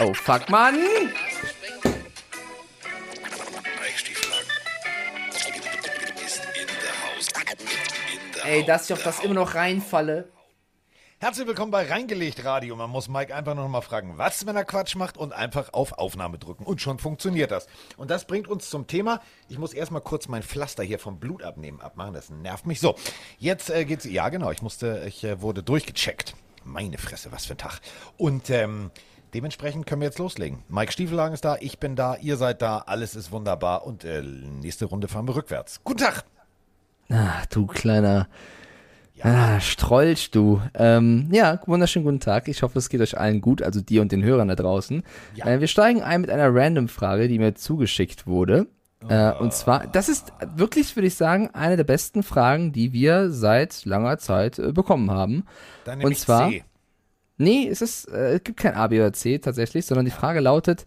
Oh, fuck, Mann. Ey, dass ich auf das immer noch reinfalle. Herzlich willkommen bei Reingelegt Radio. Man muss Mike einfach noch mal fragen, was, wenn er Quatsch macht und einfach auf Aufnahme drücken. Und schon funktioniert das. Und das bringt uns zum Thema. Ich muss erstmal kurz mein Pflaster hier vom Blut abnehmen, abmachen. Das nervt mich. So, jetzt äh, geht's. Ja, genau. Ich musste, ich äh, wurde durchgecheckt. Meine Fresse, was für ein Tag. Und ähm, dementsprechend können wir jetzt loslegen. Mike Stiefelhagen ist da, ich bin da, ihr seid da, alles ist wunderbar. Und äh, nächste Runde fahren wir rückwärts. Guten Tag. Ach, du kleiner Ah, Strolch, du. Ähm, ja, wunderschönen guten Tag. Ich hoffe, es geht euch allen gut, also dir und den Hörern da draußen. Ja. Äh, wir steigen ein mit einer Random-Frage, die mir zugeschickt wurde. Äh, und zwar, das ist wirklich, würde ich sagen, eine der besten Fragen, die wir seit langer Zeit äh, bekommen haben. Dann und zwar, C. nee, es, ist, äh, es gibt kein A, B oder C tatsächlich, sondern die Frage lautet,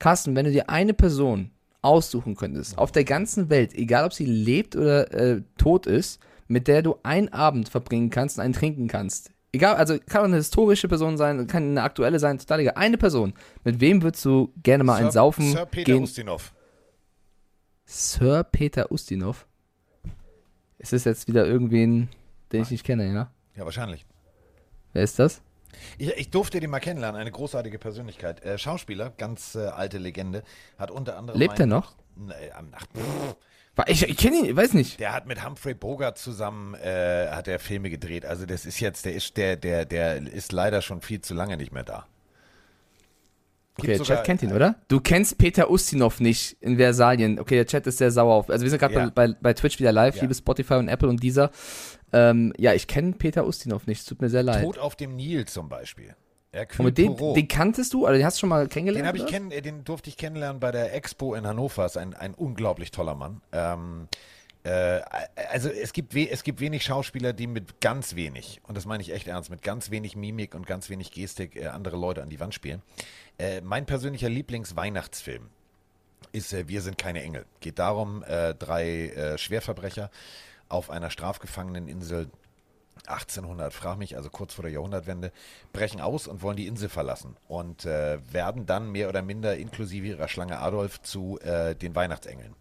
Carsten, wenn du dir eine Person aussuchen könntest, auf der ganzen Welt, egal ob sie lebt oder äh, tot ist, mit der du einen Abend verbringen kannst und einen trinken kannst. Egal, also kann auch eine historische Person sein, kann eine aktuelle sein, total egal. Eine Person. Mit wem würdest du gerne mal ein Saufen Sir Peter gehen? Ustinov. Sir Peter Ustinov. Ist das jetzt wieder irgendwen, den ich nicht kenne, ja? Ja, wahrscheinlich. Wer ist das? Ich, ich durfte den mal kennenlernen, eine großartige Persönlichkeit. Äh, Schauspieler, ganz äh, alte Legende, hat unter anderem. Lebt er noch? Nee, ach, pff, Ich, ich kenne ihn, ich weiß nicht. der hat mit Humphrey Bogart zusammen äh, hat er Filme gedreht. Also das ist jetzt, der ist, der, der, der ist leider schon viel zu lange nicht mehr da. Gibt Okay, der Chat kennt ihn, oder? Du kennst Peter Ustinov nicht in Versalien. Okay, der Chat ist sehr sauer auf. Also wir sind gerade Ja. bei, bei, bei Twitch wieder live, Ja. liebe Spotify und Apple und dieser. Ähm, ja, ich kenne Peter Ustinov nicht. Tut mir sehr leid. Tod auf dem Nil zum Beispiel. Und mit dem, den kanntest du, oder den hast du schon mal kennengelernt? Den habe ich kenn, äh, den durfte ich kennenlernen bei der Expo in Hannover. Ist ein, ein unglaublich toller Mann. Ähm, äh, also es gibt, es gibt wenig Schauspieler, die mit ganz wenig, und das meine ich echt ernst, mit ganz wenig Mimik und ganz wenig Gestik äh, andere Leute an die Wand spielen. Äh, mein persönlicher Lieblingsweihnachtsfilm ist äh, Wir sind keine Engel. Geht darum, äh, drei äh, Schwerverbrecher auf einer strafgefangeneninsel 1800, frag mich, also kurz vor der Jahrhundertwende, brechen aus und wollen die Insel verlassen und äh, werden dann mehr oder minder inklusive ihrer Schlange Adolf zu äh, den Weihnachtsengeln.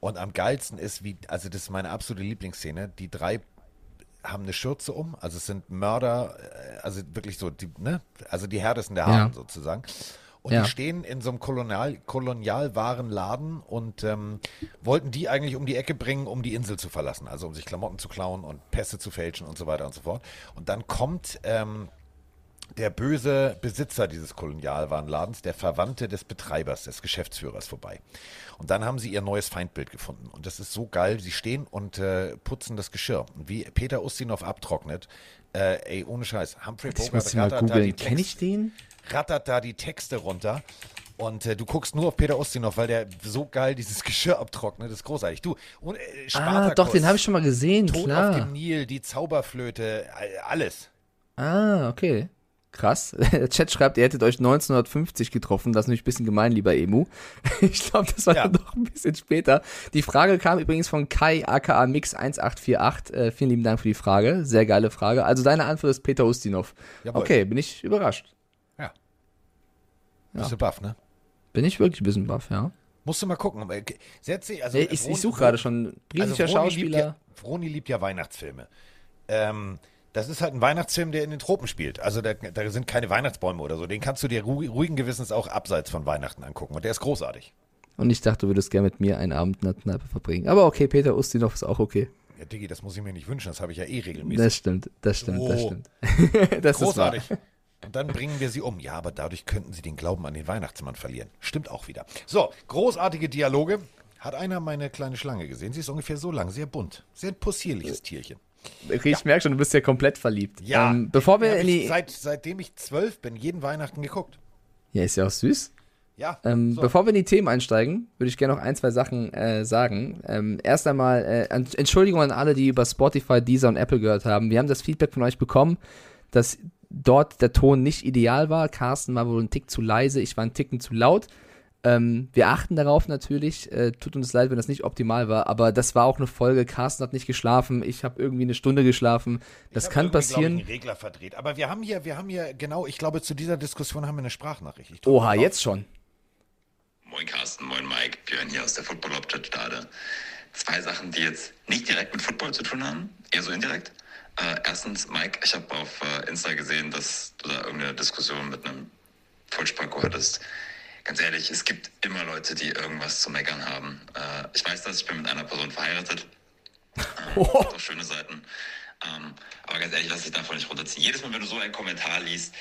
Und am geilsten ist, wie, also das ist meine absolute Lieblingsszene, die drei haben eine Schürze um, also es sind Mörder, äh, also wirklich so, die, ne? also die härtesten der Ja. Harten sozusagen. Und Ja. die stehen in so einem Kolonial, Kolonialwarenladen und ähm, wollten die eigentlich um die Ecke bringen, um die Insel zu verlassen. Also um sich Klamotten zu klauen und Pässe zu fälschen und so weiter und so fort. Und dann kommt ähm, der böse Besitzer dieses Kolonialwarenladens, der Verwandte des Betreibers, des Geschäftsführers vorbei. Und dann haben sie ihr neues Feindbild gefunden. Und das ist so geil. Sie stehen und äh, putzen das Geschirr. Und wie Peter Ustinov abtrocknet, äh, ey, ohne Scheiß, Humphrey Ich muss Bogart mal googeln. Kenne ich den? Rattert da die Texte runter. Und äh, du guckst nur auf Peter Ustinov, weil der so geil dieses Geschirr abtrocknet. Das ist großartig. Du, und, äh, Ah, Spartacus, doch, den habe ich schon mal gesehen, Tod auf klar. dem Nil, die Zauberflöte, all- alles. Ah, okay. Krass. Der Chat schreibt, ihr hättet euch 1950 getroffen. Das ist nämlich ein bisschen gemein, lieber Emu. Ich glaube, das war Ja. dann noch ein bisschen später. Die Frage kam übrigens von Kai aka Mix1848. Äh, vielen lieben Dank für die Frage. Sehr geile Frage. Also deine Antwort ist Peter Ustinov. Jawohl. Okay, bin ich überrascht. Ja. Bist du baff, ne? Bin ich wirklich ein bisschen baff, ja. Musst du mal gucken. Setz dich, also, Äh, ich ich suche gerade schon britischer also Vroni liebt Schauspieler. Ja, Vroni liebt ja Weihnachtsfilme. Ähm, das ist halt ein Weihnachtsfilm, der in den Tropen spielt. Also da, da sind keine Weihnachtsbäume oder so. Den kannst du dir ru ruhigen Gewissens auch abseits von Weihnachten angucken. Und der ist großartig. Und ich dachte, du würdest gerne mit mir einen Abend in der Kneipe verbringen. Aber okay, Peter Ustinov ist auch okay. Ja, Diggi, das muss ich mir nicht wünschen. Das habe ich ja eh regelmäßig. Das stimmt, das stimmt, das Oh. stimmt. das Großartig. ist wahr. Und dann bringen wir sie um. Ja, aber dadurch könnten sie den Glauben an den Weihnachtsmann verlieren. Stimmt auch wieder. So, großartige Dialoge. Hat einer meine kleine Schlange gesehen? Sie ist ungefähr so lang, sehr bunt. Sehr possierliches Tierchen. Okay, ich merke schon, du bist ja komplett verliebt. Ja. Ähm, bevor wir die. seit, seitdem ich zwölf bin, jeden Weihnachten geguckt. Ja, ist ja auch süß. Ja. Ähm, so. Bevor wir in die Themen einsteigen, würde ich gerne noch ein, zwei Sachen äh, sagen. Ähm, erst einmal äh, Ent- Entschuldigung an alle, die über Spotify, Deezer und Apple gehört haben. Wir haben das Feedback von euch bekommen, dass dort der Ton nicht ideal war. Carsten war wohl ein Tick zu leise, ich war ein Ticken zu laut. Ähm, wir achten darauf natürlich. Äh, tut uns leid, wenn das nicht optimal war, aber das war auch eine Folge. Carsten hat nicht geschlafen. Ich habe irgendwie eine Stunde geschlafen. Das kann passieren. Ich, einen Regler verdreht. Aber wir haben hier, wir haben hier genau. Ich glaube, zu dieser Diskussion haben wir eine Sprachnachricht. Oha, jetzt schon. Moin Carsten, moin Mike. Björn hier aus der Football Hauptstadt Stade. Zwei Sachen, die jetzt nicht direkt mit Football zu tun haben, eher so indirekt. Äh, erstens, Mike, ich habe auf äh, Insta gesehen, dass du da irgendeine Diskussion mit einem Vollspacko hattest ganz ehrlich, es gibt immer Leute, die irgendwas zu meckern haben. Äh, ich weiß das, ich bin mit einer Person verheiratet. Ähm, oh. Auch schöne Seiten. Ähm, aber ganz ehrlich, lass dich davon nicht runterziehen. Jedes Mal, wenn du so einen Kommentar liest,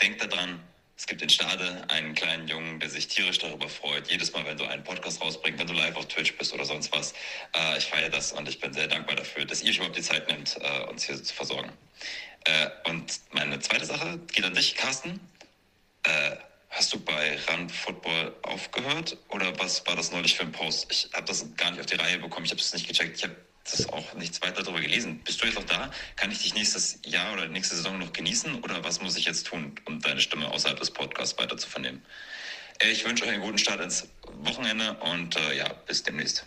denk daran, es gibt in Stade einen kleinen Jungen, der sich tierisch darüber freut. Jedes Mal, wenn du einen Podcast rausbringst, wenn du live auf Twitch bist oder sonst was. Äh, ich feiere das und ich bin sehr dankbar dafür, dass ihr euch überhaupt die Zeit nimmt, äh, uns hier zu versorgen. Äh, und meine zweite Sache geht an dich, Carsten. Äh, Hast du bei Run Football aufgehört oder was war das neulich für ein Post? Ich habe das gar nicht auf die Reihe bekommen, ich habe es nicht gecheckt, ich habe das auch nichts weiter darüber gelesen. Bist du jetzt noch da? Kann ich dich nächstes Jahr oder nächste Saison noch genießen oder was muss ich jetzt tun, um deine Stimme außerhalb des Podcasts weiter zu vernehmen? Äh, ich wünsche euch einen guten Start ins Wochenende und äh, ja, bis demnächst.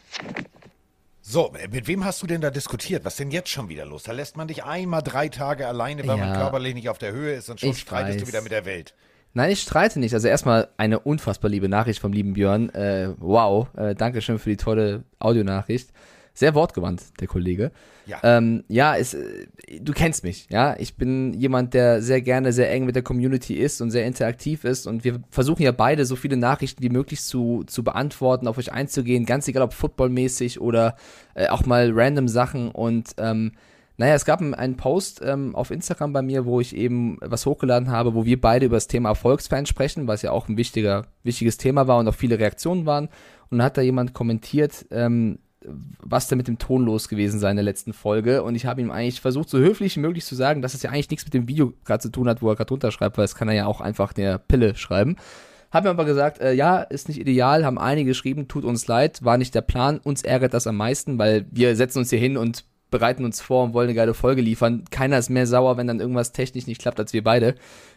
So, mit wem hast du denn da diskutiert? Was ist denn jetzt schon wieder los? Da lässt man dich einmal drei Tage alleine, weil ja, man körperlich nicht auf der Höhe ist und schon streitest weiß. du wieder mit der Welt. Nein, ich streite nicht. Also erstmal eine unfassbar liebe Nachricht vom lieben Björn. Äh, wow, äh, Dankeschön für die tolle Audionachricht. Sehr wortgewandt, der Kollege. Ja, ähm, ja es, äh, du kennst mich, ja. Ich bin jemand, der sehr gerne sehr eng mit der Community ist und sehr interaktiv ist. Und wir versuchen ja beide so viele Nachrichten wie möglich zu, zu beantworten, auf euch einzugehen, ganz egal ob footballmäßig oder äh, auch mal random Sachen. Und ähm, naja, es gab einen Post ähm, auf Instagram bei mir, wo ich eben was hochgeladen habe, wo wir beide über das Thema Erfolgsfans sprechen, was ja auch ein wichtiger, wichtiges Thema war und auch viele Reaktionen waren. Und dann hat da jemand kommentiert, ähm, was da mit dem Ton los gewesen sei in der letzten Folge. Und ich habe ihm eigentlich versucht, so höflich wie möglich zu sagen, dass es ja eigentlich nichts mit dem Video gerade zu tun hat, wo er gerade runterschreibt, weil das kann er ja auch einfach der Pille schreiben. Haben mir aber gesagt, äh, ja, ist nicht ideal, haben einige geschrieben, tut uns leid, war nicht der Plan, uns ärgert das am meisten, weil wir setzen uns hier hin und bereiten uns vor und wollen eine geile Folge liefern. Keiner ist mehr sauer, wenn dann irgendwas technisch nicht klappt, als wir beide.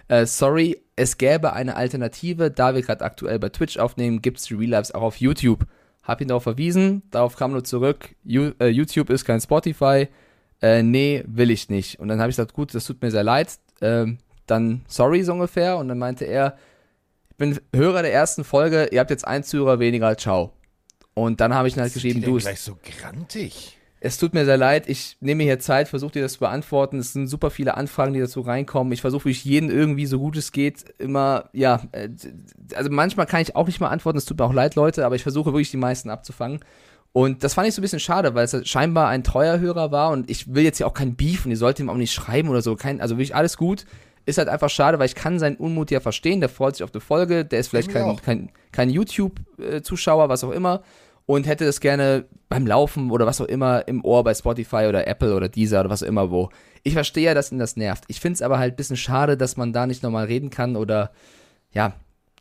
Äh, sorry, es gäbe eine Alternative. Da wir gerade aktuell bei Twitch aufnehmen, gibt es die Real Lives auch auf YouTube. Hab ihn darauf verwiesen, darauf kam nur zurück, äh, YouTube ist kein Spotify. Äh, nee, will ich nicht. Und dann habe ich gesagt, gut, das tut mir sehr leid. Ähm, dann sorry so ungefähr. Und dann meinte er, ich bin Hörer der ersten Folge, ihr habt jetzt einen Zuhörer weniger, ciao. Und dann habe ich ihn halt geschrieben, du. gleich so grantig. Es tut mir sehr leid, ich nehme hier Zeit, versuche dir das zu beantworten. Es sind super viele Anfragen, die dazu reinkommen. Ich versuche wirklich jeden irgendwie so gut es geht immer, ja, äh, also manchmal kann ich auch nicht mal antworten, es tut mir auch leid, Leute, aber ich versuche wirklich die meisten abzufangen. Und das fand ich so ein bisschen schade, weil es scheinbar ein treuer Hörer war und ich will jetzt hier auch kein Beef und ihr sollt ihm auch nicht schreiben oder so. Kein, also wirklich alles gut. Ist halt einfach schade, weil ich kann seinen Unmut ja verstehen. Der freut sich auf die Folge. Der ist vielleicht kein, kein, kein YouTube-Zuschauer, was auch immer und hätte das gerne beim Laufen oder was auch immer im Ohr bei Spotify oder Apple oder Deezer oder was auch immer wo. Ich verstehe ja, dass ihn das nervt. Ich finde es aber halt ein bisschen schade, dass man da nicht nochmal reden kann oder ja,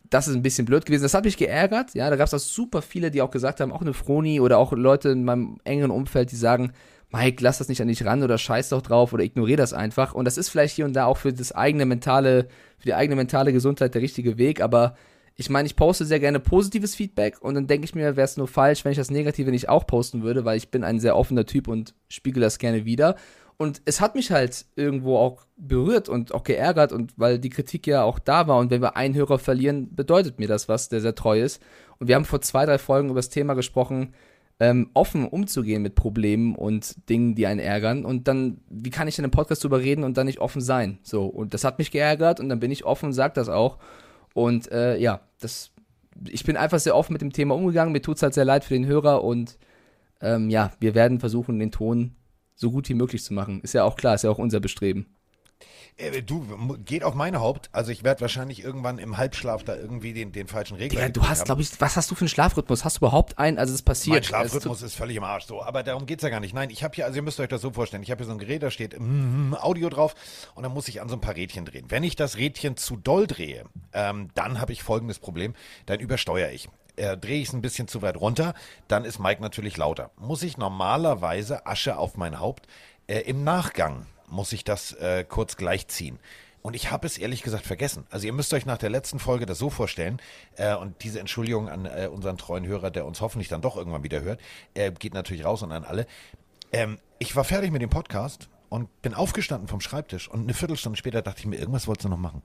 das ist ein bisschen blöd gewesen. Das hat mich geärgert. Ja, da gab es auch super viele, die auch gesagt haben, auch eine Froni oder auch Leute in meinem engeren Umfeld, die sagen, Mike, lass das nicht an dich ran oder scheiß doch drauf oder ignoriere das einfach. Und das ist vielleicht hier und da auch für das eigene mentale, für die eigene mentale Gesundheit der richtige Weg, aber ich meine, ich poste sehr gerne positives Feedback und dann denke ich mir, wäre es nur falsch, wenn ich das Negative nicht auch posten würde, weil ich bin ein sehr offener Typ und spiegel das gerne wieder. Und es hat mich halt irgendwo auch berührt und auch geärgert und weil die Kritik ja auch da war und wenn wir einen Hörer verlieren, bedeutet mir das was, der sehr treu ist. Und wir haben vor zwei, drei Folgen über das Thema gesprochen, ähm, offen umzugehen mit Problemen und Dingen, die einen ärgern. Und dann, wie kann ich denn im Podcast drüber reden und dann nicht offen sein? So, und das hat mich geärgert und dann bin ich offen und sag das auch. Und äh, ja, das, ich bin einfach sehr offen mit dem Thema umgegangen. Mir tut es halt sehr leid für den Hörer und ähm, ja, wir werden versuchen, den Ton so gut wie möglich zu machen. Ist ja auch klar, ist ja auch unser Bestreben. Äh, du, geht auf meine Haupt. Also ich werde wahrscheinlich irgendwann im Halbschlaf da irgendwie den, den falschen Regler. Ja, du hast, glaube ich, was hast du für einen Schlafrhythmus? Hast du überhaupt einen? Also es passiert. Mein Schlafrhythmus ist völlig im Arsch so. Aber darum geht es ja gar nicht. Nein, ich habe hier, also ihr müsst euch das so vorstellen, ich habe hier so ein Gerät, da steht mm, Audio drauf und dann muss ich an so ein paar Rädchen drehen. Wenn ich das Rädchen zu doll drehe, ähm, dann habe ich folgendes Problem, dann übersteuere ich. Äh, drehe ich es ein bisschen zu weit runter, dann ist Mike natürlich lauter. Muss ich normalerweise Asche auf mein Haupt äh, im Nachgang muss ich das äh, kurz gleichziehen. Und ich habe es ehrlich gesagt vergessen. Also ihr müsst euch nach der letzten Folge das so vorstellen, äh, und diese Entschuldigung an äh, unseren treuen Hörer, der uns hoffentlich dann doch irgendwann wieder hört, äh, geht natürlich raus und an alle. Ähm, ich war fertig mit dem Podcast und bin aufgestanden vom Schreibtisch und eine Viertelstunde später dachte ich mir, irgendwas wolltest du noch machen.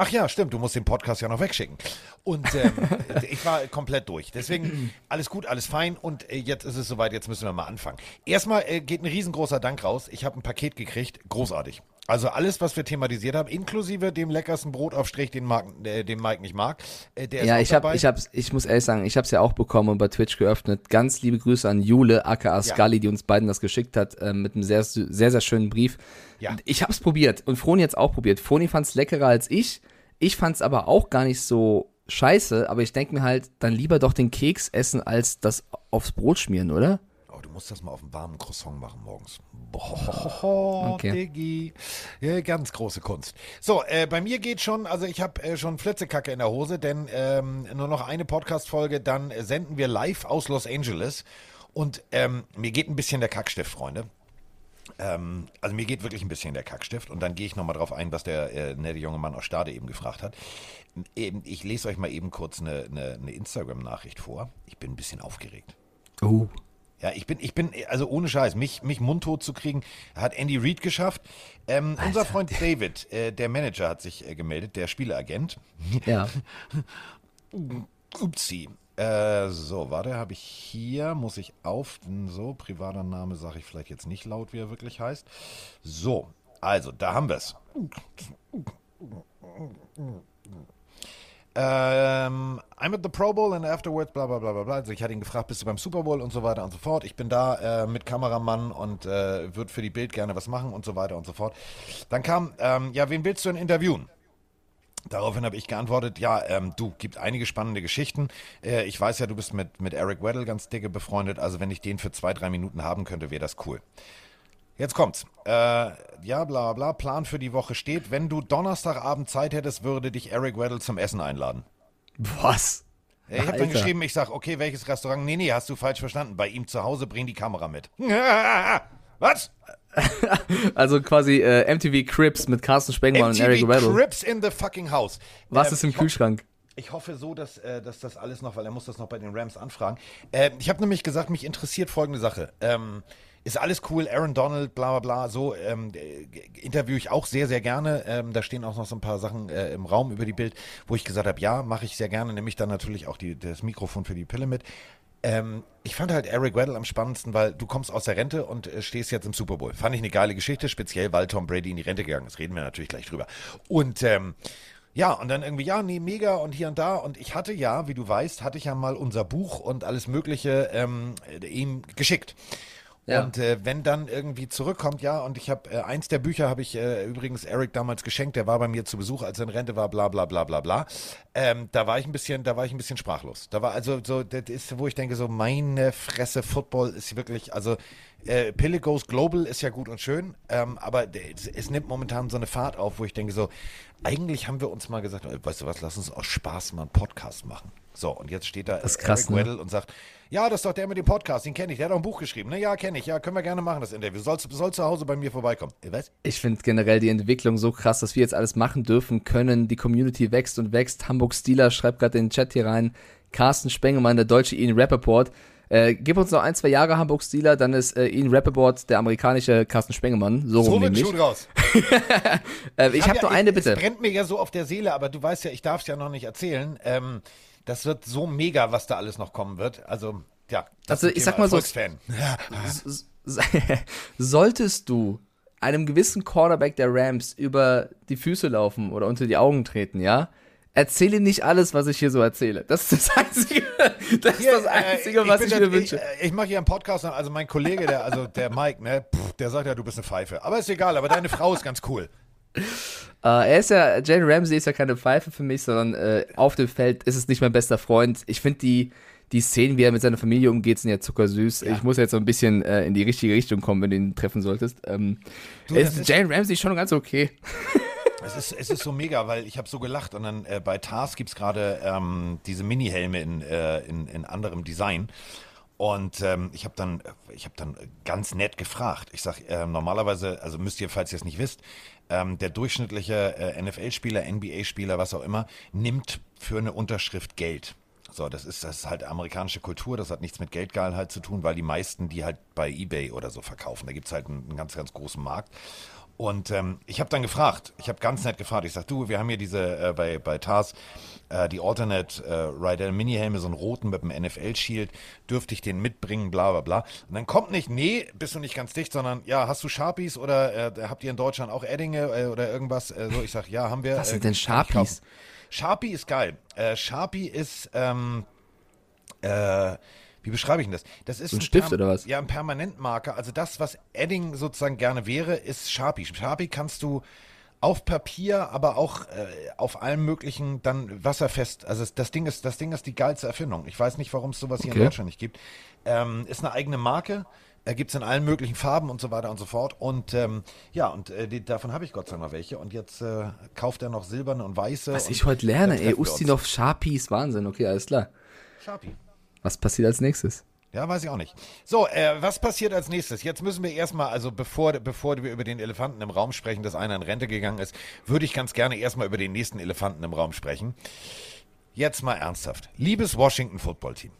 Ach ja, stimmt, du musst den Podcast ja noch wegschicken. Und ähm, ich war komplett durch. Deswegen alles gut, alles fein und äh, jetzt ist es soweit, jetzt müssen wir mal anfangen. Erstmal äh, geht ein riesengroßer Dank raus. Ich habe ein Paket gekriegt, großartig. Also alles, was wir thematisiert haben, inklusive dem leckersten Brotaufstrich, den, Mark, äh, den Mike nicht mag. Äh, der ja, ist ich habe, dabei. ich hab's, ich muss ehrlich sagen, ich habe es ja auch bekommen und bei Twitch geöffnet. Ganz liebe Grüße an Jule, aka Scully, die uns beiden das geschickt hat, äh, mit einem sehr, sehr, sehr schönen Brief. Ja. Ich habe es probiert und Froni hat's auch probiert. Froni fand's leckerer als ich. Ich fand's aber auch gar nicht so scheiße, aber ich denk mir halt, dann lieber doch den Keks essen, als das aufs Brot schmieren, oder? Oh, musst das mal auf einem warmen Croissant machen morgens. Boah, Okay. Diggi. Ja, ganz große Kunst. So, äh, bei mir geht schon, also ich habe äh, schon Flitzekacke in der Hose, denn ähm, nur noch eine Podcast-Folge, dann senden wir live aus Los Angeles. Und ähm, mir geht ein bisschen der Kackstift, Freunde. Ähm, also mir geht wirklich ein bisschen der Kackstift und dann gehe ich nochmal drauf ein, was der äh, nette junge Mann aus Stade eben gefragt hat. Eben, ich lese euch mal eben kurz eine, eine, eine Instagram-Nachricht vor. Ich bin ein bisschen aufgeregt. Uh. Ja, ich bin, ich bin, also ohne Scheiß, mich, mich mundtot zu kriegen, hat Andy Reid geschafft. Ähm, unser Freund David, äh, der Manager, hat sich äh, gemeldet, der Spieleagent. Ja. Upsi. Äh, so, warte, habe ich hier, muss ich auf, so, privater Name sage ich vielleicht jetzt nicht laut, wie er wirklich heißt. So, also, da haben wir es. Ähm, I'm at the Pro Bowl and afterwards, bla bla bla bla. Also ich hatte ihn gefragt, bist du beim Super Bowl und so weiter und so fort. Ich bin da äh, mit Kameramann und äh, würde für die Bild gerne was machen und so weiter und so fort. Dann kam, ähm, ja, wen willst du denn interviewen? Daraufhin habe ich geantwortet, ja, ähm, du, gibt einige spannende Geschichten. Äh, ich weiß ja, du bist mit, mit Eric Weddle ganz dicke befreundet, also wenn ich den für zwei, drei Minuten haben könnte, wäre das cool. Jetzt kommt's. Äh, ja, bla bla, Plan für die Woche steht. Wenn du Donnerstagabend Zeit hättest, würde dich Eric Weddle zum Essen einladen. Was? Ich habe dann geschrieben, ich sag, okay, welches Restaurant? Nee, nee, hast du falsch verstanden. Bei ihm zu Hause bring die Kamera mit. Was? Also quasi äh, MTV Crips mit Carsten Spengler und Eric MTV Weddle. Crips in the fucking house. Was Ähm, ist im Kühlschrank? Ich hoffe so, dass, äh, dass das alles noch, weil er muss das noch bei den Rams anfragen. Ähm, ich habe nämlich gesagt, mich interessiert folgende Sache. Ähm, ist alles cool, Aaron Donald, bla bla bla, so ähm, äh, interviewe ich auch sehr, sehr gerne. Ähm, da stehen auch noch so ein paar Sachen äh, im Raum über die Bild, wo ich gesagt habe, ja, mache ich sehr gerne, nehme ich dann natürlich auch die, das Mikrofon für die Pille mit. Ähm, ich fand halt Eric Weddle am spannendsten, weil du kommst aus der Rente und äh, stehst jetzt im Super Bowl. Fand ich eine geile Geschichte, speziell weil Tom Brady in die Rente gegangen ist. Reden wir natürlich gleich drüber. Und ähm, ja, und dann irgendwie, ja, nee, mega und hier und da. Und ich hatte ja, wie du weißt, hatte ich ja mal unser Buch und alles Mögliche ähm, äh, ihm geschickt. Ja. Und äh, wenn dann irgendwie zurückkommt, ja, und ich habe äh, eins der Bücher habe ich äh, übrigens Eric damals geschenkt, der war bei mir zu Besuch, als er in Rente war, bla bla bla bla bla. Ähm, da war ich ein bisschen, da war ich ein bisschen sprachlos. Da war also so, das ist, wo ich denke, so meine Fresse, Football ist wirklich, also äh, Pille goes global ist ja gut und schön, ähm, aber es, es nimmt momentan so eine Fahrt auf, wo ich denke so, eigentlich haben wir uns mal gesagt, äh, weißt du was, lass uns aus Spaß mal einen Podcast machen. So, und jetzt steht da Das krass, Eric ne? Weddle und sagt, ja, das ist doch der mit dem Podcast, den kenne ich, der hat auch ein Buch geschrieben. Ne, ja, kenne ich, ja, können wir gerne machen, das Interview. Soll, soll zu Hause bei mir vorbeikommen. Äh, Was? Ich finde generell die Entwicklung so krass, dass wir jetzt alles machen dürfen können. Die Community wächst und wächst. Hamburg Steelers schreibt gerade in den Chat hier rein. Carsten Spengemann, der deutsche Ian Rappaport. Äh, gib uns noch ein, zwei Jahre Hamburg Steeler, dann ist äh, Ian Rappaport der amerikanische Carsten Spengemann. So, So rum nämlich. Draus. Äh, ich habe ja, noch eine Bitte. Es brennt mir ja so auf der Seele, aber du weißt ja, ich darf es ja noch nicht erzählen. Ähm, das wird so mega, was da alles noch kommen wird. Also, ja. das Also, ich sag mal so- Solltest du einem gewissen Quarterback der Rams über die Füße laufen oder unter die Augen treten, ja? Erzähle nicht alles, was ich hier so erzähle. Das ist das Einzige, das, ist das Äh, Einzige was ich der- mir wünsche. Ich, ich mache hier einen Podcast, also mein Kollege, der, also der Mike, ne, pff, der sagt ja, du bist eine Pfeife. Aber ist egal, aber deine Frau ist ganz cool. Äh, er ist ja, Jalen Ramsey ist ja keine Pfeife für mich, sondern äh, auf dem Feld ist es nicht mein bester Freund. Ich finde die, die Szenen, wie er mit seiner Familie umgeht, sind ja zuckersüß. Ich muss jetzt so ein bisschen äh, in die richtige Richtung kommen, wenn du ihn treffen solltest. Ähm, Du, ist ist- Ramsey schon ganz okay. Es ist, es ist so mega, weil ich habe so gelacht und dann äh, bei Tars gibt es gerade ähm, diese Mini-Helme in, äh, in, in anderem Design. Und ähm, ich habe dann, ich habe dann ganz nett gefragt. Ich sage, äh, normalerweise, also müsst ihr, falls ihr es nicht wisst, ähm, der durchschnittliche äh, NFL-Spieler, NBA-Spieler, was auch immer, nimmt für eine Unterschrift Geld. So, das ist, das ist halt amerikanische Kultur, das hat nichts mit Geldgeilheit zu tun, weil die meisten die halt bei Ebay oder so verkaufen. Da gibt's halt einen, einen ganz, ganz großen Markt. Und ähm, ich habe dann gefragt, ich habe ganz nett gefragt, ich sag, du, wir haben hier diese äh, bei, bei TARS äh, die Alternate äh, Rider Mini-Helme, so einen roten mit dem NFL-Shield, dürfte ich den mitbringen, bla bla bla. Und dann kommt nicht, nee, bist du nicht ganz dicht, sondern ja, hast du Sharpies oder äh, habt ihr in Deutschland auch Eddinge äh, oder irgendwas? Äh, so, ich sag, ja, haben wir. Was sind äh, denn ich kaufen. Sharpies? Sharpie ist geil. Äh, Sharpie ist, ähm, äh, wie beschreibe ich denn das? Das ist So ein Stift oder was? Ja, ein Permanentmarker. Also das, was Edding sozusagen gerne wäre, ist Sharpie. Sharpie kannst du auf Papier, aber auch äh, auf allem möglichen dann wasserfest. Also das Ding ist, das Ding ist die geilste Erfindung. Ich weiß nicht, warum es sowas hier Okay. in Deutschland nicht gibt. Ähm, ist eine eigene Marke. Äh, Gibt es in allen möglichen Farben und so weiter und so fort. Und ähm, ja, und äh, die, davon habe ich Gott sei Dank noch welche. Und jetzt äh, kauft er noch silberne und weiße. Was und ich heute lerne, ey. Ustinov Sharpies, Wahnsinn, okay, alles klar. Sharpie. Was passiert als nächstes? Ja, weiß ich auch nicht. So, äh, was passiert als nächstes? Jetzt müssen wir erstmal, also bevor, bevor wir über den Elefanten im Raum sprechen, dass einer in Rente gegangen ist, würde ich ganz gerne erstmal über den nächsten Elefanten im Raum sprechen. Jetzt mal ernsthaft. Liebes Washington Football Team.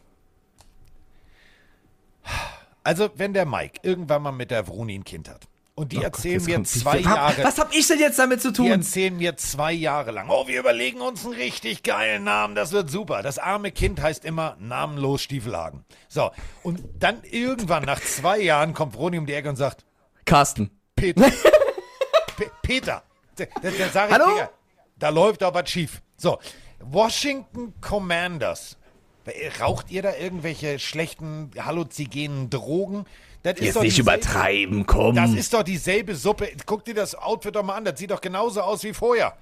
Also, wenn der Mike irgendwann mal mit der Vroni ein Kind hat und die Oh Gott, erzählen jetzt mir zwei Jahre. Was hab ich denn jetzt damit zu Die tun? erzählen mir zwei Jahre lang, oh, wir überlegen uns einen richtig geilen Namen, das wird super. Das arme Kind heißt immer namenlos Stiefelhagen. So, und dann irgendwann nach zwei Jahren kommt Broni um die Ecke und sagt, Carsten. Peter. Pe Peter. Da, da, da ich, Hallo? Digga, da läuft was schief. So, Washington Commanders. Raucht ihr da irgendwelche schlechten, halluzigenen Drogen? Das ist Jetzt doch nicht dieselbe- übertreiben, komm. Das ist doch dieselbe Suppe. Guck dir das Outfit doch mal an. Das sieht doch genauso aus wie vorher.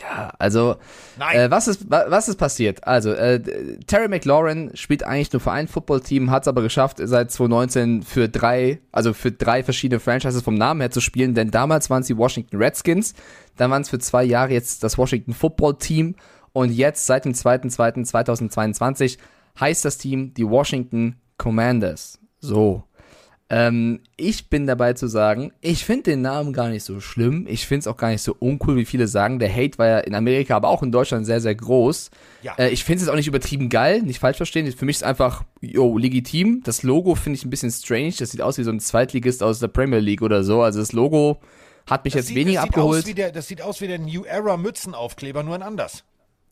Ja, also, Nein. äh, was, ist, wa- was ist passiert? Also, äh, Terry McLaurin spielt eigentlich nur für ein Footballteam, hat es aber geschafft, seit 2019 für drei, also für drei verschiedene Franchises vom Namen her zu spielen, denn damals waren es die Washington Redskins, dann waren es für zwei Jahre jetzt das Washington Football Team und jetzt seit dem 2.2.2022 heißt das Team die Washington Commanders. So. Ähm, ich bin dabei zu sagen, ich finde den Namen gar nicht so schlimm. Ich finde es auch gar nicht so uncool, wie viele sagen. Der Hate war ja in Amerika, aber auch in Deutschland sehr, sehr groß. Ja. Äh, ich finde es auch nicht übertrieben geil, nicht falsch verstehen. Für mich ist einfach, yo, legitim. Das Logo finde ich ein bisschen strange. Das sieht aus wie so ein Zweitligist aus der Premier League oder so. Also das Logo hat mich jetzt sieht, weniger das abgeholt. Der, das sieht aus wie der New Era Mützenaufkleber, nur ein anders.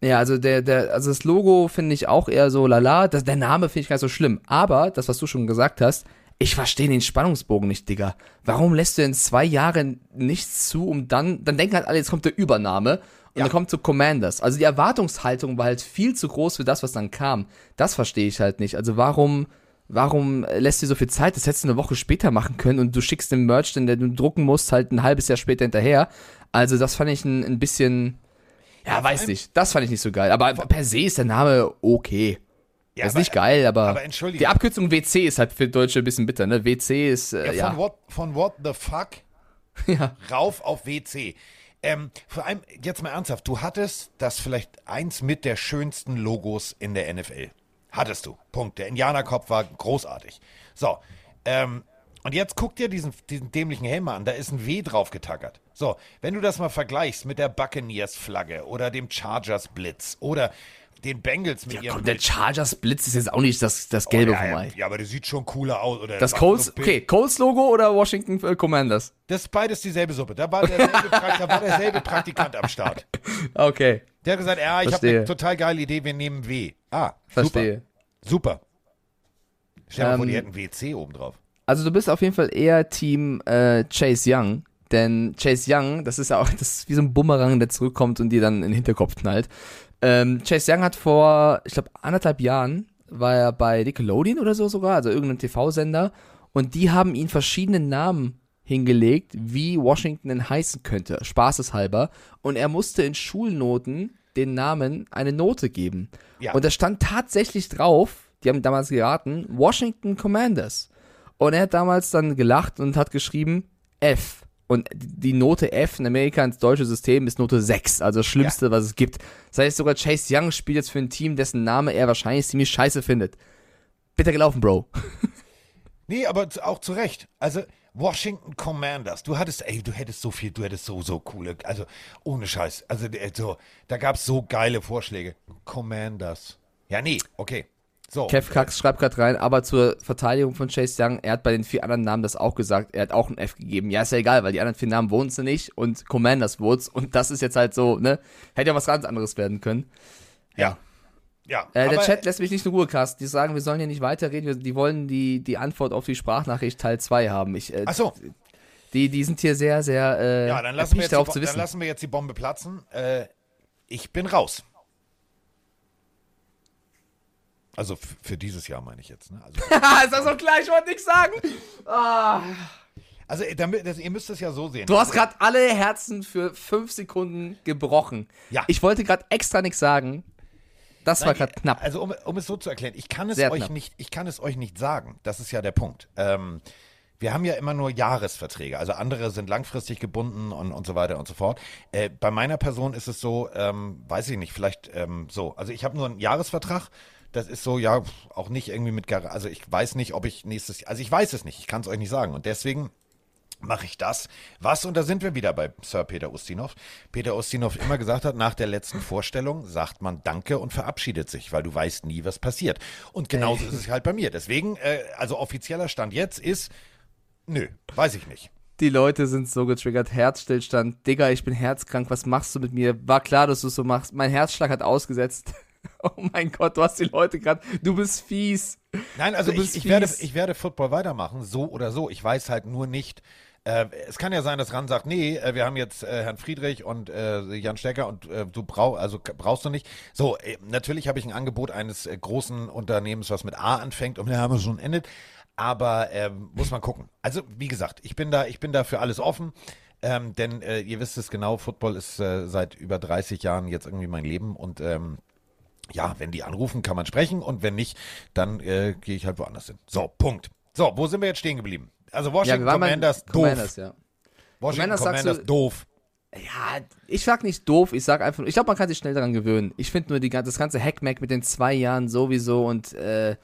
Ja, also der, der, also das Logo finde ich auch eher so lala. Das, der Name finde ich gar nicht so schlimm. Aber, das, was du schon gesagt hast, ich verstehe den Spannungsbogen nicht, Digga. Warum lässt du in zwei Jahren nichts zu, um dann, dann denken halt alle, jetzt kommt der Übernahme und Ja. dann kommt zu Commanders. Also die Erwartungshaltung war halt viel zu groß für das, was dann kam. Das verstehe ich halt nicht. Also warum, warum lässt du so viel Zeit? Das hättest du eine Woche später machen können und du schickst den Merch, den du drucken musst, halt ein halbes Jahr später hinterher. Also das fand ich ein, ein bisschen, ja, weiß nicht. Das fand ich nicht so geil. Aber per se ist der Name okay. Ja, ist aber- nicht geil, aber, aber entschuldige. die Abkürzung WC ist halt für Deutsche ein bisschen bitter, ne? WC ist, äh, Ja, ja. von, what, von what the fuck ja. rauf auf WC. Ähm, vor allem, jetzt mal ernsthaft, du hattest das vielleicht eins mit der schönsten Logos in der NFL. Hattest du. Punkt. Der Indianerkopf war großartig. So, ähm, und jetzt guck dir diesen, diesen dämlichen Helm an, da ist ein W drauf getackert. So, wenn du das mal vergleichst mit der Buccaneers-Flagge oder dem Chargers-Blitz oder den Bengals mit ihrem Komm, der Chargers Blitz ist jetzt auch nicht das, das Gelbe ja, vom ja, Ei. ja, aber der sieht schon cooler aus. Oder Das Colts, okay, Colts Logo oder Washington äh, Commanders? Das ist beides dieselbe Suppe. Da war derselbe, da war derselbe Praktikant am Start. Okay, Der hat gesagt, ja, ich habe eine total geile Idee, wir nehmen W. Ah, verstehe. super. Super. Stell dir mal vor, die Ähm, hätten WC oben drauf. Also du bist auf jeden Fall eher Team äh, Chase Young, denn Chase Young, das ist ja auch das ist wie so ein Bumerang, der zurückkommt und dir dann in den Hinterkopf knallt. Ähm, Chase Young hat vor, ich glaube, anderthalb Jahren war er bei Nickelodeon oder so sogar, also irgendeinem TV-Sender, und die haben ihn verschiedene Namen hingelegt, wie Washington denn heißen könnte, spaßeshalber, und er musste in Schulnoten den Namen eine Note geben. Ja. Und da stand tatsächlich drauf, die haben damals geraten, Washington Commanders. Und er hat damals dann gelacht und hat geschrieben F. Und die Note F in Amerika ins deutsche System ist Note 6, also das Schlimmste, was es gibt. Das heißt, sogar Chase Young spielt jetzt für ein Team, dessen Name er wahrscheinlich ziemlich scheiße findet. Bitter gelaufen, Bro. Nee, aber auch zu Recht. Also Washington Commanders, du hattest, ey, du hättest so viel, du hättest so, so coole, also ohne Scheiß. Also äh, so, da gab es so geile Vorschläge. Commanders. Ja, nee, okay. So. Kev Kax schreibt gerade rein, aber zur Verteidigung von Chase Young, er hat bei den vier anderen Namen das auch gesagt, er hat auch ein F gegeben. Ja, ist ja egal, weil die anderen vier Namen wohnen sie nicht und Commanders wohn's und das ist jetzt halt so, ne? Hätte ja was ganz anderes werden können. Ja. Ja. Äh, der Chat lässt mich nicht in Ruhe, Carsten. Die sagen, wir sollen hier nicht weiterreden, wir, die wollen die, die Antwort auf die Sprachnachricht Teil 2 haben. Ich, äh, Ach so. die, die sind hier sehr, sehr äh, Ja, dann lassen, wir jetzt die, dann lassen wir jetzt die Bombe platzen. Äh, ich bin raus. Also für dieses Jahr meine ich jetzt. Ne? Also, ist das so klar, ich wollte nichts sagen. Ah. also äh, damit, das, ihr müsst es ja so sehen. Du hast gerade alle Herzen für fünf Sekunden gebrochen. Ja. Ich wollte gerade extra nichts sagen. Das war Nein, gerade knapp. Also um, um es so zu erklären, ich kann es Sehr euch knapp. nicht, ich kann es euch nicht sagen. Das ist ja der Punkt. Ähm, wir haben ja immer nur Jahresverträge, also andere sind langfristig gebunden und, und so weiter und so fort. Äh, bei meiner Person ist es so, ähm, weiß ich nicht, vielleicht ähm, so. Also ich habe nur einen Jahresvertrag. Das ist so, ja, auch nicht irgendwie mit, Gar also ich weiß nicht, ob ich nächstes also ich weiß es nicht, ich kann es euch nicht sagen. Und deswegen mache ich das, was, und da sind wir wieder bei Sir Peter Ustinov, Peter Ustinov immer gesagt hat, nach der letzten Vorstellung sagt man Danke und verabschiedet sich, weil du weißt nie, was passiert. Und genauso ist es halt bei mir. Deswegen, äh, also offizieller Stand jetzt ist, nö, weiß ich nicht. Die Leute sind so getriggert. Herzstillstand. Digga, ich bin herzkrank. Was machst du mit mir? War klar, dass du es so machst. Mein Herzschlag hat ausgesetzt. Oh mein Gott, du hast die Leute gerade. Du bist fies. Nein, also ich, ich, werde, ich werde Football weitermachen, so oder so. Ich weiß halt nur nicht. Äh, es kann ja sein, dass Ran sagt, nee, äh, wir haben jetzt äh, Herrn Friedrich und äh, Jan Stecker und äh, du brauch, also brauchst du nicht. So, äh, natürlich habe ich ein Angebot eines großen Unternehmens, was mit A anfängt und mit Amazon endet. Aber ähm, muss man gucken. Also, wie gesagt, ich bin da, ich bin da für alles offen. Ähm, denn ihr wisst es genau, Football ist seit über 30 Jahren jetzt irgendwie mein Leben und ähm, ja, wenn die anrufen, kann man sprechen und wenn nicht, dann äh, gehe ich halt woanders hin. So, Punkt. So, wo sind wir jetzt stehen geblieben? Also Ja, Washington waren Commanders, doof. Commanders, ja. Washington Commanders Commanders, du- doof. Ja, ich sag nicht doof, ich sag einfach, ich glaube, man kann sich schnell daran gewöhnen. Ich finde nur die, das ganze Hackmack mit den zwei Jahren sowieso und äh,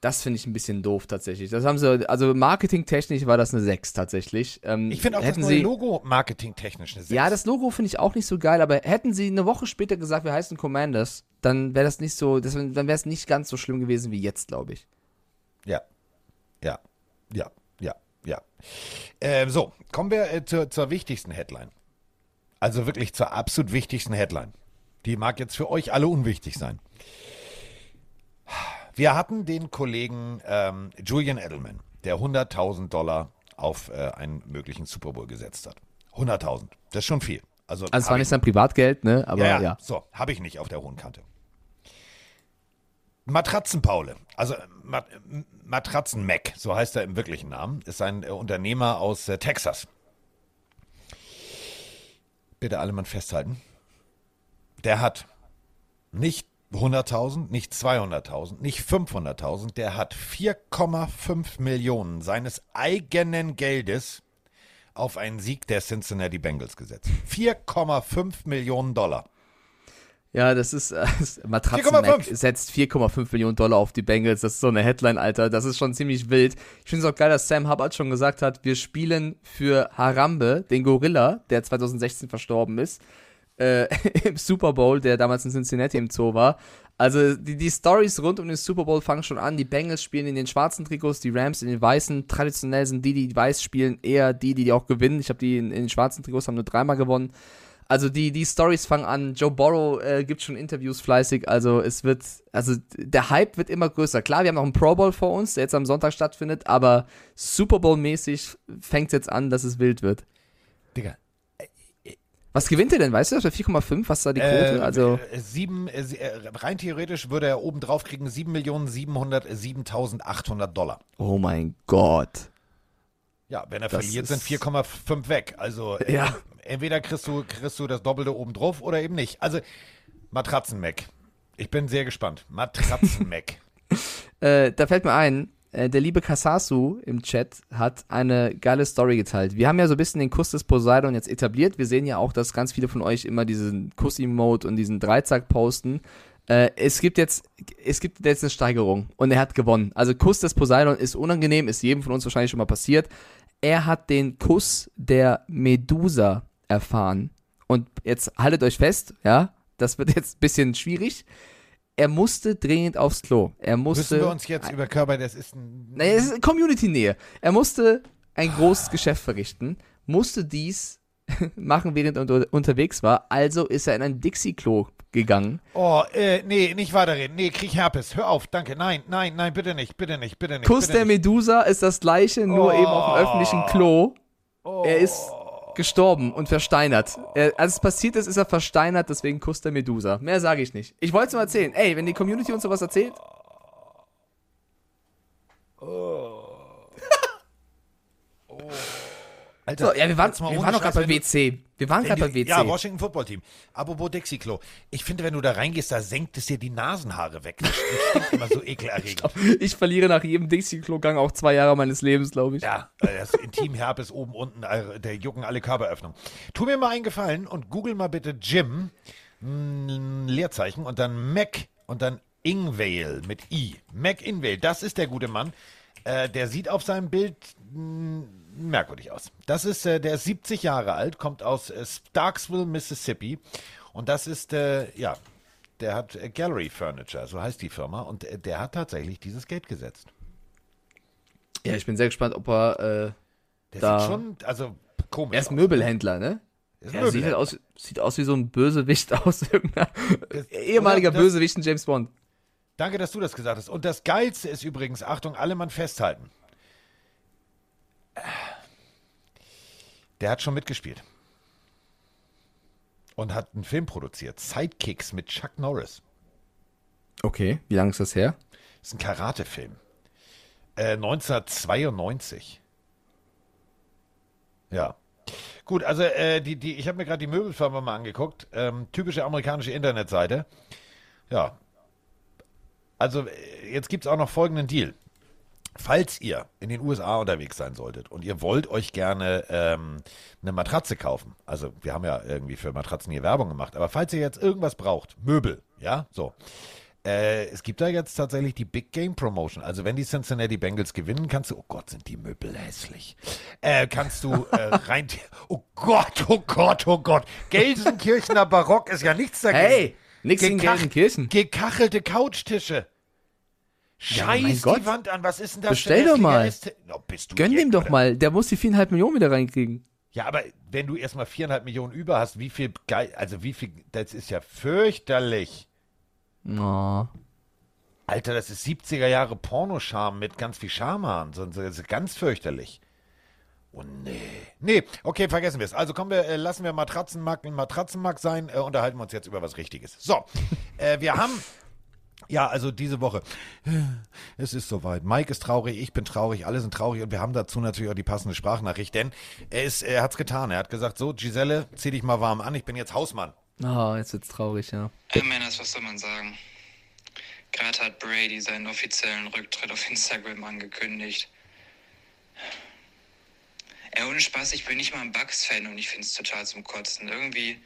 das finde ich ein bisschen doof tatsächlich. Das haben sie, also marketingtechnisch war das eine 6 tatsächlich. Ähm, Ich finde auch das hätten neue sie, Logo marketingtechnisch eine 6. Ja, das Logo finde ich auch nicht so geil, aber hätten sie eine Woche später gesagt, wir heißen Commanders, dann wäre das nicht so, das, dann wäre es nicht ganz so schlimm gewesen wie jetzt, glaube ich. Ja. Ja. Ja. Ja. Ja. Ähm, so, kommen wir äh, zur, zur wichtigsten Headline. Also wirklich zur absolut wichtigsten Headline. Die mag jetzt für euch alle unwichtig sein. Wir hatten den Kollegen ähm, Julian Edelman, der 100.000 Dollar auf äh, einen möglichen Super Bowl gesetzt hat. 100.000, das ist schon viel. Also, Also es war ich nicht sein Privatgeld, ne? Aber ja, ja. ja. So, habe ich nicht auf der hohen Kante. Matratzenpaule, also Mat Matratzen-Mac, so heißt er im wirklichen Namen, ist ein äh, Unternehmer aus äh, Texas. Bitte alle mal festhalten. Der hat nicht 100.000, nicht 200.000, nicht 500.000, der hat 4,5 Millionen seines eigenen Geldes auf einen Sieg der Cincinnati Bengals gesetzt. 4,5 Millionen Dollar. Ja, das ist äh, Matratzen-Mac 4,5. setzt 4,5 Millionen Dollar auf die Bengals. Das ist so eine Headline, Alter. Das ist schon ziemlich wild. Ich finde es auch geil, dass Sam Hubbard schon gesagt hat, wir spielen für Harambe, den Gorilla, der 2016 verstorben ist, äh, im Super Bowl, der damals in Cincinnati im Zoo war. Also die, die Stories rund um den Super Bowl fangen schon an. Die Bengals spielen in den schwarzen Trikots, die Rams in den weißen. Traditionell sind die, die weiß spielen, eher die, die, auch gewinnen. Ich habe die in, in den schwarzen Trikots, haben nur dreimal gewonnen. Also die, die Stories fangen an. Joe Borrow äh, gibt schon Interviews fleißig. Also es wird, also der Hype wird immer größer. Klar, wir haben noch einen Pro Bowl vor uns, der jetzt am Sonntag stattfindet, aber Super Bowl-mäßig fängt es jetzt an, dass es wild wird. Digga. Was gewinnt er denn? Weißt du das bei 4,5? Was ist da die Quote? Äh, also äh, sieben, äh, äh, rein theoretisch würde er oben drauf kriegen 7.707.800 Dollar. oh mein Gott. Ja, wenn er Das verliert, sind ist- 4,5 weg. Also Ja. entweder kriegst du, kriegst du das Doppelte oben drauf oder eben nicht. Also Matratzen-Mac. Ich bin sehr gespannt. Matratzen-Mac. Äh, da fällt mir ein, der liebe Kasasu im Chat hat eine geile Story geteilt. Wir haben ja so ein bisschen den Kuss des Poseidon jetzt etabliert. Wir sehen ja auch, dass ganz viele von euch immer diesen Kuss-Emote und diesen Dreizack posten. Äh, es gibt jetzt, es gibt jetzt eine Steigerung und er hat gewonnen. Also Kuss des Poseidon ist unangenehm, ist jedem von uns wahrscheinlich schon mal passiert. Er hat den Kuss der Medusa erfahren. Und jetzt haltet euch fest, ja, das wird jetzt ein bisschen schwierig. Er musste dringend aufs Klo. Er musste. Müssen wir uns jetzt über Körper, das ist ein. Naja, es ist Community-Nähe. Er musste ein großes Geschäft verrichten, musste dies machen, während er unter unterwegs war. Also ist er in ein Dixie-Klo gegangen. Oh, äh, nee, nicht weiterreden. Nee, krieg Herpes. Hör auf, danke. Nein, nein, nein, bitte nicht, bitte nicht, bitte nicht. Kuss bitte der nicht. Medusa ist das gleiche, nur Oh. eben auf dem öffentlichen Klo. Oh. Er ist gestorben und versteinert. Er, als es passiert ist, ist er versteinert, deswegen Kuss der Medusa. Mehr sage ich nicht. Ich wollte es nur erzählen. Ey, wenn die Community uns sowas erzählt, Alter, so, ja, wir waren, wir waren Scheiß, gerade bei WC. Wir waren gerade bei WC. Ja, Washington Football Team. Apropos Dixie-Klo. Ich finde, wenn du da reingehst, da senkt es dir die Nasenhaare weg. Das stinkt immer so ekelerregend. ich verliere nach jedem Dixie-Klo-Gang auch zwei Jahre meines Lebens, glaube ich. Ja, äh, das Intimherpes oben, unten, äh, der jucken alle Körperöffnungen. Tu mir mal einen Gefallen und google mal bitte Jim, ein Leerzeichen, und dann Mac und dann Ingvale mit I. Mac Ingvale, das ist der gute Mann. Äh, der sieht auf seinem Bild mh, merkwürdig aus. Das ist, äh, der ist 70 Jahre alt, kommt aus äh, Starksville, Mississippi. Und das ist, äh, ja, der hat äh, Gallery Furniture, so heißt die Firma. Und äh, der hat tatsächlich dieses Gate gesetzt. Ja, ich bin sehr gespannt, ob er. Äh, Der Da- sieht schon, also komisch. er ist aus. Möbelhändler, ne? Ist Ja, sieht, halt aus, sieht aus wie so ein Bösewicht aus irgendeiner. Ehemaliger das- Bösewicht in James Bond. Danke, dass du das gesagt hast. Und das Geilste ist übrigens, Achtung, alle Mann festhalten. Der hat schon mitgespielt. Und hat einen Film produziert. Sidekicks mit Chuck Norris. Okay, wie lange ist das her? Das ist ein Karate-Film. Äh, 1992. Ja. Gut, also äh, die, die, ich habe mir gerade die Möbelfirma mal angeguckt. Ähm, typische amerikanische Internetseite. Ja. Also äh, jetzt gibt es auch noch folgenden Deal. Falls ihr in den USA unterwegs sein solltet und ihr wollt euch gerne ähm, eine Matratze kaufen, also wir haben ja irgendwie für Matratzen hier Werbung gemacht, aber falls ihr jetzt irgendwas braucht, Möbel, ja, so, äh, es gibt da jetzt tatsächlich die Big Game Promotion. Also wenn die Cincinnati Bengals gewinnen, kannst du, oh Gott, sind die Möbel hässlich. Äh, kannst du äh, rein, oh Gott, oh Gott, oh Gott. Gelsenkirchener Barock ist ja nichts dagegen. Hey, in Gekach- Gelsenkirchen. Gekachelte Couchtische. Ja, Scheiß Gott. die Wand an, was ist denn das Bestell doch mal. Oh, bist du Gönn Jack, dem doch oder? mal. Der muss die viereinhalb Millionen wieder reinkriegen. Ja, aber wenn du erstmal viereinhalb Millionen über hast, wie viel geil, also wie viel, das ist ja fürchterlich. Oh. Alter, das ist 70er Jahre Pornoscham mit ganz viel Schamhahn. So, so, das ist ganz fürchterlich. Oh nee. Nee, okay, vergessen wir es. Also kommen wir, äh, lassen wir Matratzenmarkt ein Matratzenmarkt sein, äh, unterhalten wir uns jetzt über was Richtiges. So, äh, wir haben. Ja, also diese Woche. Es ist soweit. Mike ist traurig, ich bin traurig, alle sind traurig und wir haben dazu natürlich auch die passende Sprachnachricht, denn er, ist, er hat's getan. Er hat gesagt, so, Giselle, zieh dich mal warm an, ich bin jetzt Hausmann. oh, jetzt wird's traurig, ja. Ja, Männers, was soll man sagen? Gerade hat Brady seinen offiziellen Rücktritt auf Instagram angekündigt. Ey, ohne Spaß, ich bin nicht mal ein Bucks-Fan und ich finde es total zum Kotzen. Irgendwie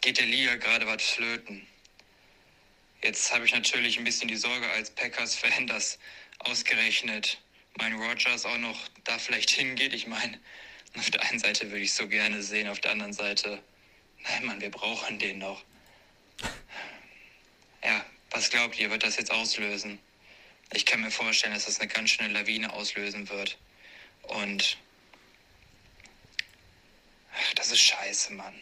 geht der Liga gerade was flöten. Jetzt habe ich natürlich ein bisschen die Sorge als Packers-Fan, dass ausgerechnet mein Rogers auch noch da vielleicht hingeht. Ich meine, auf der einen Seite würde ich so gerne sehen, auf der anderen Seite, nein, Mann, wir brauchen den noch. Ja, was glaubt ihr, wird das jetzt auslösen? Ich kann mir vorstellen, dass das eine ganz schöne Lawine auslösen wird. Und ach, das ist scheiße, Mann.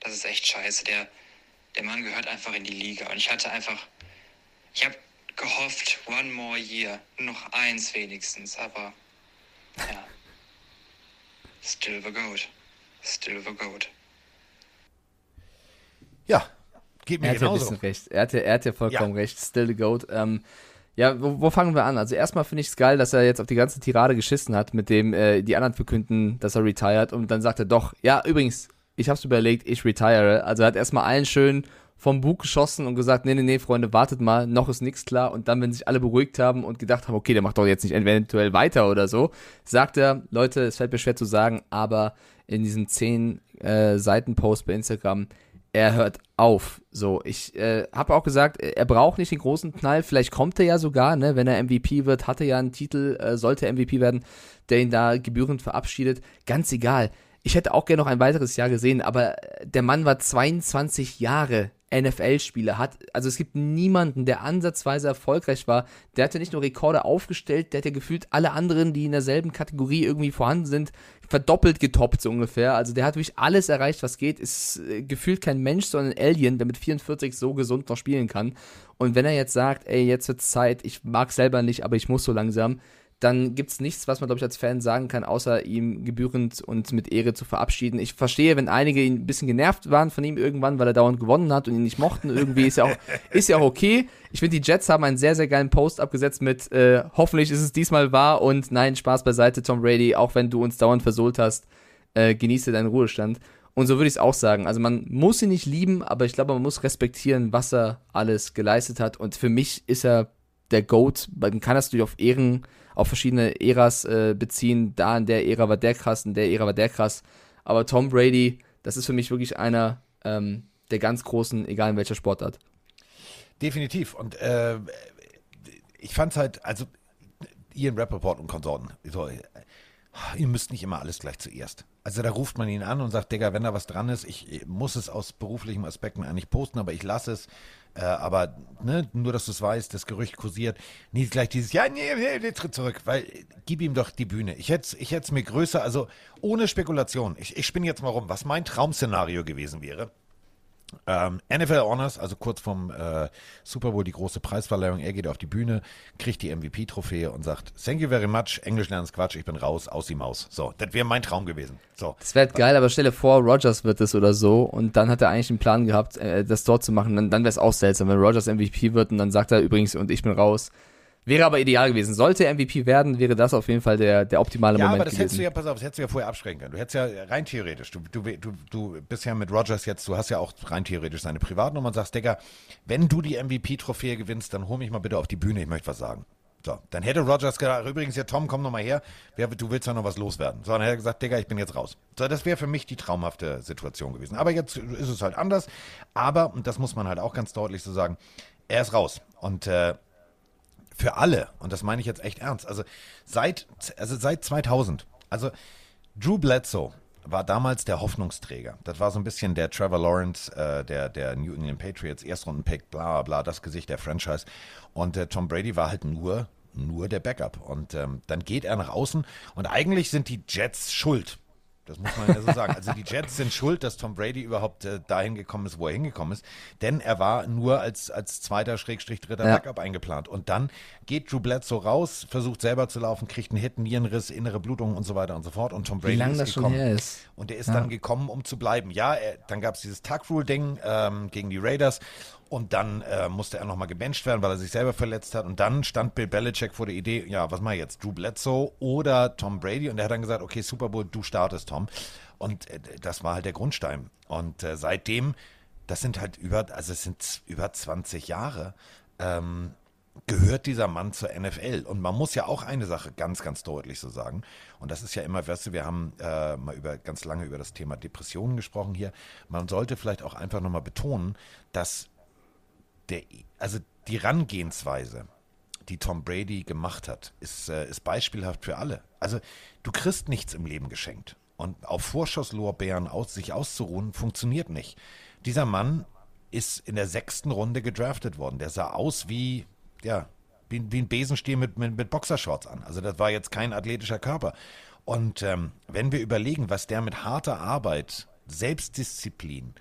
Das ist echt scheiße. Der, der Mann gehört einfach in die Liga. Und ich hatte einfach, ich habe gehofft, one more year, noch eins wenigstens. Aber ja, still the goat, still the goat. Ja, geht mir Er hat ja ein genauso. bisschen recht. Er hat ja, er hat ja vollkommen recht. Still the Goat. Ähm, ja, wo, wo fangen wir an? Also erstmal finde ich es geil, dass er jetzt auf die ganze Tirade geschissen hat, mit dem äh, die anderen verkünden, dass er retired und dann sagt er doch, ja, übrigens, ich hab's überlegt, ich retire. Also er hat erstmal allen schön vom Bug geschossen und gesagt, nee, nee, nee, Freunde, wartet mal, noch ist nichts klar. Und dann, wenn sich alle beruhigt haben und gedacht haben, okay, der macht doch jetzt nicht eventuell weiter oder so, sagt er, Leute, es fällt mir schwer zu sagen, aber in diesem 10 äh, Seiten Post bei Instagram, er hört auf. So, ich äh, habe auch gesagt, er braucht nicht den großen Knall. Vielleicht kommt er ja sogar, ne, wenn er MVP wird, hat er ja einen Titel, äh, sollte MVP werden, der ihn da gebührend verabschiedet. Ganz egal. Ich hätte auch gerne noch ein weiteres Jahr gesehen, aber der Mann war 22 Jahre NFL-Spieler, hat, also es gibt niemanden, der ansatzweise erfolgreich war. Der hatte nicht nur Rekorde aufgestellt, der hat ja gefühlt alle anderen, die in derselben Kategorie irgendwie vorhanden sind, verdoppelt getoppt so ungefähr. Also der hat wirklich alles erreicht, was geht. Ist äh, gefühlt kein Mensch, sondern ein Alien, der mit 44 so gesund noch spielen kann. Und wenn er jetzt sagt, ey, jetzt wird's Zeit, ich mag selber nicht, aber ich muss so langsam, dann gibt es nichts, was man, glaube ich, als Fan sagen kann, außer ihm gebührend und mit Ehre zu verabschieden. Ich verstehe, wenn einige ein bisschen genervt waren von ihm irgendwann, weil er dauernd gewonnen hat und ihn nicht mochten, irgendwie ist ja auch, ist ja auch okay. Ich finde, die Jets haben einen sehr, sehr geilen Post abgesetzt mit äh, hoffentlich ist es diesmal wahr und nein, Spaß beiseite, Tom Brady, auch wenn du uns dauernd versohlt hast, äh, genieße deinen Ruhestand. Und so würde ich es auch sagen. Also man muss ihn nicht lieben, aber ich glaube, man muss respektieren, was er alles geleistet hat. Und für mich ist er der GOAT. Man kann das natürlich auf Ehren auf verschiedene Äras äh, beziehen. Da in der Ära war der krass, in der Ära war der krass. Aber Tom Brady, das ist für mich wirklich einer ähm, der ganz großen, egal in welcher Sportart. Definitiv. Und äh, ich fand es halt, also Ian Rappaport und Konsorten, so, ihr müsst nicht immer alles gleich zuerst. Also da ruft man ihn an und sagt, Digga, wenn da was dran ist, ich muss es aus beruflichen Aspekten eigentlich posten, aber ich lasse es. Äh, aber ne, nur, dass du es weißt, das Gerücht kursiert. Nie gleich dieses, ja, nee, nee, nee, tritt zurück, weil gib ihm doch die Bühne. Ich hätte ich es mir größer, also ohne Spekulation. Ich, ich spinne jetzt mal rum, was mein Traumszenario gewesen wäre. Ähm, NFL Honors, also kurz vom äh, Super Bowl, die große Preisverleihung. Er geht auf die Bühne, kriegt die MVP-Trophäe und sagt: Thank you very much. Englisch lernen ist Quatsch, ich bin raus, aus die Maus. So, das wäre mein Traum gewesen. So. Das wäre geil, aber stelle vor, Rogers wird es oder so und dann hat er eigentlich einen Plan gehabt, äh, das dort zu machen. Dann, dann wäre es auch seltsam, wenn Rogers MVP wird und dann sagt er übrigens und ich bin raus. Wäre aber ideal gewesen. Sollte er MVP werden, wäre das auf jeden Fall der, der optimale ja, Moment aber das gewesen. hättest du ja, pass auf, das hättest du ja vorher abschrecken können. Du hättest ja rein theoretisch, du, du, du, du bist ja mit Rogers jetzt, du hast ja auch rein theoretisch seine Privatnummer und sagst, Digga, wenn du die MVP-Trophäe gewinnst, dann hol mich mal bitte auf die Bühne, ich möchte was sagen. So, dann hätte Rogers gesagt, übrigens, ja, Tom, komm noch mal her, du willst ja noch was loswerden. So, dann hätte er gesagt, Digga, ich bin jetzt raus. So, das wäre für mich die traumhafte Situation gewesen. Aber jetzt ist es halt anders. Aber, und das muss man halt auch ganz deutlich so sagen, er ist raus. Und äh, für alle, und das meine ich jetzt echt ernst, also seit, also seit 2000, also Drew Bledsoe war damals der Hoffnungsträger. Das war so ein bisschen der Trevor Lawrence, äh, der, der New England Patriots, Erstrundenpick, bla bla, das Gesicht der Franchise. Und äh, Tom Brady war halt nur, nur der Backup. Und ähm, dann geht er nach außen und eigentlich sind die Jets schuld das muss man ja so sagen. Also die Jets sind schuld, dass Tom Brady überhaupt äh, dahin gekommen ist, wo er hingekommen ist. Denn er war nur als, als zweiter Schrägstrich dritter ja. Backup eingeplant. Und dann geht Drew Bledsoe raus, versucht selber zu laufen, kriegt einen Hit, Nierenriss, innere Blutung und so weiter und so fort. Und Tom Brady Wie lange ist das gekommen. schon her ist. Und er ist ja. dann gekommen, um zu bleiben. Ja, er, dann gab es dieses Tuck-Rule-Ding ähm, gegen die Raiders. Und dann äh, musste er nochmal gebencht werden, weil er sich selber verletzt hat. Und dann stand Bill Belichick vor der Idee, ja, was mache ich jetzt? Drew Bledsoe oder Tom Brady? Und er hat dann gesagt, okay, Super Bowl, du startest, Tom. Und äh, das war halt der Grundstein. Und äh, seitdem, das sind halt über, also es sind über 20 Jahre, ähm, gehört dieser Mann zur NFL. Und man muss ja auch eine Sache ganz, ganz deutlich so sagen. Und das ist ja immer, weißt du, wir haben äh, mal über ganz lange über das Thema Depressionen gesprochen hier. Man sollte vielleicht auch einfach nochmal betonen, dass der, also die Rangehensweise, die Tom Brady gemacht hat, ist, äh, ist beispielhaft für alle. Also du kriegst nichts im Leben geschenkt. Und auf Vorschusslorbeeren aus, sich auszuruhen, funktioniert nicht. Dieser Mann ist in der sechsten Runde gedraftet worden. Der sah aus wie, ja, wie, wie ein Besenstiel mit, mit, mit Boxershorts an. Also das war jetzt kein athletischer Körper. Und ähm, wenn wir überlegen, was der mit harter Arbeit, Selbstdisziplin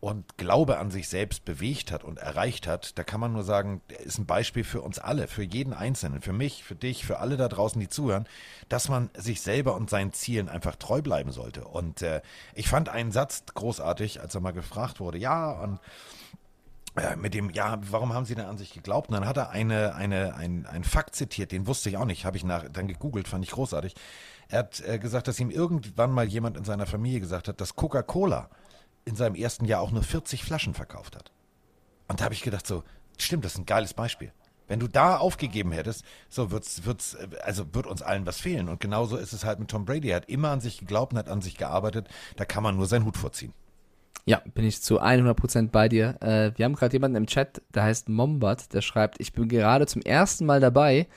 und Glaube an sich selbst bewegt hat und erreicht hat, da kann man nur sagen, ist ein Beispiel für uns alle, für jeden Einzelnen, für mich, für dich, für alle da draußen, die zuhören, dass man sich selber und seinen Zielen einfach treu bleiben sollte. Und äh, ich fand einen Satz großartig, als er mal gefragt wurde, ja, und äh, mit dem, ja, warum haben Sie denn an sich geglaubt? Und dann hat er eine, eine, ein, einen Fakt zitiert, den wusste ich auch nicht, habe ich nach, dann gegoogelt, fand ich großartig. Er hat äh, gesagt, dass ihm irgendwann mal jemand in seiner Familie gesagt hat, dass Coca-Cola in seinem ersten Jahr auch nur 40 Flaschen verkauft hat. Und da habe ich gedacht, so, stimmt, das ist ein geiles Beispiel. Wenn du da aufgegeben hättest, so wird's, wird's, also wird uns allen was fehlen. Und genauso ist es halt mit Tom Brady. Er hat immer an sich geglaubt und hat an sich gearbeitet. Da kann man nur seinen Hut vorziehen. Ja, bin ich zu 100% bei dir. Äh, wir haben gerade jemanden im Chat, der heißt Mombat, der schreibt, ich bin gerade zum ersten Mal dabei.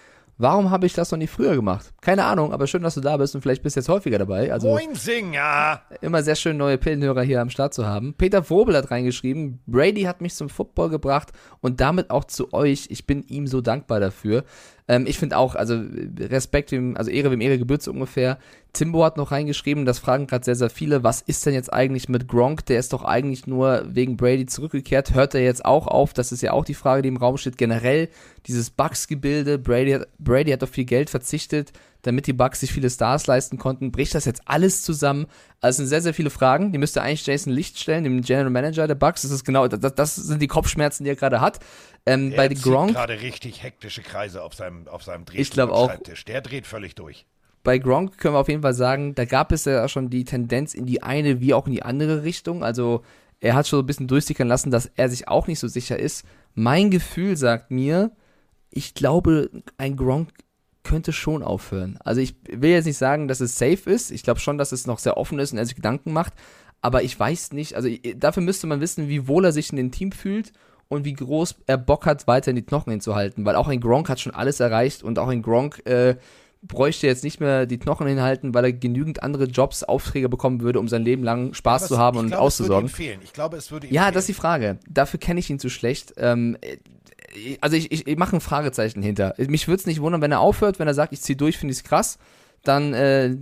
Warum habe ich das noch nie früher gemacht? Keine Ahnung, aber schön, dass du da bist und vielleicht bist du jetzt häufiger dabei. Also Moin Singer! immer sehr schön, neue Pillenhörer hier am Start zu haben. Peter Wobel hat reingeschrieben, Brady hat mich zum Football gebracht und damit auch zu euch. Ich bin ihm so dankbar dafür. Ähm, ich finde auch, also Respekt, wem, also Ehre wem Ehre gebührt so ungefähr. Timbo hat noch reingeschrieben, das fragen gerade sehr, sehr viele, was ist denn jetzt eigentlich mit Gronk? Der ist doch eigentlich nur wegen Brady zurückgekehrt. Hört er jetzt auch auf? Das ist ja auch die Frage, die im Raum steht. Generell dieses Bucks-Gebilde, Brady, Brady hat auf viel Geld verzichtet, damit die Bucks sich viele Stars leisten konnten. Bricht das jetzt alles zusammen? Also es sind sehr, sehr viele Fragen. Die müsste eigentlich Jason Licht stellen, dem General Manager der Bucks. Das ist genau, das, das sind die Kopfschmerzen, die er gerade hat. Ähm, bei Er Gronk, gerade richtig hektische Kreise auf seinem, auf seinem Ich glaub Drehstuhl- auch. Schreibtisch. Der dreht völlig durch. bei Gronk können wir auf jeden Fall sagen, da gab es ja schon die Tendenz in die eine wie auch in die andere Richtung. Also er hat schon so ein bisschen durchsickern lassen, dass er sich auch nicht so sicher ist. Mein Gefühl sagt mir, ich glaube, ein Gronk könnte schon aufhören. Also ich will jetzt nicht sagen, dass es safe ist. Ich glaube schon, dass es noch sehr offen ist und er sich Gedanken macht. Aber ich weiß nicht, also ich- dafür müsste man wissen, wie wohl er sich in dem Team fühlt und wie groß er Bock hat, weiter in die Knochen hinzuhalten. Weil auch ein Gronk hat schon alles erreicht und auch ein Gronk äh, bräuchte jetzt nicht mehr die Knochen hinhalten, weil er genügend andere Jobs, Aufträge bekommen würde, um sein Leben lang Spaß zu haben ich und glaube, es würde ihm auszusorgen. fehlen. Ich glaube, es würde ihm Ja, fehlen. das ist die Frage. Dafür kenne ich ihn zu schlecht. Ähm, äh, also ich, ich, ich mache ein Fragezeichen hinter. Mich würde es nicht wundern, wenn er aufhört, wenn er sagt, ich ziehe durch, finde ich es krass. Dann äh,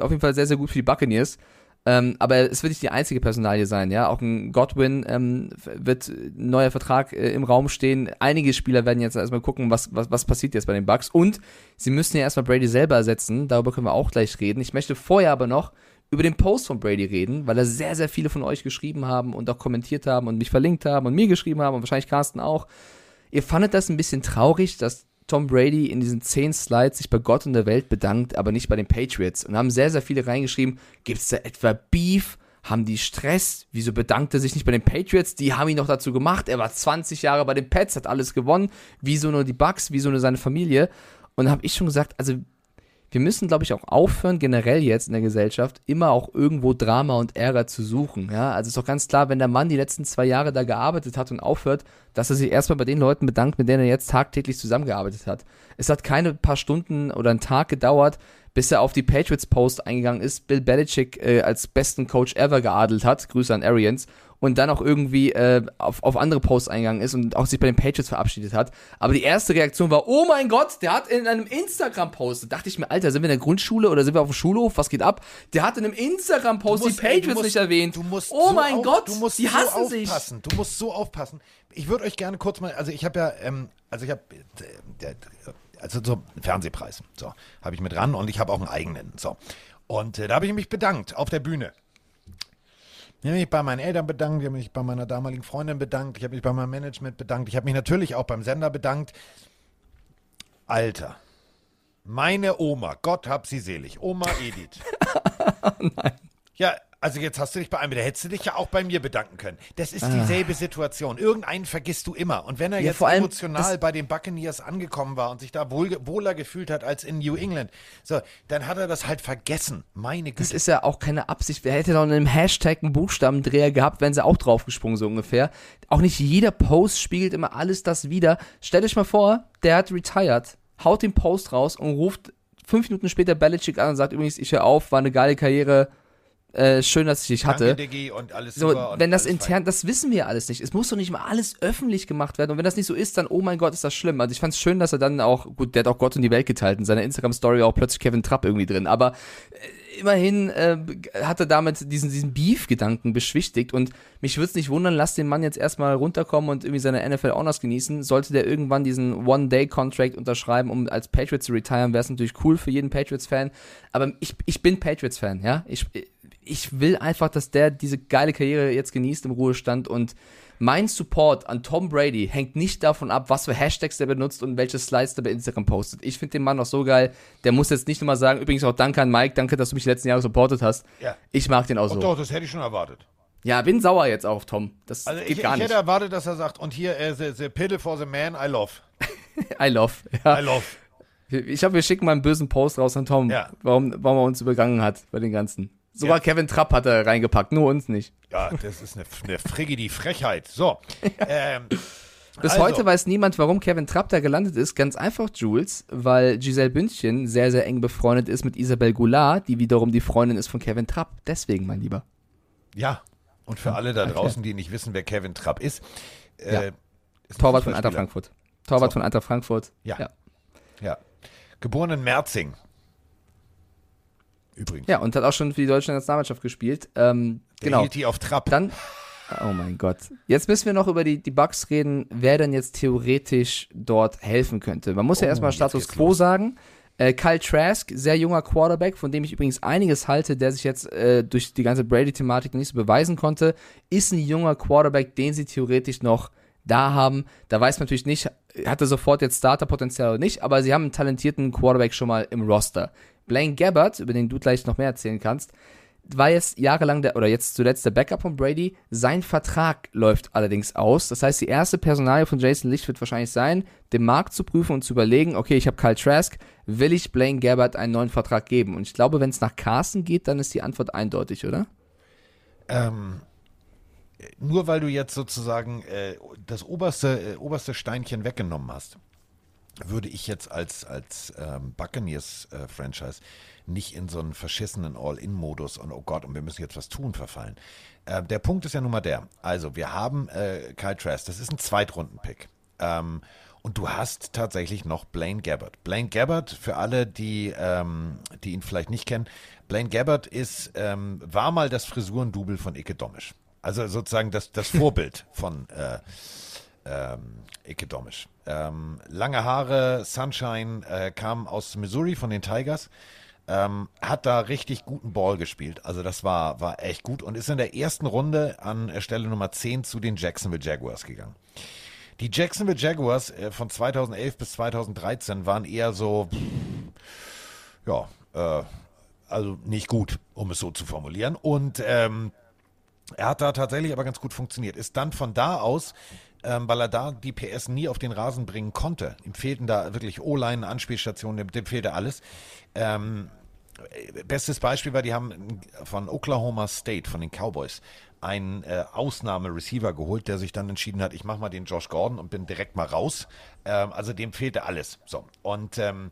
auf jeden Fall sehr, sehr gut für die Buccaneers. Ähm, aber es wird nicht die einzige Personalie sein, ja. Auch ein Godwin ähm, wird neuer Vertrag äh, im Raum stehen. Einige Spieler werden jetzt erstmal gucken, was, was, was passiert jetzt bei den Bucks. Und sie müssen ja erstmal Brady selber ersetzen. Darüber können wir auch gleich reden. Ich möchte vorher aber noch über den Post von Brady reden, weil da sehr, sehr viele von euch geschrieben haben und auch kommentiert haben und mich verlinkt haben und mir geschrieben haben und wahrscheinlich Carsten auch. Ihr fandet das ein bisschen traurig, dass Tom Brady in diesen zehn Slides sich bei Gott und der Welt bedankt, aber nicht bei den Patriots. Und haben sehr, sehr viele reingeschrieben, gibt es da etwa Beef? Haben die Stress? Wieso bedankt er sich nicht bei den Patriots? Die haben ihn noch dazu gemacht. Er war 20 Jahre bei den Pets, hat alles gewonnen. Wieso nur die Bucks? Wieso nur seine Familie? Und da habe ich schon gesagt, also wir müssen, glaube ich, auch aufhören, generell jetzt in der Gesellschaft, immer auch irgendwo Drama und Ärger zu suchen. Ja, also ist doch ganz klar, wenn der Mann die letzten zwei Jahre da gearbeitet hat und aufhört, dass er sich erstmal bei den Leuten bedankt, mit denen er jetzt tagtäglich zusammengearbeitet hat. Es hat keine paar Stunden oder einen Tag gedauert, bis er auf die Patriots-Post eingegangen ist, Bill Belichick äh, als besten Coach ever geadelt hat, Grüße an Arians, und dann auch irgendwie äh, auf, auf andere Posts eingegangen ist und auch sich bei den Patriots verabschiedet hat. Aber die erste Reaktion war, oh mein Gott, der hat in einem Instagram-Post, da dachte ich mir, Alter, sind wir in der Grundschule oder sind wir auf dem Schulhof, was geht ab? Der hat in einem Instagram-Post die ey, du Patriots musst- nicht erwähnt. Du musst oh so mein auf, Gott, du musst die so hassen sich. aufpassen. Du musst so aufpassen. Ich würde euch gerne kurz mal, also ich habe ja, ähm, also ich habe, äh, also so Fernsehpreis, so habe ich mit dran und ich habe auch einen eigenen, so und äh, da habe ich mich bedankt auf der Bühne. Ich habe mich bei meinen Eltern bedankt, ich habe mich bei meiner damaligen Freundin bedankt, ich habe mich bei meinem Management bedankt, ich habe mich natürlich auch beim Sender bedankt. Alter, meine Oma, Gott hab sie selig, Oma Edith. Ja, also jetzt hast du dich bei einem, da hättest du dich ja auch bei mir bedanken können. Das ist dieselbe Situation. Irgendeinen vergisst du immer. Und wenn er Ah. Ja, jetzt emotional das- bei den Buccaneers angekommen war und sich da wohl, wohler gefühlt hat als in New England, so, dann hat er das halt vergessen. Meine Das Güte. ist ja auch keine Absicht. Wer hätte doch in einem Hashtag einen Buchstabendreher gehabt, wären sie auch draufgesprungen, so ungefähr. Auch nicht jeder Post spiegelt immer alles das wieder. Stellt euch mal vor, der hat retired, haut den Post raus und ruft fünf Minuten später Belichick an und sagt übrigens, ich höre auf, war eine geile Karriere, äh, schön, dass ich dich hatte. Danke, So, wenn das intern, das wissen wir alles nicht. Es muss doch nicht mal alles öffentlich gemacht werden. Und wenn das nicht so ist, dann, oh mein Gott, ist das schlimm. Also ich fand es schön, dass er dann auch, gut, der hat auch Gott und die Welt geteilt. In seiner Instagram-Story auch plötzlich Kevin Trapp irgendwie drin. Aber äh, immerhin äh, hat er damit diesen, diesen Beef-Gedanken beschwichtigt. Und mich würde es nicht wundern, lass den Mann jetzt erstmal runterkommen und irgendwie seine NFL-Honors genießen. Sollte der irgendwann diesen One-Day-Contract unterschreiben, um als Patriots zu retiren, wäre es natürlich cool für jeden Patriots-Fan. Aber ich, ich bin Patriots-Fan, ja. Ich, ich will einfach, dass der diese geile Karriere jetzt genießt im Ruhestand und mein Support an Tom Brady hängt nicht davon ab, was für Hashtags der benutzt und welche Slides der bei Instagram postet. Ich finde den Mann noch so geil, der muss jetzt nicht nur mal sagen, übrigens auch danke an Mike, danke, dass du mich die letzten Jahre supportet hast. Ja. Ich mag den auch so. Oh, doch, das hätte ich schon erwartet. Ja, bin sauer jetzt auf Tom. Das Also geht ich, ich gar hätte nicht. erwartet, dass er sagt, und hier, äh, the, the pill for the man I love. I love. Ja. I love. Ich hoffe, wir schicken mal einen bösen Post raus an Tom, Ja. warum, warum er uns übergangen hat bei den ganzen. Sogar Ja. Kevin Trapp hat er reingepackt, nur uns nicht. Ja, das ist eine, eine friggige Frechheit. So. Ähm, Bis Also. heute weiß niemand, warum Kevin Trapp da gelandet ist. Ganz einfach, Jules, weil Giselle Bündchen sehr, sehr eng befreundet ist mit Isabel Goulart, die wiederum die Freundin ist von Kevin Trapp. Deswegen, mein Lieber. ja. Und für alle da draußen, die nicht wissen, wer Kevin Trapp ist. Äh, Ja. ist Torwart von Eintracht Fußballspieler. Frankfurt. Torwart So. von Eintracht Frankfurt. Ja. ja. Ja. Geboren in Merzing. Übrigens. Ja, und hat auch schon für die deutsche Nationalmannschaft gespielt. Ähm, Der genau. hielt die auf Trab. Dann, oh mein Gott. Jetzt müssen wir noch über die, die Bugs reden, wer denn jetzt theoretisch dort helfen könnte. Man muss ja Oh, erstmal Status Quo los. sagen. Äh, Kyle Trask, sehr junger Quarterback, von dem ich übrigens einiges halte, der sich jetzt äh, durch die ganze Brady-Thematik nicht so beweisen konnte, ist ein junger Quarterback, den sie theoretisch noch da haben. Da weiß man natürlich nicht, hat er sofort jetzt Starterpotenzial oder nicht, aber sie haben einen talentierten Quarterback schon mal im Roster. Blaine Gabbard, über den du gleich noch mehr erzählen kannst, war jetzt jahrelang der, oder jetzt zuletzt der Backup von Brady. Sein Vertrag läuft allerdings aus. Das heißt, die erste Personalie von Jason Licht wird wahrscheinlich sein, den Markt zu prüfen und zu überlegen, okay, ich habe Kyle Trask, will ich Blaine Gabbard einen neuen Vertrag geben? Und ich glaube, wenn es nach Carsten geht, dann ist die Antwort eindeutig, oder? Ähm, nur weil du jetzt sozusagen äh, das oberste, äh, oberste Steinchen weggenommen hast, würde ich jetzt als, als ähm, Buccaneers-Franchise nicht in so einen verschissenen All-In-Modus und oh Gott, und wir müssen jetzt was tun verfallen. Äh, der Punkt ist ja nun mal der. Also, wir haben äh, Kyle Trask, das ist ein Zweitrunden-Pick. Ähm, und du hast tatsächlich noch Blaine Gabbard. Blaine Gabbard, für alle, die, ähm, die ihn vielleicht nicht kennen, Blaine Gabbard ist, ähm, war mal das Frisurendouble von Icke Domisch. Also sozusagen das, das Vorbild von äh, ähm, Icke Domisch. Ähm, lange Haare, Sunshine, äh, kam aus Missouri von den Tigers. Ähm, hat da richtig guten Ball gespielt. Also das war, war echt gut und ist in der ersten Runde an Stelle Nummer 10 zu den Jacksonville Jaguars gegangen. Die Jacksonville Jaguars äh, von 2011 bis 2013 waren eher so, ja, äh, also nicht gut, um es so zu formulieren. Und ähm, er hat da tatsächlich aber ganz gut funktioniert. Ist dann von da aus, ähm, weil er da die PS nie auf den Rasen bringen konnte, ihm fehlten da wirklich O-Line, Anspielstationen, dem, dem fehlte alles. Ähm, bestes Beispiel war, die haben von Oklahoma State, von den Cowboys, einen äh, Ausnahme-Receiver geholt, der sich dann entschieden hat, ich mache mal den Josh Gordon und bin direkt mal raus. Ähm, also dem fehlte alles. So. Und ähm,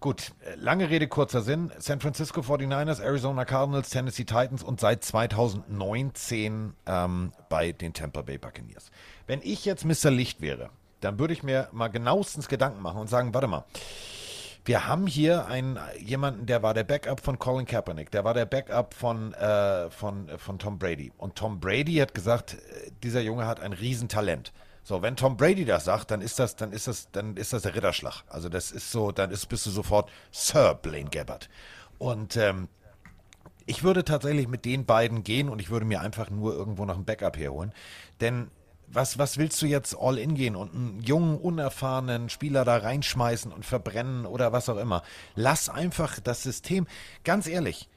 Gut, lange Rede, kurzer Sinn. San Francisco 49ers, Arizona Cardinals, Tennessee Titans und seit 2019 ähm, bei den Tampa Bay Buccaneers. Wenn ich jetzt Mr. Licht wäre, dann würde ich mir mal genauestens Gedanken machen und sagen, warte mal, wir haben hier einen, jemanden, der war der Backup von Colin Kaepernick, der war der Backup von, äh, von, äh, von Tom Brady. Und Tom Brady hat gesagt, äh, dieser Junge hat ein Riesentalent. So, wenn Tom Brady das sagt, dann ist das, dann ist das, dann ist das der Ritterschlag. Also das ist so, dann ist, bist du sofort Sir Blaine Gabbard. Und ähm, ich würde tatsächlich mit den beiden gehen und ich würde mir einfach nur irgendwo noch ein Backup herholen. Denn was, was willst du jetzt all in gehen und einen jungen, unerfahrenen Spieler da reinschmeißen und verbrennen oder was auch immer? Lass einfach das System, ganz ehrlich,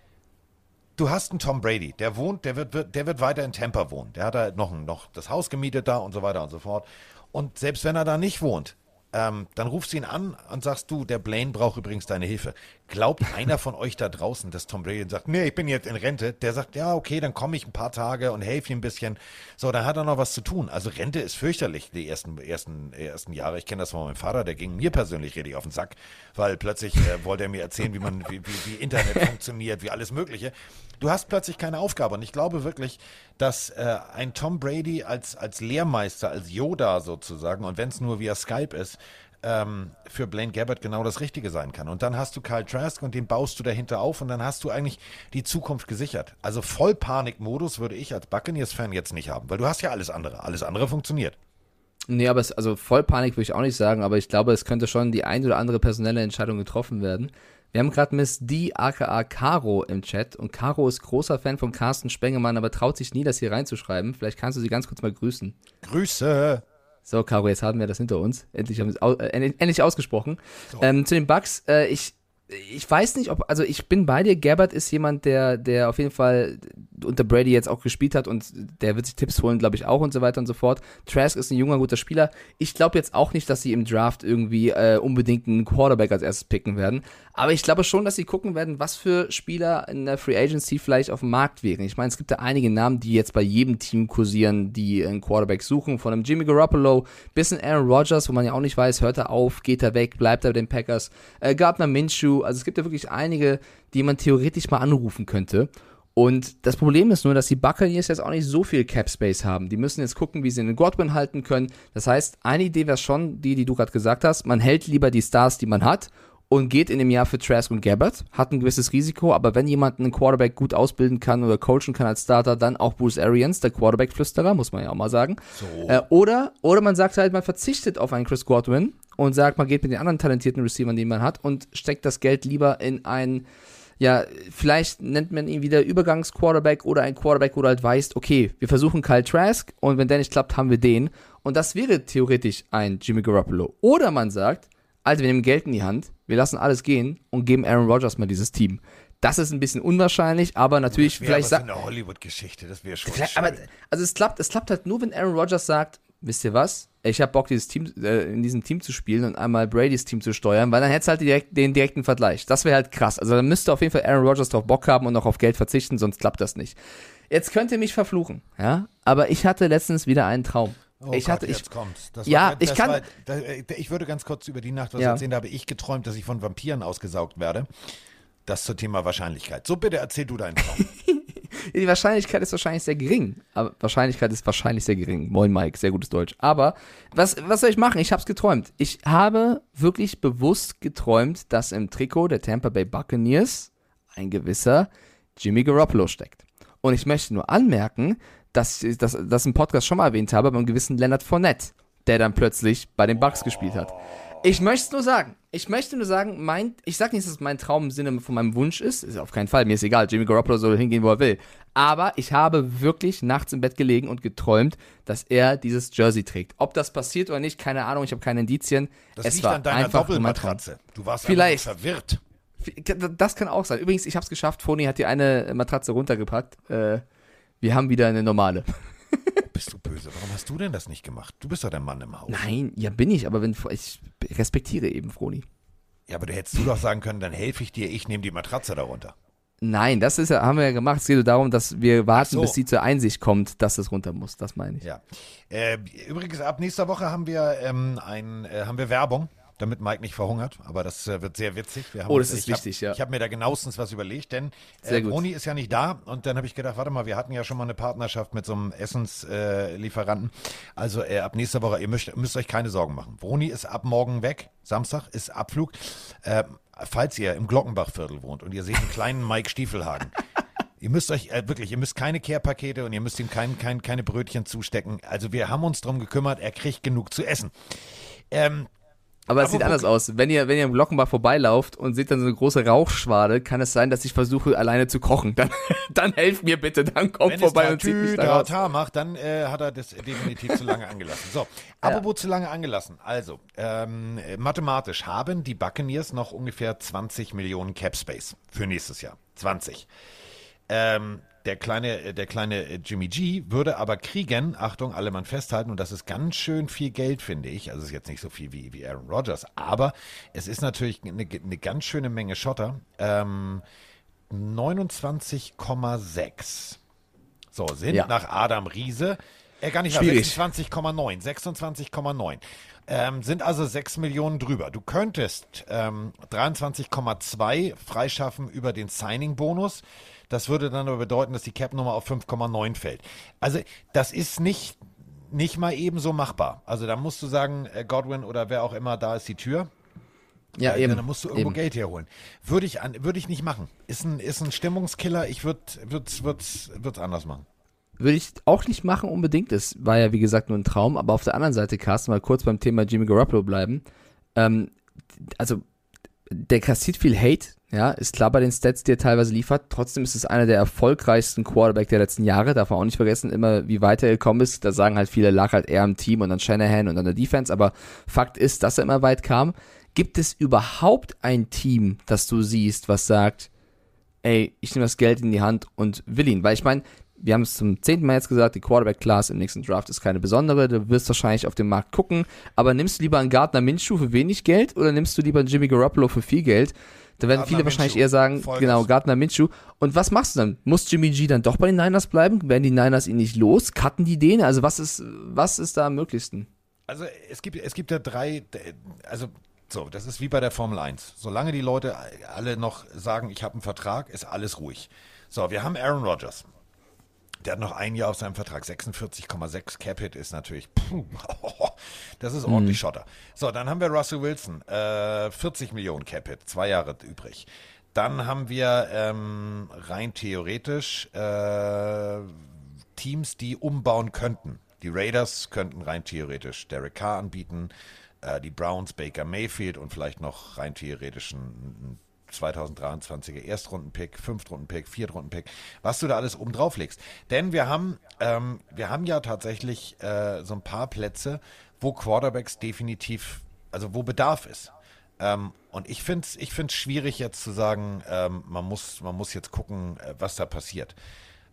du hast einen Tom Brady, der wohnt, der wird, wird, der wird weiter in Tampa wohnen. Der hat halt noch, noch das Haus gemietet da und so weiter und so fort. Und selbst wenn er da nicht wohnt, ähm, dann rufst du ihn an und sagst du, der Blaine braucht übrigens deine Hilfe. Glaubt einer von euch da draußen, dass Tom Brady sagt, nee, ich bin jetzt in Rente, der sagt, ja, okay, dann komme ich ein paar Tage und helfe ihm ein bisschen. So, dann hat er noch was zu tun. Also Rente ist fürchterlich, die ersten, ersten, ersten Jahre. Ich kenne das von meinem Vater, der ging mir persönlich richtig auf den Sack, weil plötzlich äh, wollte er mir erzählen, wie man, wie, wie, wie Internet funktioniert, wie alles Mögliche. Du hast plötzlich keine Aufgabe. Und ich glaube wirklich, dass äh, ein Tom Brady als, als Lehrmeister, als Yoda sozusagen, und wenn es nur via Skype ist, ähm, für Blaine Gabbard genau das Richtige sein kann. Und dann hast du Kyle Trask und den baust du dahinter auf und dann hast du eigentlich die Zukunft gesichert. Also Vollpanikmodus würde ich als Buccaneers-Fan jetzt nicht haben, weil du hast ja alles andere. Alles andere funktioniert. Nee, aber es, also voll Panik würde ich auch nicht sagen, aber ich glaube, es könnte schon die ein oder andere personelle Entscheidung getroffen werden. Wir haben gerade Miss D, aka Caro im Chat und Caro ist großer Fan von Carsten Spengemann, aber traut sich nie, das hier reinzuschreiben. Vielleicht kannst du sie ganz kurz mal grüßen. Grüße. So, Caro, jetzt haben wir das hinter uns. Endlich, haben wir es au äh, endlich ausgesprochen. Ähm, zu den Bugs, äh, ich ich weiß nicht, ob, also ich bin bei dir. Gabbard ist jemand, der, der auf jeden Fall unter Brady jetzt auch gespielt hat und der wird sich Tipps holen, glaube ich, auch und so weiter und so fort. Trask ist ein junger, guter Spieler. Ich glaube jetzt auch nicht, dass sie im Draft irgendwie äh, unbedingt einen Quarterback als erstes picken werden. Aber ich glaube schon, dass sie gucken werden, was für Spieler in der Free Agency vielleicht auf dem Markt wären. Ich meine, es gibt da einige Namen, die jetzt bei jedem Team kursieren, die einen Quarterback suchen. Von einem Jimmy Garoppolo bis ein Aaron Rodgers, wo man ja auch nicht weiß, hört er auf, geht er weg, bleibt er bei den Packers. Äh, Gardner Minshew. Also es gibt ja wirklich einige, die man theoretisch mal anrufen könnte. Und das Problem ist nur, dass die Buccaneers jetzt auch nicht so viel Cap Space haben. Die müssen jetzt gucken, wie sie den Godwin halten können. Das heißt, eine Idee wäre schon die, die du gerade gesagt hast. Man hält lieber die Stars, die man hat und geht in dem Jahr für Trask und Gabbard. Hat ein gewisses Risiko, aber wenn jemand einen Quarterback gut ausbilden kann oder coachen kann als Starter, dann auch Bruce Arians, der Quarterback-Flüsterer, muss man ja auch mal sagen. So. Äh, oder, oder man sagt halt, man verzichtet auf einen Chris Godwin und sagt, man geht mit den anderen talentierten Receivern, die man hat und steckt das Geld lieber in einen ja, vielleicht nennt man ihn wieder Übergangsquarterback oder ein Quarterback, wo du halt weißt, okay, wir versuchen Kyle Trask und wenn der nicht klappt, haben wir den. Und das wäre theoretisch ein Jimmy Garoppolo. Oder man sagt, also wir nehmen Geld in die Hand, wir lassen alles gehen und geben Aaron Rodgers mal dieses Team. Das ist ein bisschen unwahrscheinlich, aber natürlich das vielleicht sagt. eine Hollywood-Geschichte, das wäre schon. Aber, also es klappt, es klappt halt nur, wenn Aaron Rodgers sagt, wisst ihr was? Ich habe Bock, dieses Team, äh, in diesem Team zu spielen und einmal Brady's Team zu steuern, weil dann hättest du halt direkt, den direkten Vergleich. Das wäre halt krass. Also dann müsste auf jeden Fall Aaron Rodgers drauf Bock haben und noch auf Geld verzichten, sonst klappt das nicht. Jetzt könnt ihr mich verfluchen, ja? Aber ich hatte letztens wieder einen Traum. Oh ich Gott, hatte, ich, ja, war, ich kann. War, das, ich würde ganz kurz über die Nacht was Ja. erzählen. Da habe ich geträumt, dass ich von Vampiren ausgesaugt werde. Das zum Thema Wahrscheinlichkeit. So, bitte erzähl du deinen Traum. Die Wahrscheinlichkeit ist wahrscheinlich sehr gering. Aber Wahrscheinlichkeit ist wahrscheinlich sehr gering. Moin Mike, sehr gutes Deutsch. Aber was, was soll ich machen? Ich hab's geträumt. Ich habe wirklich bewusst geträumt, dass im Trikot der Tampa Bay Buccaneers ein gewisser Jimmy Garoppolo steckt. Und ich möchte nur anmerken, dass ich das, das im Podcast schon mal erwähnt habe, beim gewissen Leonard Fournette, der dann plötzlich bei den Bucks gespielt hat. Ich möchte es nur sagen. Ich möchte nur sagen, mein, ich sag nicht, dass es mein Traum im Sinne von meinem Wunsch ist. Ist auf keinen Fall. Mir ist egal. Jimmy Garoppolo soll hingehen, wo er will. Aber ich habe wirklich nachts im Bett gelegen und geträumt, dass er dieses Jersey trägt. Ob das passiert oder nicht, keine Ahnung. Ich habe keine Indizien. Das es liegt war an deiner einfach. Doppelmatratze. Du warst Vielleicht. verwirrt. Das kann auch sein. Übrigens, ich habe es geschafft. Foni hat die eine Matratze runtergepackt. Äh, wir haben wieder eine normale. Bist du böse? Warum hast du denn das nicht gemacht? Du bist doch der Mann im Haus. Nein, ja bin ich, aber wenn ich respektiere eben Froni. Ja, aber du hättest du doch sagen können, dann helfe ich dir, ich nehme die Matratze darunter. Nein, das ist ja, haben wir ja gemacht. Es geht darum, dass wir warten, so. bis sie zur Einsicht kommt, dass es runter muss. Das meine ich. Ja. Äh, übrigens, ab nächster Woche haben wir, ähm, ein, äh, haben wir Werbung, damit Mike nicht verhungert. Aber das äh, wird sehr witzig. Oh, das uns- ist ich wichtig, hab, ja. Ich habe mir da genauestens was überlegt, denn äh, ist ja nicht da. Und dann habe ich gedacht, warte mal, wir hatten ja schon mal eine Partnerschaft mit so einem Essenslieferanten. Lieferanten. also äh, ab nächster Woche, ihr müsst, müsst euch keine Sorgen machen. Broni ist ab morgen weg. Samstag ist Abflug. Äh, falls ihr im Glockenbachviertel wohnt und ihr seht einen kleinen Mike Stiefelhagen. Ihr müsst euch äh, wirklich, ihr müsst keine Care-Pakete und ihr müsst ihm kein, kein, keine Brötchen zustecken. Also wir haben uns drum gekümmert, er kriegt genug zu essen. Ähm, Aber es sieht anders aus. Wenn ihr, wenn ihr im Glockenbach vorbeilauft und seht dann so eine große Rauchschwade, kann es sein, dass ich versuche, alleine zu kochen. Dann, dann helft mir bitte, dann kommt wenn vorbei und zieht mich da raus. Tata macht, dann äh, hat er das definitiv zu lange angelassen. So, apropos zu lange angelassen. Also, ähm, äh, mathematisch haben die Buccaneers noch ungefähr 20 Millionen Cap Space für nächstes Jahr. 20. Ähm, der kleine, äh, der kleine äh, Jimmy G würde aber kriegen, Achtung, alle Mann festhalten, und das ist ganz schön viel Geld, finde ich. Also es ist jetzt nicht so viel wie, wie Aaron Rodgers, aber es ist natürlich eine, eine ganz schöne Menge Schotter. Ähm, 29,6. So, sind Ja. nach Adam Riese, äh, gar nicht wahr, Schwierig. 26,9, 26,9. Ähm, sind also 6 Millionen drüber. Du könntest ähm, 23,2 freischaffen über den Signing-Bonus. Das würde dann aber bedeuten, dass die Cap-Nummer auf 5,9 fällt. Also das ist nicht, nicht mal ebenso machbar. Also da musst du sagen, äh, Godwin oder wer auch immer, da ist die Tür. Ja, Äh, eben. Dann musst du irgendwo eben. Geld herholen. Würde ich, an, würde ich nicht machen. Ist ein, ist ein Stimmungskiller. Ich würde es würd's, würd's anders machen. Würde ich auch nicht machen unbedingt. Das war ja, wie gesagt, nur ein Traum. Aber auf der anderen Seite, Carsten, mal kurz beim Thema Jimmy Garoppolo bleiben. Ähm, also, der kassiert viel Hate, ja, ist klar bei den Stats, die er teilweise liefert. Trotzdem ist es einer der erfolgreichsten Quarterback der letzten Jahre. Darf man auch nicht vergessen, immer wie weit er gekommen ist. Da sagen halt viele, lag halt eher am Team und an Shanahan und an der Defense. Aber Fakt ist, dass er immer weit kam. Gibt es überhaupt ein Team, das du siehst, was sagt, ey, ich nehme das Geld in die Hand und will ihn? Weil ich meine, wir haben es zum zehnten Mal jetzt gesagt, die Quarterback-Class im nächsten Draft ist keine besondere. Du wirst wahrscheinlich auf den Markt gucken. Aber nimmst du lieber einen Gardner Minshew für wenig Geld oder nimmst du lieber einen Jimmy Garoppolo für viel Geld? Da werden Gardner viele wahrscheinlich Minshew. eher sagen, Vollgas. genau, Gardner Minshew. Und was machst du dann? Muss Jimmy G dann doch bei den Niners bleiben? Werden die Niners ihn nicht los? Cutten die den? Also was ist, was ist da am möglichsten? Also es gibt, es gibt ja drei, also so, das ist wie bei der Formel 1. Solange die Leute alle noch sagen, ich habe einen Vertrag, ist alles ruhig. So, wir haben Aaron Rodgers. Der hat noch ein Jahr auf seinem Vertrag. 46,6 Cap-Hit ist natürlich, puh, das ist ordentlich Schotter. So, dann haben wir Russell Wilson. Äh, 40 Millionen Cap-Hit, zwei Jahre übrig. Dann haben wir ähm, rein theoretisch äh, Teams, die umbauen könnten. Die Raiders könnten rein theoretisch Derek Carr anbieten, äh, die Browns Baker Mayfield und vielleicht noch rein theoretisch einen 2023er Erstrunden-Pick, Fünftrunden-Pick, Viertrunden-Pick, was du da alles oben drauf legst. Denn wir haben, ähm, wir haben ja tatsächlich äh, so ein paar Plätze, wo Quarterbacks definitiv, also wo Bedarf ist. Ähm, und ich finde es ich find's schwierig jetzt zu sagen, ähm, man, muss, man muss jetzt gucken, äh, was da passiert.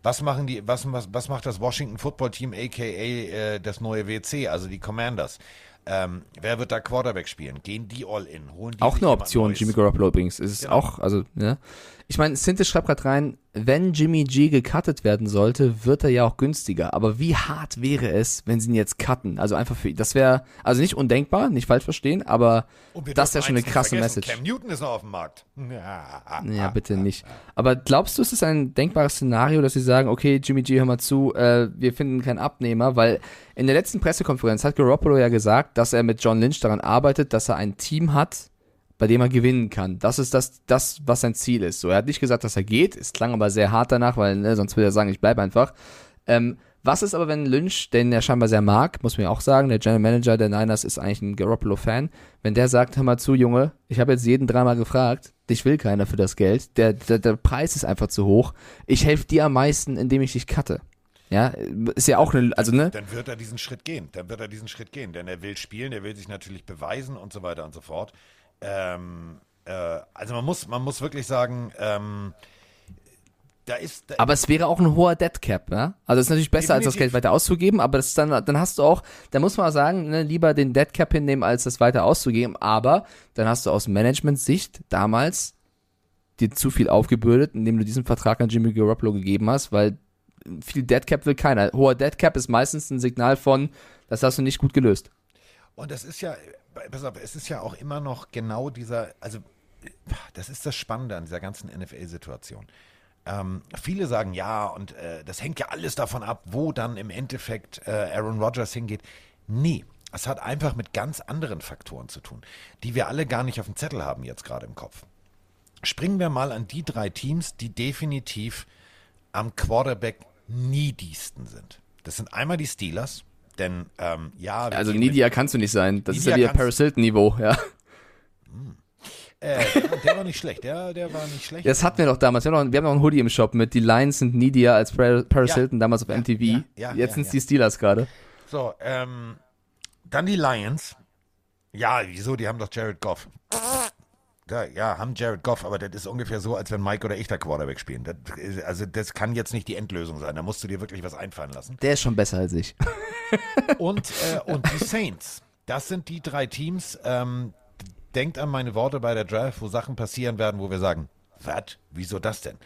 Was machen die, was, was, was macht das Washington Football Team, aka äh, das neue WC, also die Commanders? Ähm, wer wird da Quarterback spielen? Gehen die all in? Holen die Auch eine Option? Jimmy Garoppolo übrigens. Es ist Genau. auch, also, ne? Ich meine, Sintes schreibt gerade rein, wenn Jimmy G gecuttet werden sollte, wird er ja auch günstiger. Aber wie hart wäre es, wenn sie ihn jetzt cutten? Also einfach für, das wäre, also nicht undenkbar, nicht falsch verstehen, aber das ist ja schon eine krasse Message. Cam Newton ist noch auf dem Markt. Ja, Ja, bitte nicht. Aber glaubst du, es ist ein denkbares Szenario, dass sie sagen, okay, Jimmy G, hör mal zu, äh, wir finden keinen Abnehmer, weil in der letzten Pressekonferenz hat Garoppolo ja gesagt, dass er mit John Lynch daran arbeitet, dass er ein Team hat, bei dem er gewinnen kann. Das ist das, das, was sein Ziel ist. So, er hat nicht gesagt, dass er geht, es klang aber sehr hart danach, weil ne, sonst würde er sagen, ich bleibe einfach. Ähm, was ist aber, wenn Lynch, den er scheinbar sehr mag, muss man ja auch sagen, der General Manager der Niners ist eigentlich ein Garoppolo-Fan, wenn der sagt, hör mal zu, Junge, ich habe jetzt jeden dreimal gefragt, dich will keiner für das Geld, der, der, der Preis ist einfach zu hoch, ich helfe dir am meisten, indem ich dich cutte. Ja, ist ja auch eine, also ne, Dann wird er diesen Schritt gehen. Dann wird er diesen Schritt gehen. Denn er will spielen, er will sich natürlich beweisen und so weiter und so fort. Ähm, äh, also man muss, man muss wirklich sagen, ähm, da ist. Da, aber es wäre auch ein hoher Dead Cap, ja? Also es ist natürlich besser, als das Definitiv. Geld weiter auszugeben, aber das dann, dann hast du auch, da muss man sagen, ne, lieber den Dead Cap hinnehmen, als das weiter auszugeben, aber dann hast du aus Management-Sicht damals dir zu viel aufgebürdet, indem du diesen Vertrag an Jimmy Garoppolo gegeben hast, weil viel Dead Cap will keiner. Hoher Dead Cap ist meistens ein Signal von, das hast du nicht gut gelöst. Und das ist ja, pass auf, es ist ja auch immer noch genau dieser, also das ist das Spannende an dieser ganzen NFL-Situation. Ähm, viele sagen ja, und äh, das hängt ja alles davon ab, wo dann im Endeffekt äh, Aaron Rodgers hingeht. Nee, es hat einfach mit ganz anderen Faktoren zu tun, die wir alle gar nicht auf dem Zettel haben jetzt gerade im Kopf. Springen wir mal an die drei Teams, die definitiv am Quarterback neediesten sind. Das sind einmal die Steelers, denn ähm, ja, Also Nidia kannst du nicht sein. Das ist ja wieder kannst- Paris Hilton Niveau, ja. Äh, der, war nicht schlecht, der, der war nicht schlecht. Das hatten wir doch damals. Wir haben noch, wir haben noch einen Hoodie im Shop mit Die Lions sind needier als Par- Paris Ja. Hilton damals auf MTV. ja, ja, Jetzt ja, sind es ja. die Steelers gerade. So, ähm, dann die Lions. Ja, wieso? Die haben doch Jared Goff. Da, ja, haben Jared Goff, aber das ist ungefähr so, als wenn Mike oder ich da Quarterback spielen. Das, also das kann jetzt nicht die Endlösung sein. Da musst du dir wirklich was einfallen lassen. Der ist schon besser als ich. Und, äh, und die Saints. Das sind die drei Teams. Ähm, denkt an meine Worte bei der Draft, wo Sachen passieren werden, wo wir sagen, was? Wieso das denn?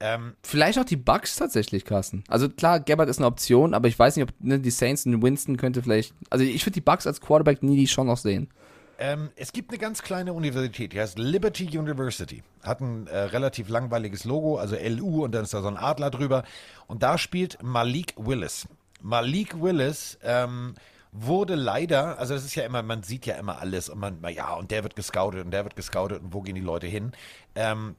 Ähm, Vielleicht auch die Bucks tatsächlich, Carsten. Also klar, Gabbard ist eine Option, aber ich weiß nicht, ob ne, die Saints und Winston könnte vielleicht. Also ich würde die Bucks als Quarterback needy schon noch sehen. Ähm, es gibt eine ganz kleine Universität, die heißt Liberty University. Hat ein äh, relativ langweiliges Logo, also LU und dann ist da so ein Adler drüber. Und da spielt Malik Willis. Malik Willis ähm, wurde leider, also es ist ja immer, man sieht ja immer alles und man, ja, und der wird gescoutet und der wird gescoutet und wo gehen die Leute hin? Ähm,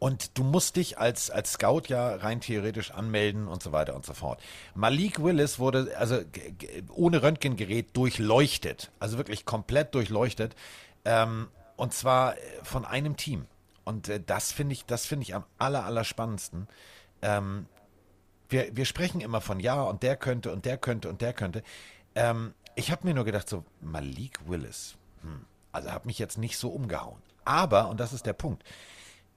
und du musst dich als, als Scout ja rein theoretisch anmelden und so weiter und so fort. Malik Willis wurde also ohne Röntgengerät durchleuchtet, also wirklich komplett durchleuchtet. Ähm, und zwar äh, von einem Team. Und äh, das finde ich, das ich am aller, aller spannendsten. Ähm, wir, wir sprechen immer von ja und der könnte und der könnte und der könnte. Ähm, ich habe mir nur gedacht, so Malik Willis, hm, Also hat mich jetzt nicht so umgehauen. Aber, und das ist der Punkt,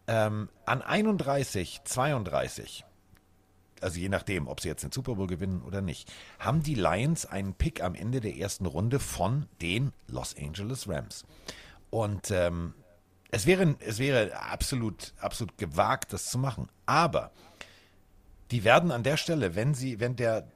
ähm, an 31, 32, also je nachdem, ob sie jetzt den Super Bowl gewinnen oder nicht, haben die Lions einen Pick am Ende der ersten Runde von den Los Angeles Rams. Und ähm, es wäre, es wäre absolut, absolut gewagt, das zu machen. Aber die werden an der Stelle, wenn sie, wenn der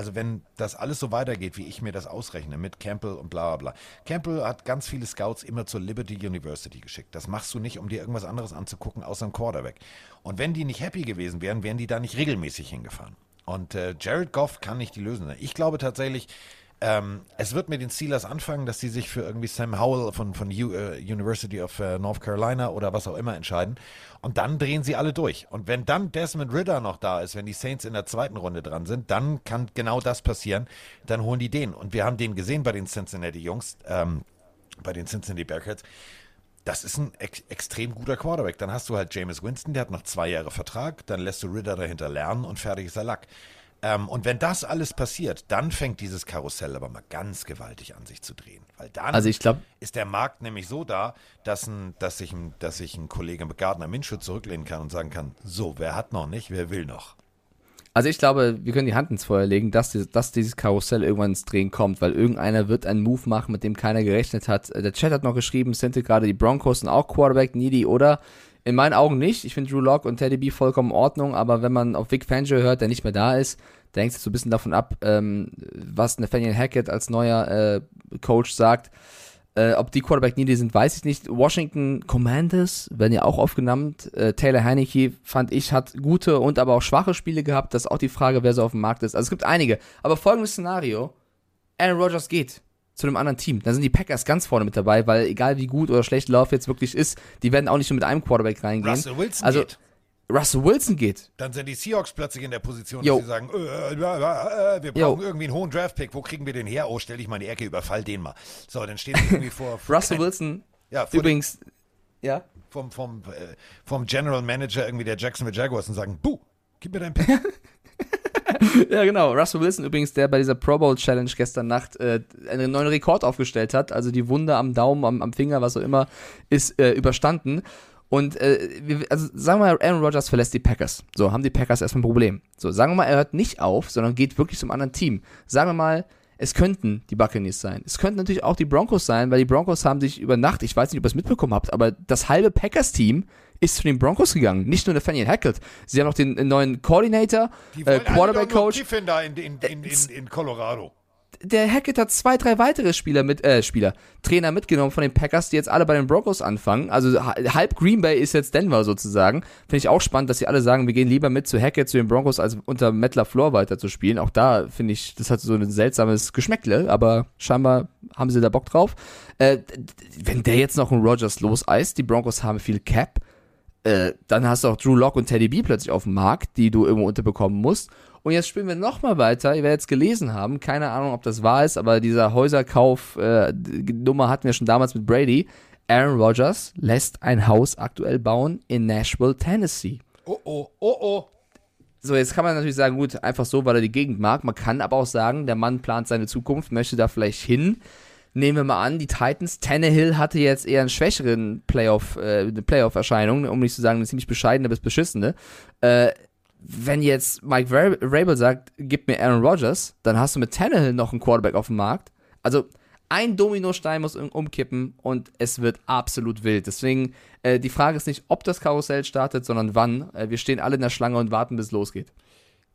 also wenn das alles so weitergeht, wie ich mir das ausrechne, mit Campbell und bla bla bla. Campbell hat ganz viele Scouts immer zur Liberty University geschickt. Das machst du nicht, um dir irgendwas anderes anzugucken, außer ein Quarterback. Und wenn die nicht happy gewesen wären, wären die da nicht regelmäßig hingefahren. Und äh, Jared Goff kann nicht die Lösung sein. Ich glaube tatsächlich, ähm, es wird mit den Steelers anfangen, dass sie sich für irgendwie Sam Howell von, von U, uh, University of uh, North Carolina oder was auch immer entscheiden. Und dann drehen sie alle durch. Und wenn dann Desmond Ritter noch da ist, wenn die Saints in der zweiten Runde dran sind, dann kann genau das passieren. Dann holen die den. Und wir haben den gesehen bei den Cincinnati Jungs, ähm, bei den Cincinnati Bearcats. Das ist ein ex extrem guter Quarterback. Dann hast du halt Jameis Winston, der hat noch zwei Jahre Vertrag. Dann lässt du Ritter dahinter lernen und fertig ist der Lack. Ähm, und wenn das alles passiert, dann fängt dieses Karussell aber mal ganz gewaltig an sich zu drehen. Weil dann also glaub, ist der Markt nämlich so da, dass, ein, dass, sich, ein, dass sich ein Kollege mit Gardner Minshew zurücklehnen kann und sagen kann, so, wer hat noch nicht, wer will noch? Also ich glaube, wir können die Hand ins Feuer legen, dass, die, dass dieses Karussell irgendwann ins Drehen kommt, weil irgendeiner wird einen Move machen, mit dem keiner gerechnet hat. Der Chat hat noch geschrieben, sind gerade die Broncos und auch Quarterback needy oder in meinen Augen nicht. Ich finde Drew Lock und Teddy B vollkommen in Ordnung, aber wenn man auf Vic Fangio hört, der nicht mehr da ist, da hängt es so ein bisschen davon ab, ähm, was Nathaniel Hackett als neuer äh, Coach sagt. Äh, ob die Quarterback needy sind, weiß ich nicht. Washington Commanders werden ja auch aufgenannt. Äh, Taylor Heineke, fand ich, hat gute und aber auch schwache Spiele gehabt. Das ist auch die Frage, wer so auf dem Markt ist. Also es gibt einige. Aber folgendes Szenario. Aaron Rodgers geht zu einem anderen Team. Da sind die Packers ganz vorne mit dabei, weil egal wie gut oder schlecht Lauf jetzt wirklich ist, die werden auch nicht nur mit einem Quarterback reingehen. Russell Wilson also, geht. Russell Wilson geht. Dann sind die Seahawks plötzlich in der Position, Jo. dass sie sagen, äh, äh, äh, äh, wir brauchen irgendwie einen hohen Draftpick. Wo kriegen wir den her? Oh, stell dich mal in die Ecke, überfall den mal. So, dann sie irgendwie vor, vor Russell kein- Wilson ja, übrigens, ja. vom, vom, äh, vom General Manager irgendwie der Jacksonville Jaguars und sagen, buh, gib mir deinen Pick. Ja, genau. Russell Wilson übrigens, der bei dieser Pro Bowl Challenge gestern Nacht äh, einen neuen Rekord aufgestellt hat. Also die Wunde am Daumen, am, am Finger, was auch immer, ist äh, überstanden. Und äh, also sagen wir mal, Aaron Rodgers verlässt die Packers. So, haben die Packers erstmal ein Problem. So, sagen wir mal, er hört nicht auf, sondern geht wirklich zum anderen Team. Sagen wir mal, es könnten die Buccaneers sein. Es könnten natürlich auch die Broncos sein, weil die Broncos haben sich über Nacht, ich weiß nicht, ob ihr es mitbekommen habt, aber das halbe Packers-Team ist zu den Broncos gegangen. Nicht nur Nathaniel Hackett. Sie haben noch den neuen Coordinator, Die äh, Quarterback-Coach. In, in, in, in, in Colorado. der Hackett hat zwei, drei weitere Spieler mit, äh, Spieler, Trainer mitgenommen von den Packers, die jetzt alle bei den Broncos anfangen. Also ha- halb Green Bay ist jetzt Denver sozusagen. Finde ich auch spannend, dass sie alle sagen, wir gehen lieber mit zu Hackett, zu den Broncos, als unter Matt LaFleur weiter zu spielen. Auch da finde ich, das hat so ein seltsames Geschmäckle, aber scheinbar haben sie da Bock drauf. Äh, wenn der jetzt noch einen Rogers loseist, die Broncos haben viel Cap, äh, dann hast du auch Drew Lock und Teddy B plötzlich auf dem Markt, die du irgendwo unterbekommen musst. Und jetzt spielen wir nochmal weiter. Ihr werdet es gelesen haben. Keine Ahnung, ob das wahr ist, aber dieser Häuserkauf-Nummer hatten wir schon damals mit Brady. Aaron Rodgers lässt ein Haus aktuell bauen in Nashville, Tennessee. Oh, oh, oh, oh. So, jetzt kann man natürlich sagen, gut, einfach so, weil er die Gegend mag. Man kann aber auch sagen, der Mann plant seine Zukunft, möchte da vielleicht hin. Nehmen wir mal an, die Titans, Tannehill hatte jetzt eher einen schwächeren Playoff, äh, eine Playoff-Erscheinung, um nicht zu sagen, eine ziemlich bescheidene bis beschissene. Äh, wenn jetzt Mike Ra- Rabel sagt, gib mir Aaron Rodgers, dann hast du mit Tannehill noch einen Quarterback auf dem Markt. Also ein Dominostein muss um- umkippen und es wird absolut wild. Deswegen, äh, die Frage ist nicht, ob das Karussell startet, sondern wann. Äh, wir stehen alle in der Schlange und warten, bis es losgeht.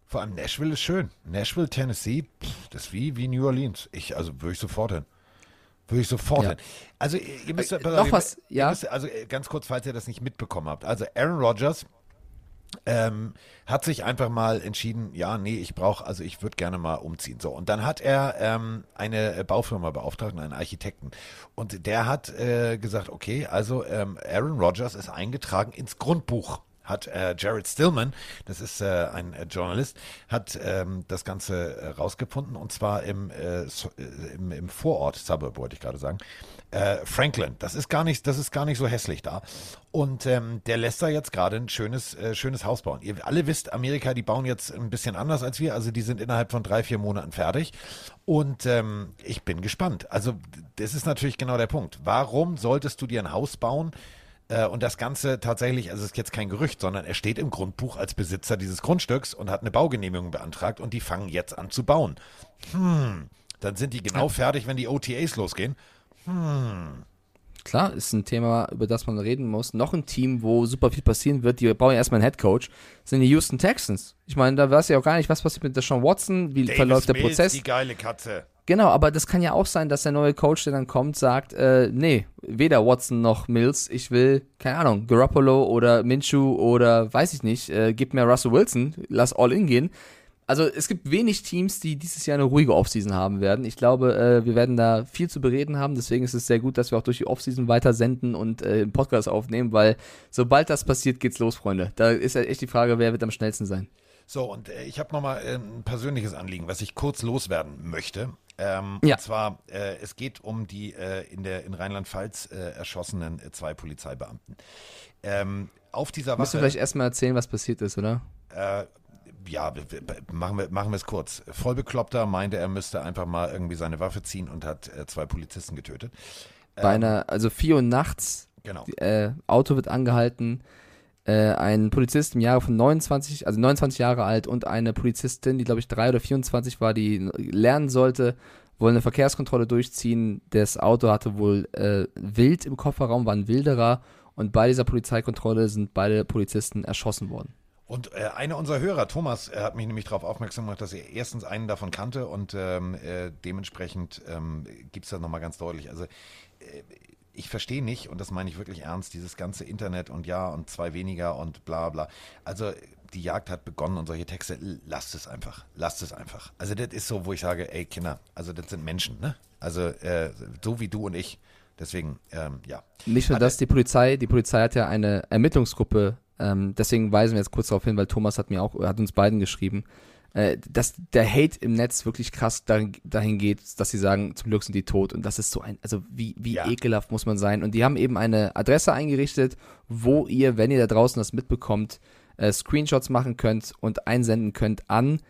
Vor allem Nashville ist schön. Nashville, Tennessee, pff, das ist wie, wie New Orleans. Ich, also würde ich sofort hin. Würde ich sofort Ja. Also ihr müsst, Äh, noch auf, was, ja? müsst, also äh, ganz kurz, falls ihr das nicht mitbekommen habt. Also Aaron Rodgers ähm, hat sich einfach mal entschieden, ja, nee, ich brauche, also ich würde gerne mal umziehen. So, und dann hat er ähm, eine äh, Baufirma beauftragt, einen Architekten. Und der hat äh, gesagt, okay, also ähm, Aaron Rodgers ist eingetragen ins Grundbuch hat äh, Jared Stillman, das ist äh, ein äh, Journalist, hat ähm, das Ganze äh, rausgefunden und zwar im, äh, so, äh, im, im Vorort, Suburb wollte ich gerade sagen, äh, Franklin. Das ist gar nicht, das ist gar nicht so hässlich da. Und ähm, der lässt da jetzt gerade ein schönes, äh, schönes Haus bauen. Ihr alle wisst, Amerika, die bauen jetzt ein bisschen anders als wir. Also die sind innerhalb von drei, vier Monaten fertig. Und ähm, ich bin gespannt. Also das ist natürlich genau der Punkt. Warum solltest du dir ein Haus bauen? Äh, und das Ganze tatsächlich, also es ist jetzt kein Gerücht, sondern er steht im Grundbuch als Besitzer dieses Grundstücks und hat eine Baugenehmigung beantragt und die fangen jetzt an zu bauen. Hm, dann sind die genau fertig, wenn die OTAs losgehen. Hm. Klar, ist ein Thema, über das man reden muss. Noch ein Team, wo super viel passieren wird, die bauen ja erstmal einen Headcoach, sind die Houston Texans. Ich meine, da weiß ja auch gar nicht, was passiert mit Deshaun Watson, wie Davis verläuft der Mills, Prozess. Die geile Katze. Genau, aber das kann ja auch sein, dass der neue Coach, der dann kommt, sagt, äh, nee, weder Watson noch Mills, ich will, keine Ahnung, Garoppolo oder Minshew oder weiß ich nicht, äh, gib mir Russell Wilson, lass all in gehen. Also es gibt wenig Teams, die dieses Jahr eine ruhige Offseason haben werden. Ich glaube, äh, wir werden da viel zu bereden haben. Deswegen ist es sehr gut, dass wir auch durch die Offseason weiter senden und äh, einen Podcast aufnehmen, weil sobald das passiert, geht's los, Freunde. Da ist echt die Frage, wer wird am schnellsten sein. So, und äh, ich habe nochmal äh, ein persönliches Anliegen, was ich kurz loswerden möchte. Ähm, Ja. Und zwar, äh, es geht um die äh, in, der, in Rheinland-Pfalz äh, erschossenen äh, zwei Polizeibeamten. Ähm, auf dieser Müssen wir Wache, vielleicht erstmal erzählen, was passiert ist, oder? äh, ja, machen wir, machen wir es kurz. Vollbekloppter meinte, er müsste einfach mal irgendwie seine Waffe ziehen und hat äh, zwei Polizisten getötet. Bei einer, also 4 Uhr nachts, Genau. äh, Auto wird angehalten, äh, ein Polizist im Jahre von 29, also 29 Jahre alt und eine Polizistin, die glaube ich 3 oder 24 war, die lernen sollte, wollen eine Verkehrskontrolle durchziehen. Das Auto hatte wohl äh, Wild im Kofferraum, war ein Wilderer und bei dieser Polizeikontrolle sind beide Polizisten erschossen worden. Und äh, einer unserer Hörer, Thomas, äh, hat mich nämlich darauf aufmerksam gemacht, dass er erstens einen davon kannte und ähm, äh, dementsprechend ähm, gibt es das nochmal ganz deutlich. Also äh, ich verstehe nicht, und das meine ich wirklich ernst, dieses ganze Internet und ja und zwei weniger und bla bla. Also die Jagd hat begonnen und solche Texte, lasst es einfach, lasst es einfach. Also das ist so, wo ich sage, ey Kinder, also das sind Menschen, ne? Also äh, so wie du und ich. Deswegen, ähm, ja. Nicht nur das, die Polizei, die Polizei hat ja eine Ermittlungsgruppe, ähm, deswegen weisen wir jetzt kurz darauf hin, weil Thomas hat mir auch, hat uns beiden geschrieben, äh, dass der Hate im Netz wirklich krass dahin, dahin geht, dass sie sagen, zum Glück sind die tot und das ist so ein, also wie, wie Ja. ekelhaft muss man sein und die haben eben eine Adresse eingerichtet, wo ihr, wenn ihr da draußen das mitbekommt, äh, Screenshots machen könnt und einsenden könnt an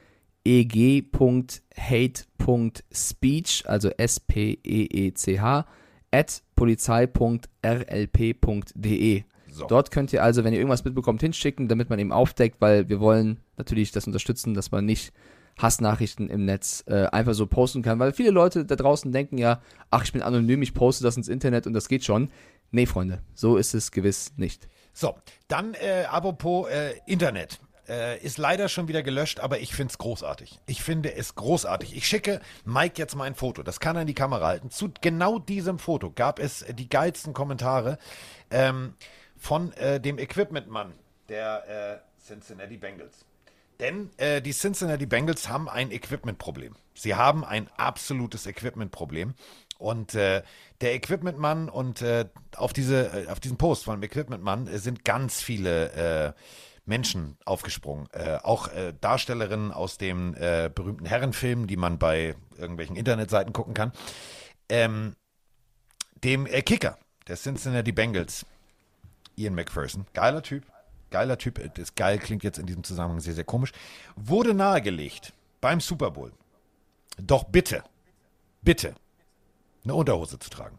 eg.hate.speech, also S-P-E-E-C-H, at polizei.rlp.de. So. Dort könnt ihr also, wenn ihr irgendwas mitbekommt, hinschicken, damit man eben aufdeckt, weil wir wollen natürlich das unterstützen, dass man nicht Hassnachrichten im Netz äh, einfach so posten kann, weil viele Leute da draußen denken ja, ach, ich bin anonym, ich poste das ins Internet und das geht schon. Nee, Freunde, so ist es gewiss nicht. So, dann äh, apropos äh, Internet. Äh, ist leider schon wieder gelöscht, aber ich finde es großartig. Ich finde es großartig. Ich schicke Mike jetzt mal ein Foto. Das kann er in die Kamera halten. Zu genau diesem Foto gab es die geilsten Kommentare ähm, von äh, dem Equipment-Mann der äh, Cincinnati Bengals. Denn äh, die Cincinnati Bengals haben ein Equipment-Problem. Sie haben ein absolutes Equipment-Problem. Und äh, der Equipment-Mann und äh, auf, diese, äh, auf diesen Post von dem Equipment-Mann äh, sind ganz viele äh, Menschen aufgesprungen. Auch Darstellerinnen aus dem berühmten Herrenfilm, die man bei irgendwelchen Internetseiten gucken kann. Ähm, dem Kicker der Cincinnati Bengals, Ian McPherson, geiler Typ, geiler Typ, äh, das geil klingt jetzt in diesem Zusammenhang sehr, sehr komisch, wurde nahegelegt beim Super Bowl, doch bitte, bitte, eine Unterhose zu tragen.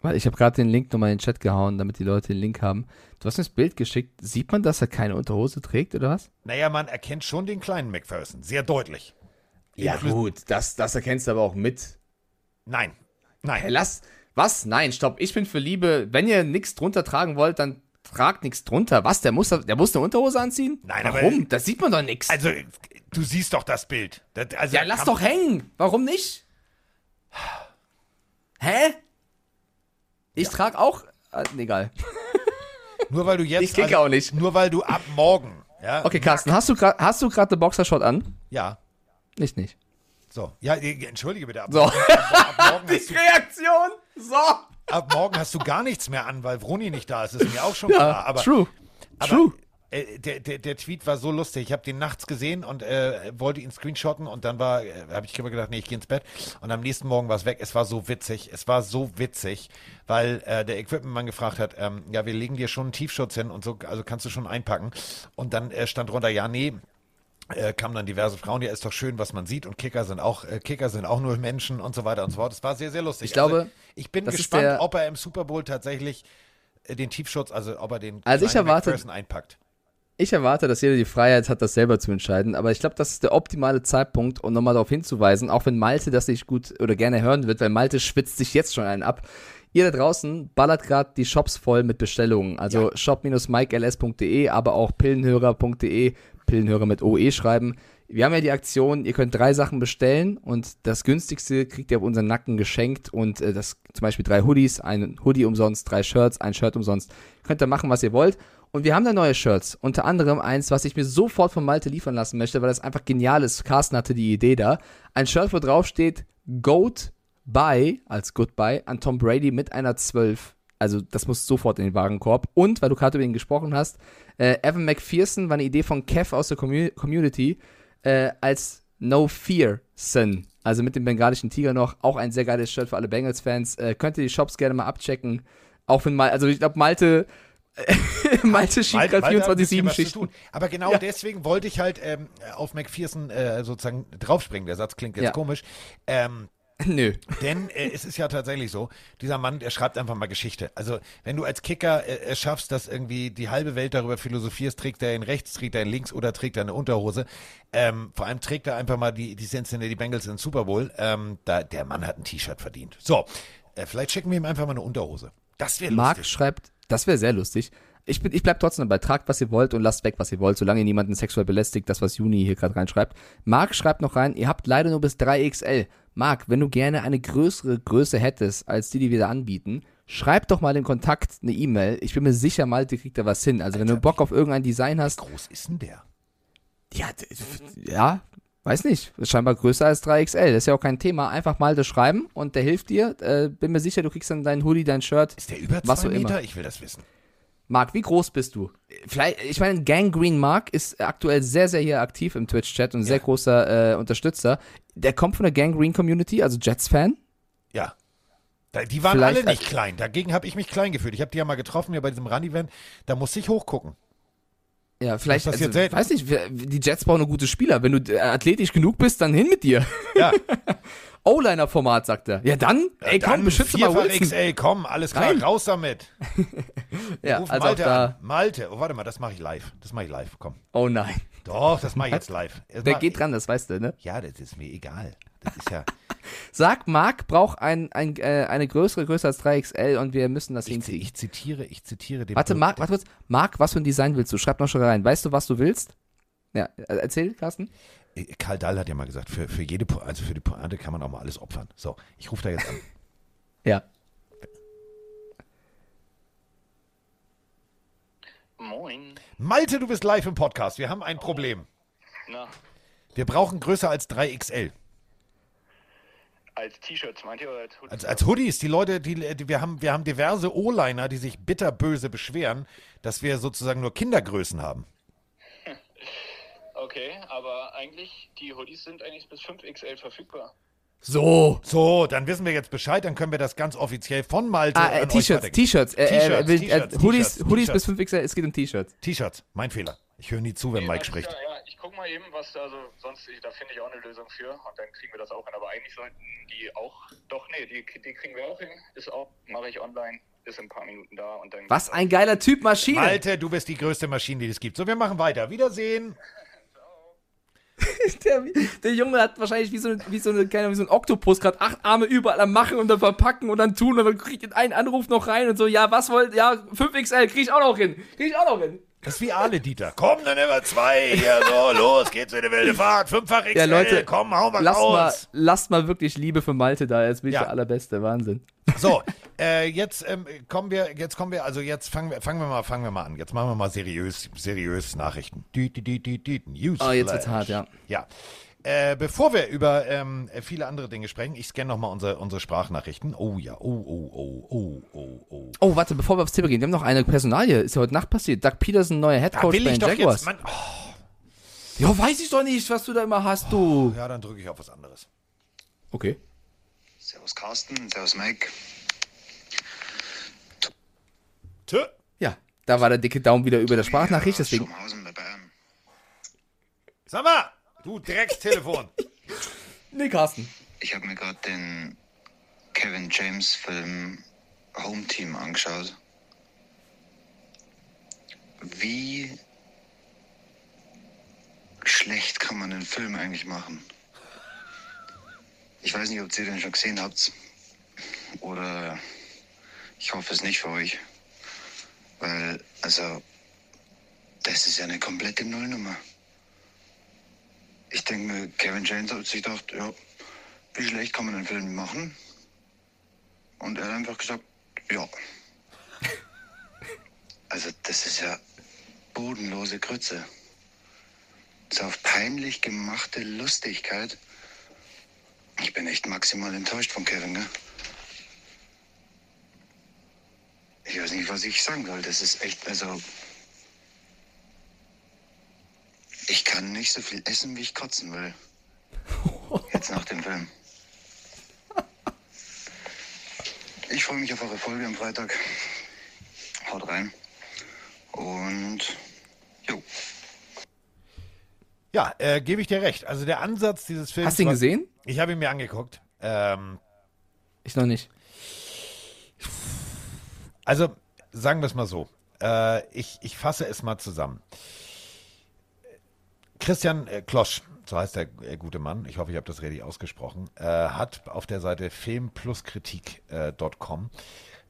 Weil ich habe gerade den Link nochmal in den Chat gehauen, damit die Leute den Link haben. Du hast mir das Bild geschickt. Sieht man, dass er keine Unterhose trägt, oder was? Naja, man erkennt schon den kleinen McPherson, sehr deutlich. Inklu- gut, das, das erkennst du aber auch mit. Nein, nein. Hey, lass. Was? Nein, stopp. Ich bin für Liebe. Wenn ihr nichts drunter tragen wollt, dann tragt nichts drunter. Was? Der muss, der muss eine Unterhose anziehen? Nein, aber- Warum? das sieht man doch nichts. Also, du siehst doch das Bild. Das, also, ja, lass doch hängen. Warum nicht? Hä? Ich trag auch. Äh, egal. Nur weil du jetzt. Ich kicke auch nicht. Nur weil du ab morgen. Ja, Okay, Carsten, hast du gerade hast du gerade eine Boxershot an? Ja. Nicht, nicht. So, ja, äh, entschuldige bitte. Ab, So. ab, ab, morgen hast Die du, Reaktion! So! ab morgen hast du gar nichts mehr an, weil Vroni nicht da ist. ist mir auch schon Ja, klar. Aber, true. aber True. Äh, der, der, der Tweet war so lustig. Ich habe den nachts gesehen und äh, wollte ihn screenshotten und dann war, äh, habe ich immer gedacht, nee, ich gehe ins Bett. Und am nächsten Morgen war es weg. Es war so witzig. Es war so witzig, weil äh, der Equipmentmann gefragt hat, ähm, ja, wir legen dir schon einen Tiefschutz hin und so, also kannst du schon einpacken. Und dann äh, stand drunter, ja, nee, äh, kamen dann diverse Frauen, ja, ist doch schön, was man sieht und Kicker sind auch, äh, Kicker sind auch nur Menschen und so weiter und so fort. Es war sehr, sehr lustig. Ich glaube, also, ich bin gespannt, der- ob er im Super Bowl tatsächlich äh, den Tiefschutz, also ob er den Also ich erwarte- McPherson einpackt. Ich erwarte, dass jeder die Freiheit hat, das selber zu entscheiden, aber ich glaube, das ist der optimale Zeitpunkt, um nochmal darauf hinzuweisen, auch wenn Malte das nicht gut oder gerne hören wird, weil Malte schwitzt sich jetzt schon einen ab. Ihr da draußen ballert gerade die Shops voll mit Bestellungen, also shop-mikels.de, aber auch pillenhörer.de, Pillenhörer mit OE schreiben. Wir haben ja die Aktion, ihr könnt drei Sachen bestellen und das günstigste kriegt ihr auf unseren Nacken geschenkt und äh, das zum Beispiel drei Hoodies, ein Hoodie umsonst, drei Shirts, ein Shirt umsonst. Könnt ihr machen, was ihr wollt. Und wir haben da neue Shirts. Unter anderem eins, was ich mir sofort von Malte liefern lassen möchte, weil das einfach genial ist. Carsten hatte die Idee da. Ein Shirt, wo drauf steht Goat by, als Goodbye, an Tom Brady mit einer 12. Also das muss sofort in den Wagenkorb. Und, weil du gerade über ihn gesprochen hast, äh, Evan McPherson war eine Idee von Kev aus der Commu Community äh, als No Fear Son. Also mit dem bengalischen Tiger noch. Auch ein sehr geiles Shirt für alle Bengals-Fans. Äh, könnt ihr die Shops gerne mal abchecken. Auch wenn mal, also ich glaube, Malte, Malte schiebt gerade Malte hat ein bisschen 24-7 was zu Schichten. Aber genau Ja. deswegen wollte ich halt ähm, auf McPherson äh, sozusagen draufspringen. Der Satz klingt jetzt Ja. komisch. Ähm, Nö. Denn äh, es ist ja tatsächlich so, dieser Mann, der schreibt einfach mal Geschichte. Also wenn du als Kicker äh, es schaffst, dass irgendwie die halbe Welt darüber philosophierst, trägt er in rechts, trägt er in links oder trägt er eine Unterhose. Ähm, vor allem trägt er einfach mal die, die Cincinnati Bengals in den Super Bowl. Ähm, da, der Mann hat ein T-Shirt verdient. So, äh, vielleicht schicken wir ihm einfach mal eine Unterhose. Das wäre Marc lustig. schreibt, das wäre sehr lustig. Ich, bin, ich bleib trotzdem dabei. Tragt, was ihr wollt und lasst weg, was ihr wollt, solange ihr niemanden sexuell belästigt, das, was Juni hier gerade reinschreibt. Marc schreibt noch rein, ihr habt leider nur bis 3XL. Marc, wenn du gerne eine größere Größe hättest, als die, die wir da anbieten, schreib doch mal den Kontakt eine E-Mail. Ich bin mir sicher, Malte kriegt da was hin. Also wenn du Bock auf irgendein Design hast, Wie groß ist denn der? ja, ja, weiß nicht. Ist scheinbar größer als 3XL. Das ist ja auch kein Thema. Einfach Malte schreiben und der hilft dir. Äh, bin mir sicher, du kriegst dann dein Hoodie, dein Shirt. Ist der über Was zwei so immer. Meter? Ich will das wissen. Marc, wie groß bist du? Vielleicht, ich meine, Gangrene Mark ist aktuell sehr, sehr hier aktiv im Twitch-Chat und ein sehr großer äh, Unterstützer. Der kommt von der Gangrene Community, also Jets-Fan. Ja. Die waren Vielleicht alle nicht klein. Dagegen habe ich mich klein gefühlt. Ich habe die ja mal getroffen hier bei diesem Run-Event. Da musste ich hochgucken. Ja, vielleicht, Das also, selten. weiß nicht, die Jets brauchen nur gute Spieler. Wenn du äh, athletisch genug bist, dann hin mit dir. Ja. O-Liner-Format, sagt er. Ja, dann, ey, komm, Dann beschütze mal Wilson. XL, komm, alles klar, Rein. raus damit. Ja, Ruf also Malte da, an. Malte, oh, warte mal, das mache ich live. Das mache ich live, komm. oh nein. Doch, das mache ich jetzt live. Das Der geht dran, das weißt du, ne? Ja, das ist mir egal. Das ist ja, Sag, Marc braucht ein, ein, äh, eine größere Größe als 3XL und wir müssen das ich, hinkriegen. ich zitiere, ich zitiere den. Warte, Marc, warte kurz. Marc, was für ein Design willst du? Schreib noch schon rein. Weißt du, was du willst? Ja, äh, erzähl, Carsten. Karl Dahl hat ja mal gesagt, für, für jede, Po- also für die Pointe kann man auch mal alles opfern. So, ich rufe da jetzt an. Ja. Moin. Malte, du bist live im Podcast. Wir haben ein Problem. Na, Wir brauchen größer als 3XL. als T-Shirts meint ihr oder als Hoodies? Als, als Hoodies, die Leute, die, die wir haben, wir haben diverse O-Liner, die sich bitterböse beschweren, dass wir sozusagen nur Kindergrößen haben. Okay, aber eigentlich, die Hoodies sind eigentlich bis 5XL verfügbar. So. So, dann wissen wir jetzt Bescheid, dann können wir das ganz offiziell von Malte Ah, äh, T-Shirts. T-Shirts. Äh, T-Shirts, will, äh, T-Shirts, Hoodies, T-Shirts, Hoodies bis T-Shirts. 5XL, es geht um T-Shirts. T-Shirts, mein Fehler. Ich höre nie zu, wenn Nee, Mike spricht. klar, ja, ich guck mal eben, was da, also sonst, da finde ich auch eine Lösung für und dann kriegen wir das auch hin. Aber eigentlich sollten die auch, doch, nee, die, die kriegen wir auch hin. Ist auch, mache ich online, ist in ein paar Minuten da und dann. Was ein geiler Typ Maschine. Malte, du bist die größte Maschine, die es gibt. So, wir machen weiter. Wiedersehen. Der, der Junge hat wahrscheinlich wie so, eine- wie so, eine, keine wie so ein Oktopus gerade acht Arme überall am Machen und dann verpacken und dann tun und dann kriegt er einen Anruf noch rein und so, ja, was wollt, ja, 5XL, krieg ich auch noch hin. Krieg ich auch noch hin. Das ist wie Ale Dieter. Komm, dann immer zwei. Hier, so, los geht's in eine wilde Fahrt. Fünffach XL. Ja, Leute, komm, hau mal Lasst mal, raus. lasst mal wirklich Liebe für Malte da, er ist wirklich Ja. der allerbeste, Wahnsinn. So, äh, jetzt ähm, kommen wir, jetzt kommen wir, also jetzt fangen wir, fangen wir mal, fangen wir mal an. Jetzt machen wir mal seriös, seriös Nachrichten. Dü, dü, dü, dü, dü, Newsflash. Oh, jetzt wird's hart, ja. Ja. Äh, bevor wir über ähm, viele andere Dinge sprechen, ich scanne nochmal unsere, unsere Sprachnachrichten. Oh ja, oh, oh, oh, oh, oh, oh. Oh, warte, bevor wir aufs Thema gehen, wir haben noch eine Personalie. Ist ja heute Nacht passiert. Doug Peterson, neuer Headcoach will bei den Jaguars. jetzt, Mann, oh, ja, weiß ich doch nicht, was du da immer hast, du. ja, dann drücke ich auf was anderes. Okay. Servus Carsten, Servus Mike. Tö. Ja, da war der dicke Daumen wieder über der Sprachnachricht, deswegen. Sag mal, du Dreckstelefon. Nee, Carsten. Ich habe mir gerade den Kevin James Film Home Team angeschaut. Wie schlecht kann man einen Film eigentlich machen? Ich weiß nicht, ob ihr den schon gesehen habt. Oder ich hoffe es nicht für euch. Weil, also, das ist ja eine komplette Nullnummer. Ich denke Kevin James hat sich gedacht, ja, wie schlecht kann man einen Film machen? Und er hat einfach gesagt, ja. Also das ist ja bodenlose Grütze. So auf peinlich gemachte Lustigkeit. Ich bin echt maximal enttäuscht von Kevin, ne? Ich weiß nicht, was ich sagen soll. Das ist echt, also. Ich kann nicht so viel essen, wie ich kotzen will. Jetzt nach dem Film. Ich freue mich auf eure Folge am Freitag. Haut rein. Und jo. Ja, äh, gebe ich dir recht. Also der Ansatz dieses Films. Hast du ihn war- gesehen? Ich habe ihn mir angeguckt. Ähm, Ich noch nicht. also sagen wir es mal so. Äh, ich, ich fasse es mal zusammen. Christian äh, Klosch, so heißt der äh, gute Mann, ich hoffe, ich habe das richtig ausgesprochen, äh, hat auf der Seite filmpluskritik.com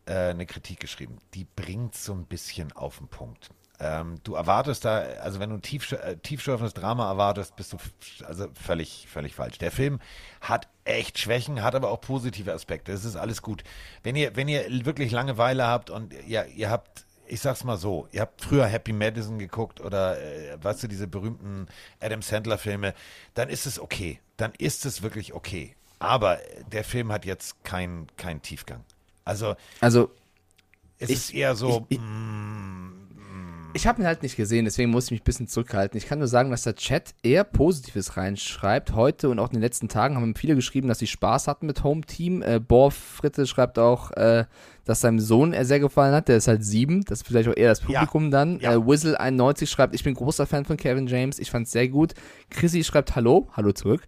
äh, eine Kritik geschrieben. Die bringt so ein bisschen auf den Punkt. Ähm, du erwartest da, also wenn du ein tief, äh, tiefschürfendes Drama erwartest, bist du also völlig, völlig falsch. Der Film hat echt Schwächen, hat aber auch positive Aspekte. Das ist alles gut. Wenn ihr, wenn ihr wirklich Langeweile habt und ja, ihr habt ich sag's mal so, ihr habt früher Happy Madison geguckt oder, äh, weißt du, diese berühmten Adam Sandler-Filme, dann ist es okay. Dann ist es wirklich okay. Aber der Film hat jetzt keinen keinen Tiefgang. Also, Also, es Ich- ist eher so, ich- ich- mm, ich habe ihn halt nicht gesehen, deswegen muss ich mich ein bisschen zurückhalten. Ich kann nur sagen, dass der Chat eher Positives reinschreibt. Heute und auch in den letzten Tagen haben viele geschrieben, dass sie Spaß hatten mit Home Team. Äh, Borf Fritte schreibt auch, äh, dass seinem Sohn er sehr gefallen hat. Der ist halt sieben. Das ist vielleicht auch eher das Publikum dann. ja. Äh, Whistle91 schreibt, ich bin großer Fan von Kevin James. Ich fand's sehr gut. Chrissy schreibt Hallo. Hallo zurück.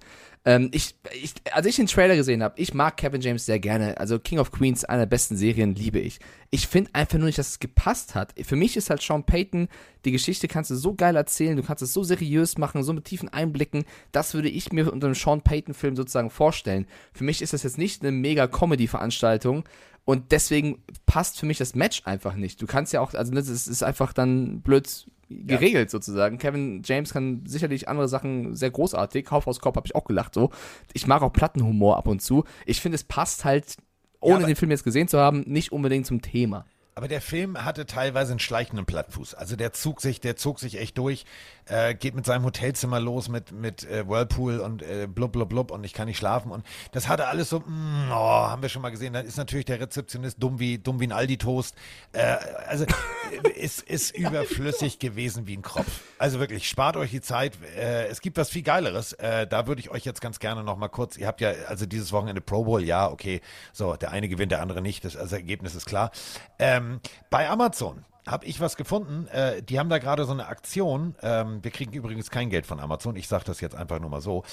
Ähm, ich, ich, als ich den Trailer gesehen habe, ich mag Kevin James sehr gerne. Also King of Queens, einer der besten Serien, liebe ich. Ich finde einfach nur nicht, dass es gepasst hat. Für mich ist halt Sean Payton, die Geschichte kannst du so geil erzählen, du kannst es so seriös machen, so mit tiefen Einblicken. Das würde ich mir unter einem Sean Payton-Film sozusagen vorstellen. Für mich ist das jetzt nicht eine mega Comedy-Veranstaltung. Und deswegen passt für mich das Match einfach nicht. Du kannst ja auch, also das ist, ist einfach dann blöd geregelt sozusagen. Kevin James kann sicherlich andere Sachen sehr großartig. Kaufhaus Cop habe ich auch gelacht so. Ich mag auch Plattenhumor ab und zu. Ich finde, es passt halt, ohne aber- den Film jetzt gesehen zu haben, nicht unbedingt zum Thema. Aber der Film hatte teilweise einen schleichenden Plattfuß. Also der zog sich, der zog sich echt durch, äh, geht mit seinem Hotelzimmer los mit, mit äh, Whirlpool und äh, blub, blub, blub und ich kann nicht schlafen. Und das hatte alles so, mm, oh, haben wir schon mal gesehen. Dann ist natürlich der Rezeptionist dumm wie, dumm wie ein Aldi-Toast. Äh, also äh, es ist überflüssig gewesen wie ein Kropf. Also wirklich, spart euch die Zeit. Äh, es gibt was viel Geileres. Äh, da würde ich euch jetzt ganz gerne noch mal kurz, ihr habt ja also dieses Wochenende Pro Bowl, ja, okay, so, der eine gewinnt, der andere nicht. Das also Ergebnis ist klar. Ähm, bei Amazon habe ich was gefunden. Äh, die haben da gerade so eine Aktion. Ähm, wir kriegen übrigens kein Geld von Amazon. Ich sage das jetzt einfach nur mal so.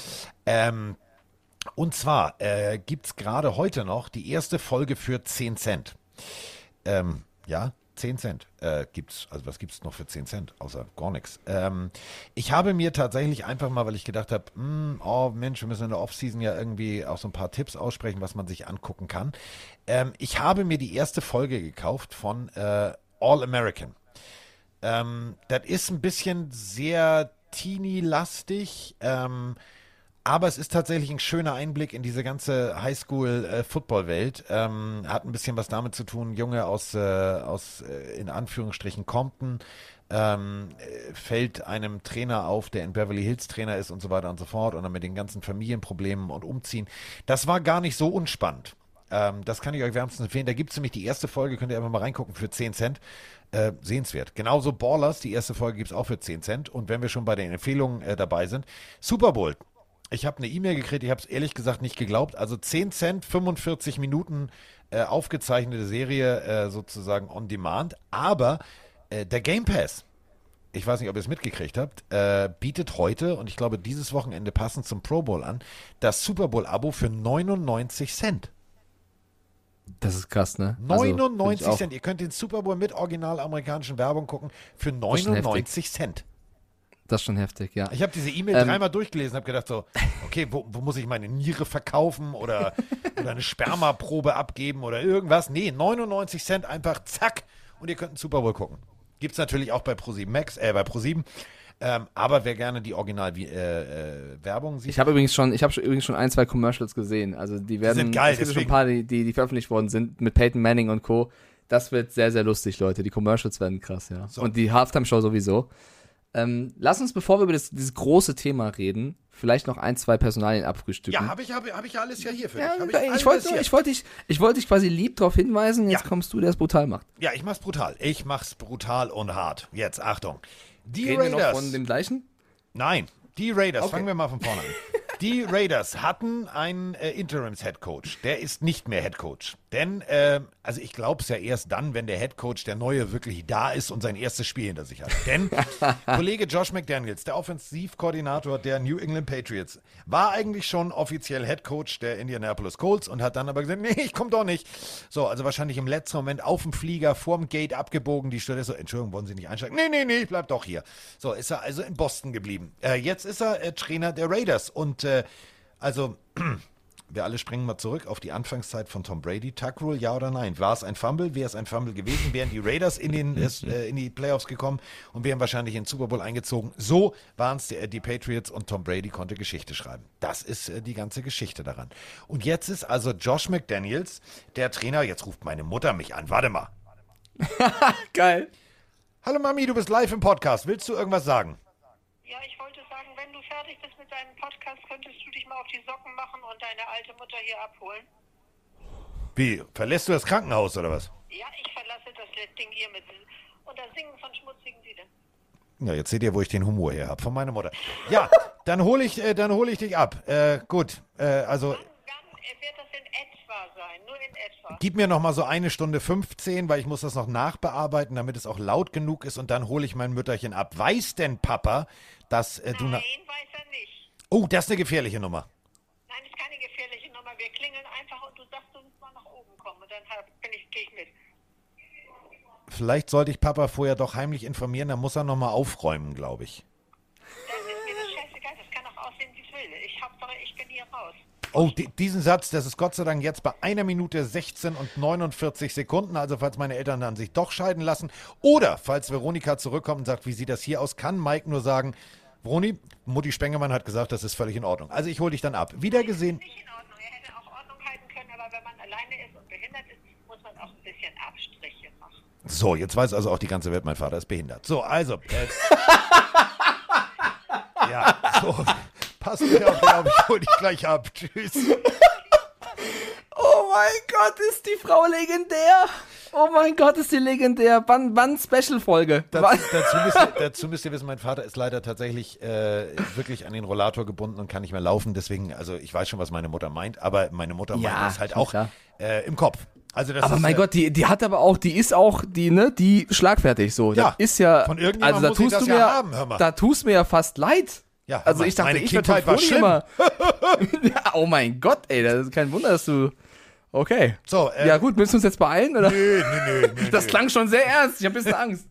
Ähm, und zwar äh, gibt es gerade heute noch die erste Folge für 10 Cent. Ähm, ja, 10 Cent äh, gibt's. Also was gibt's noch für 10 Cent? Außer gar nichts. Ähm, ich habe mir tatsächlich einfach mal, weil ich gedacht habe, oh Mensch, wir müssen in der Offseason ja irgendwie auch so ein paar Tipps aussprechen, was man sich angucken kann. Ähm, ich habe mir die erste Folge gekauft von äh, All American. Ähm, das ist ein bisschen sehr teeny-lastig. Ähm, aber es ist tatsächlich ein schöner Einblick in diese ganze Highschool-Football-Welt. Ähm, hat ein bisschen was damit zu tun, Junge aus, äh, aus äh, in Anführungsstrichen Compton, ähm, äh, fällt einem Trainer auf, der in Beverly Hills Trainer ist und so weiter und so fort und dann mit den ganzen Familienproblemen und Umziehen. Das war gar nicht so unspannend. Ähm, das kann ich euch wärmstens empfehlen. Da gibt es nämlich die erste Folge, könnt ihr einfach mal reingucken, für 10 Cent. Äh, sehenswert. Genauso Ballers, die erste Folge gibt es auch für 10 Cent. Und wenn wir schon bei den Empfehlungen äh, dabei sind, Super Bowl. Ich habe eine E-Mail gekriegt, ich habe es ehrlich gesagt nicht geglaubt. Also 10 Cent, 45 Minuten äh, aufgezeichnete Serie äh, sozusagen on demand. Aber äh, der Game Pass, ich weiß nicht, ob ihr es mitgekriegt habt, äh, bietet heute und ich glaube dieses Wochenende passend zum Pro Bowl an, das Super Bowl-Abo für 99 Cent. Das ist krass, ne? 99 also, Cent. Ihr könnt den Super Bowl mit original amerikanischen Werbung gucken für 99 Cent. Das ist schon heftig, ja. Ich habe diese E-Mail ähm, dreimal durchgelesen, habe gedacht so, okay, wo, wo, muss ich meine Niere verkaufen oder, oder eine Spermaprobe abgeben oder irgendwas? Nee, 99 Cent einfach zack und ihr könnt einen Super Bowl gucken. Gibt es natürlich auch bei Pro7 Max, äh, bei Pro7. Ähm, aber wer gerne die Original-Werbung äh, äh, sieht. Ich habe übrigens schon, ich habe übrigens schon ein, zwei Commercials gesehen. Also die werden. Die sind geil. Es gibt schon ein paar, die, die, die, veröffentlicht worden sind mit Peyton Manning und Co. Das wird sehr, sehr lustig, Leute. Die Commercials werden krass, ja. So. Und die Halftime-Show sowieso. Ähm, lass uns, bevor wir über das, dieses große Thema reden, vielleicht noch ein, zwei Personalien abfrühstücken. Ja, habe ich, hab, hab ich alles ja hier für ja, dich. Ich, ich wollte ich wollt dich, ich wollt dich quasi lieb darauf hinweisen, jetzt ja. kommst du, der es brutal macht. Ja, ich mach's brutal. Ich mach's brutal und hart. Jetzt, Achtung. Die Reden Raiders. Wir noch von dem gleichen? Nein, die Raiders, okay. fangen wir mal von vorne an. Die Raiders hatten einen äh, Interims-Headcoach. Der ist nicht mehr Headcoach. Denn, äh, also ich glaube es ja erst dann, wenn der Headcoach, der neue, wirklich da ist und sein erstes Spiel hinter sich hat. Denn Kollege Josh McDaniels, der Offensivkoordinator der New England Patriots, war eigentlich schon offiziell Headcoach der Indianapolis Colts und hat dann aber gesagt, nee, ich komme doch nicht. So, also wahrscheinlich im letzten Moment auf dem Flieger vorm Gate abgebogen. Die Stelle so, Entschuldigung, wollen Sie nicht einsteigen? Nee, nee, nee, ich bleib doch hier. So, ist er also in Boston geblieben. Äh, jetzt ist er äh, Trainer der Raiders und äh, also wir alle springen mal zurück auf die Anfangszeit von Tom Brady. Tuck Rule, ja oder nein? War es ein Fumble? Wäre es ein Fumble gewesen? Wären die Raiders in, den, äh, in die Playoffs gekommen und wären wahrscheinlich in den Super Bowl eingezogen? So waren es die, die, Patriots und Tom Brady konnte Geschichte schreiben. Das ist äh, die ganze Geschichte daran. Und jetzt ist also Josh McDaniels der Trainer. Jetzt ruft meine Mutter mich an. Warte mal. Geil. Hallo Mami, du bist live im Podcast. Willst du irgendwas sagen? Ja, ich du fertig bist mit deinem Podcast, könntest du dich mal auf die Socken machen und deine alte Mutter hier abholen. Wie? Verlässt du das Krankenhaus oder was? Ja, ich verlasse das Ding hier mit und das Singen von schmutzigen Liedern. Ja, jetzt seht ihr, wo ich den Humor her habe, von meiner Mutter. Ja, dann hole ich, äh, hol ich dich ab. Äh, gut, äh, also... Wann, wann wird das in etwa sein? Nur in etwa. Gib mir noch mal so eine Stunde 15, weil ich muss das noch nachbearbeiten, damit es auch laut genug ist und dann hole ich mein Mütterchen ab. Weiß denn Papa, dass äh, du... Nein, weiß er nicht. Oh, das ist eine gefährliche Nummer. Nein, ist keine gefährliche Nummer. Wir klingeln einfach und du sagst, du musst mal nach oben kommen und dann bin ich, gehe ich mit. Vielleicht sollte ich Papa vorher doch heimlich informieren, dann muss er noch mal aufräumen, glaube ich. Dann ist mir das scheißegal, das kann auch aussehen, wie es will. Ich, Hauptsache, ich bin hier raus. Oh, diesen Satz, das ist Gott sei Dank jetzt bei einer Minute 16 und 49 Sekunden. Also falls meine Eltern dann sich doch scheiden lassen oder falls Veronika zurückkommt und sagt, wie sieht das hier aus, kann Mike nur sagen, Vroni, Mutti Spengemann hat gesagt, das ist völlig in Ordnung. Also ich hole dich dann ab. Wiedergesehen. Nicht in Ordnung. Er hätte auch Ordnung halten können, aber wenn man alleine ist und behindert ist, muss man auch ein bisschen Abstriche machen. So, jetzt weiß also auch die ganze Welt, mein Vater ist behindert. So, also. Äh, ja, so. Pass mir auf, glaube ich, hol dich gleich ab. Tschüss. Oh mein Gott, ist die Frau legendär. Oh mein Gott, ist die legendär. Wann, wann Special-Folge? Dazu, dazu, müsst ihr, dazu müsst ihr wissen, mein Vater ist leider tatsächlich äh, wirklich an den Rollator gebunden und kann nicht mehr laufen. Deswegen, also ich weiß schon, was meine Mutter meint, aber meine Mutter ja, meint das halt auch äh, im Kopf. Also das aber ist, mein äh, Gott, die, die hat aber auch, die ist auch, die, ne, die schlagfertig so. Ja, das ist ja, von irgendjemandem also da tust du mir, ja haben, hör mal. da tust mir ja fast leid. Ja, also ich dachte, meine ich Kindheit war schlimm. Immer. ja, oh mein Gott, ey, das ist kein Wunder, dass du Okay. So, äh, ja gut, müssen wir uns jetzt beeilen? Oder? Nö, nö, nö, nö Das klang schon sehr ernst. Ich habe ein bisschen Angst.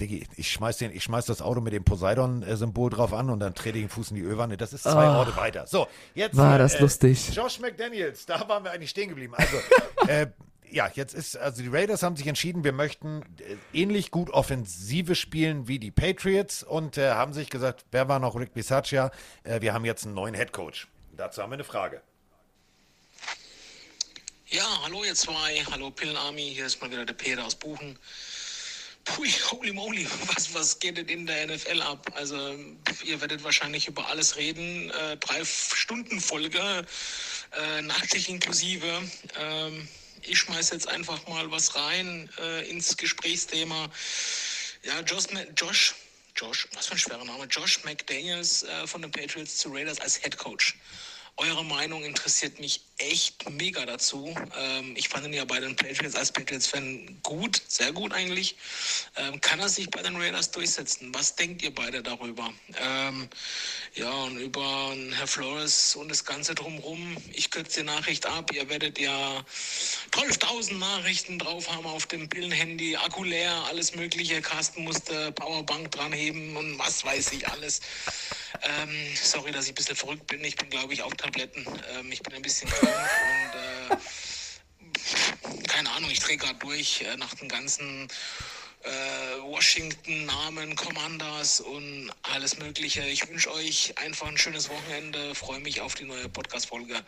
Diggi, ich schmeiß, den, ich schmeiß das Auto mit dem Poseidon-Symbol drauf an und dann trete ich den Fuß in die Ölwanne. Das ist zwei oh. Orte weiter. So, jetzt. War das äh, lustig. Josh McDaniels, da waren wir eigentlich stehen geblieben. Also, äh, ja, jetzt ist, also die Raiders haben sich entschieden, wir möchten äh, ähnlich gut Offensive spielen wie die Patriots und äh, haben sich gesagt, wer war noch Rick Bisaccia? Äh, wir haben jetzt einen neuen Head Coach. Dazu haben wir eine Frage. Ja, hallo ihr zwei, hallo Pillen Army, hier ist mal wieder der Peter aus Buchen. Pui, holy moly, was, was geht denn in der NFL ab? Also, ihr werdet wahrscheinlich über alles reden. Äh, drei Stunden Folge, äh, Nachtschicht inklusive. Ähm, ich schmeiße jetzt einfach mal was rein äh, ins Gesprächsthema. Ja, Josh, Josh, Josh, was für ein schwerer Name, Josh McDaniels äh, von den Patriots zu Raiders als Head Coach. Eure Meinung interessiert mich echt mega dazu. Ähm, ich fand ihn ja bei den Patriots als Patriots-Fan gut, sehr gut eigentlich. Ähm, kann er sich bei den Raiders durchsetzen? Was denkt ihr beide darüber? Ähm, ja, und über Herr Flores und das Ganze drumherum. Ich kürze die Nachricht ab. Ihr werdet ja 12.000 Nachrichten drauf haben auf dem Pillenhandy, Akku leer, alles Mögliche. Carsten musste Powerbank dranheben und was weiß ich alles. Ähm, sorry, dass ich ein bisschen verrückt bin. Ich bin, glaube ich, auf Tabletten. Ähm, ich bin ein bisschen und äh, keine Ahnung, ich drehe gerade durch äh, nach den ganzen äh, Washington-Namen, Commanders und alles Mögliche. Ich wünsche euch einfach ein schönes Wochenende. Freue mich auf die neue Podcast-Folge.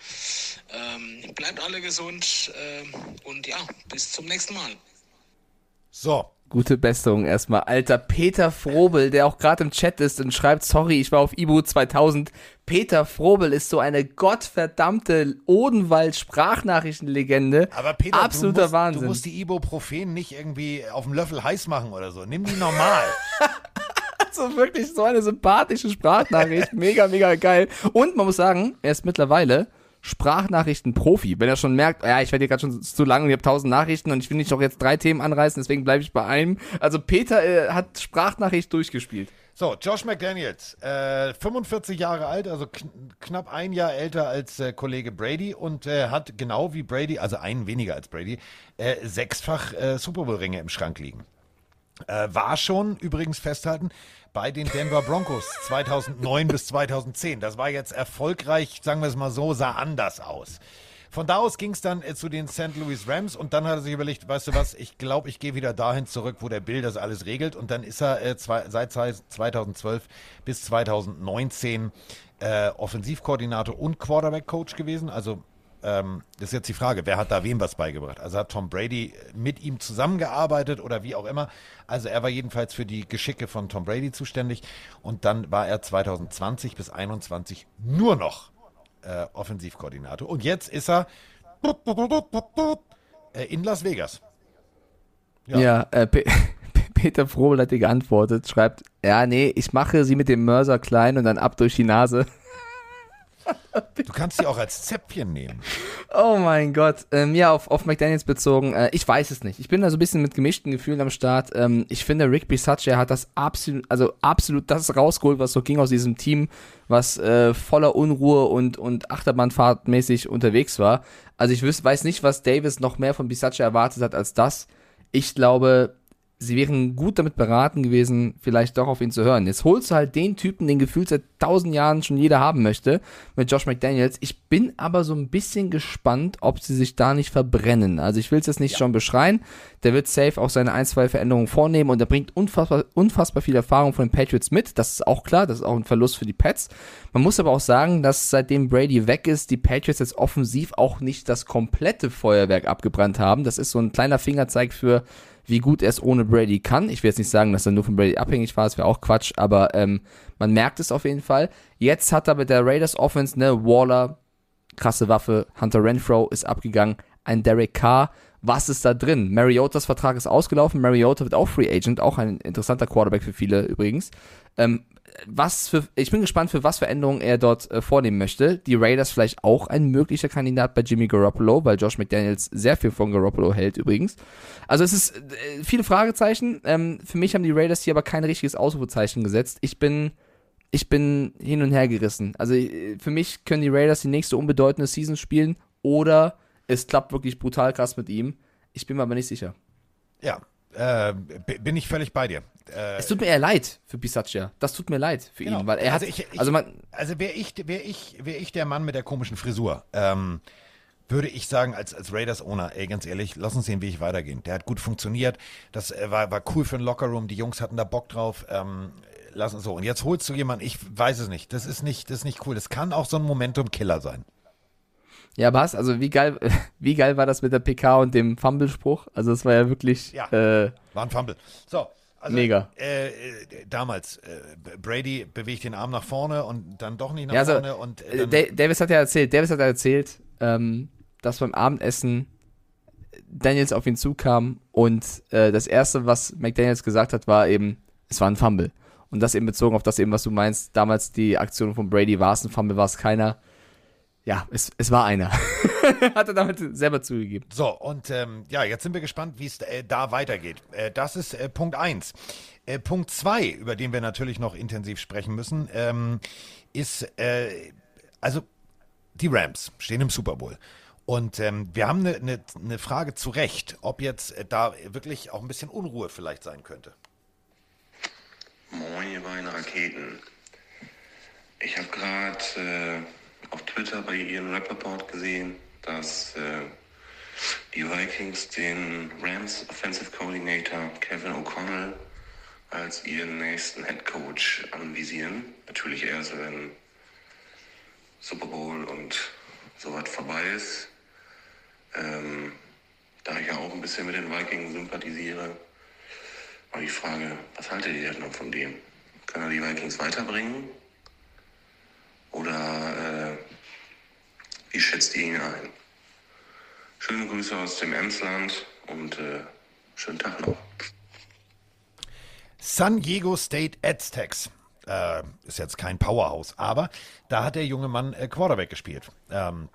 Ähm, bleibt alle gesund ähm, und ja, bis zum nächsten Mal. So, Gute Besserung erstmal. Alter Peter Frobel, der auch gerade im Chat ist und schreibt, sorry, ich war auf Ibu 2000. Peter Frobel ist so eine gottverdammte Odenwald-Sprachnachrichtenlegende. aber Peter, Absoluter du musst, Wahnsinn. du musst die Ibuprofen nicht irgendwie auf dem Löffel heiß machen oder so. Nimm die normal. so wirklich so eine sympathische Sprachnachricht. Mega, mega geil. Und man muss sagen, er ist mittlerweile Sprachnachrichten-Profi. Wenn er schon merkt, ja, ich werde hier gerade schon zu lang und ich habe tausend Nachrichten und ich will nicht doch jetzt drei Themen anreißen, deswegen bleibe ich bei einem. Also Peter äh, hat Sprachnachricht durchgespielt. So, Josh McDaniels, äh, 45 Jahre alt, also kn knapp ein Jahr älter als äh, Kollege Brady und äh, hat genau wie Brady, also einen weniger als Brady, äh, sechsfach äh, Super Bowl-Ringe im Schrank liegen. Äh, war schon übrigens festhalten bei den Denver Broncos 2009 bis 2010. Das war jetzt erfolgreich, sagen wir es mal so, sah anders aus. Von da aus ging es dann äh, zu den St. Louis Rams und dann hat er sich überlegt, weißt du was, ich glaube, ich gehe wieder dahin zurück, wo der Bill das alles regelt. Und dann ist er äh, zwei, seit 2012 bis 2019 äh, Offensivkoordinator und Quarterback-Coach gewesen. Also ähm, das ist jetzt die Frage, wer hat da wem was beigebracht? Also hat Tom Brady mit ihm zusammengearbeitet oder wie auch immer. Also er war jedenfalls für die Geschicke von Tom Brady zuständig und dann war er 2020 bis 2021 nur noch äh, Offensivkoordinator. Und jetzt ist er äh, in Las Vegas. Ja. Ja, äh, Pe Peter Frobel hat dir geantwortet, schreibt, ja, nee, ich mache sie mit dem Mörser klein und dann ab durch die Nase. Du kannst sie auch als Zäpfchen nehmen. Oh mein Gott. Ähm, ja, auf, auf McDaniels bezogen. Äh, ich weiß es nicht. Ich bin da so ein bisschen mit gemischten Gefühlen am Start. Ähm, ich finde, Rick Bisaccia hat das absolut, also absolut das rausgeholt, was so ging aus diesem Team, was äh, voller Unruhe und, und Achterbahnfahrtmäßig unterwegs war. Also ich weiß nicht, was Davis noch mehr von Bisaccia erwartet hat als das. Ich glaube, sie wären gut damit beraten gewesen, vielleicht doch auf ihn zu hören. Jetzt holst du halt den Typen, den gefühlt seit tausend Jahren schon jeder haben möchte, mit Josh McDaniels. Ich bin aber so ein bisschen gespannt, ob sie sich da nicht verbrennen. Also ich will es jetzt nicht schon beschreien. Der wird safe auch seine ein, zwei Veränderungen vornehmen und er bringt unfassbar, unfassbar viel Erfahrung von den Patriots mit. Das ist auch klar, das ist auch ein Verlust für die Pets. Man muss aber auch sagen, dass seitdem Brady weg ist, die Patriots jetzt offensiv auch nicht das komplette Feuerwerk abgebrannt haben. Das ist so ein kleiner Fingerzeig für wie gut er es ohne Brady kann. Ich will jetzt nicht sagen, dass er nur von Brady abhängig war, das wäre auch Quatsch, aber ähm, man merkt es auf jeden Fall. Jetzt hat er mit der Raiders Offense, ne, Waller, krasse Waffe, Hunter Renfro ist abgegangen, ein Derek Carr. Was ist da drin? Mariotas Vertrag ist ausgelaufen. Mariota wird auch Free Agent, auch ein interessanter Quarterback für viele übrigens. Ähm, was für, ich bin gespannt, für was für Änderungen er dort äh, vornehmen möchte. Die Raiders vielleicht auch ein möglicher Kandidat bei Jimmy Garoppolo, weil Josh McDaniels sehr viel von Garoppolo hält übrigens. Also es ist äh, viele Fragezeichen. Ähm, für mich haben die Raiders hier aber kein richtiges Ausrufezeichen gesetzt. Ich bin, ich bin hin und her gerissen. Also äh, für mich können die Raiders die nächste unbedeutende Season spielen oder es klappt wirklich brutal krass mit ihm. Ich bin mir aber nicht sicher. Ja, äh, bin ich völlig bei dir. Äh, Es tut mir eher leid für Bisaccia. Das tut mir leid für Genau. ihn, weil er hat, Also ich- ich- also man, Also wäre ich, wär ich, wär ich der Mann mit der komischen Frisur, ähm, würde ich sagen, als, als Raiders-Owner, ey, ganz ehrlich, lass uns den Weg weitergehen. Der hat gut funktioniert. Das äh, war, war cool für den Lockerroom. Die Jungs hatten da Bock drauf. Ähm, lass uns so. Und jetzt holst du jemanden, ich weiß es nicht. Das ist nicht, das ist nicht cool. Das kann auch so ein Momentum-Killer sein. Ja, hast, also wie geil, wie geil war das mit der PK und dem Fumble-Spruch? Also das war ja wirklich Ja. Äh, War ein Fumble. So. Also, Mega. Äh, äh, damals, äh, Brady bewegt den Arm nach vorne und dann doch nicht nach Ja, also, vorne. Und, äh, äh, Davis hat ja erzählt, Davis hat ja erzählt, ähm, dass beim Abendessen Daniels auf ihn zukam und äh, das erste, was McDaniels gesagt hat, war eben, es war ein Fumble. Und das eben bezogen auf das eben, was du meinst, damals die Aktion von Brady, war es ein Fumble, war es keiner. Ja, es, es war einer. hat er damit selber zugegeben. So, und ähm, ja, jetzt sind wir gespannt, wie es äh, da weitergeht. Äh, das ist äh, Punkt 1. Äh, Punkt 2, über den wir natürlich noch intensiv sprechen müssen, ähm, ist, äh, also die Rams stehen im Super Bowl. Und ähm, wir haben eine ne, ne Frage zu Recht, ob jetzt äh, da wirklich auch ein bisschen Unruhe vielleicht sein könnte. Moin, ihr beiden Raketen. Ich habe gerade äh, auf Twitter bei Ian Rappaport gesehen, dass äh, die Vikings den Rams Offensive Coordinator Kevin O'Connell als ihren nächsten Head Coach anvisieren. Natürlich erst, wenn Super Bowl und so was vorbei ist. Ähm, da ich ja auch ein bisschen mit den Vikings sympathisiere, war die Frage, was haltet ihr denn noch von dem? Kann er die Vikings weiterbringen? Oder äh, wie schätzt ihr ihn ein? Schöne Grüße aus dem Emsland und äh, schönen Tag noch. San Diego State Aztecs. Äh, ist jetzt kein Powerhouse, aber da hat der junge Mann äh, Quarterback gespielt. Ähm,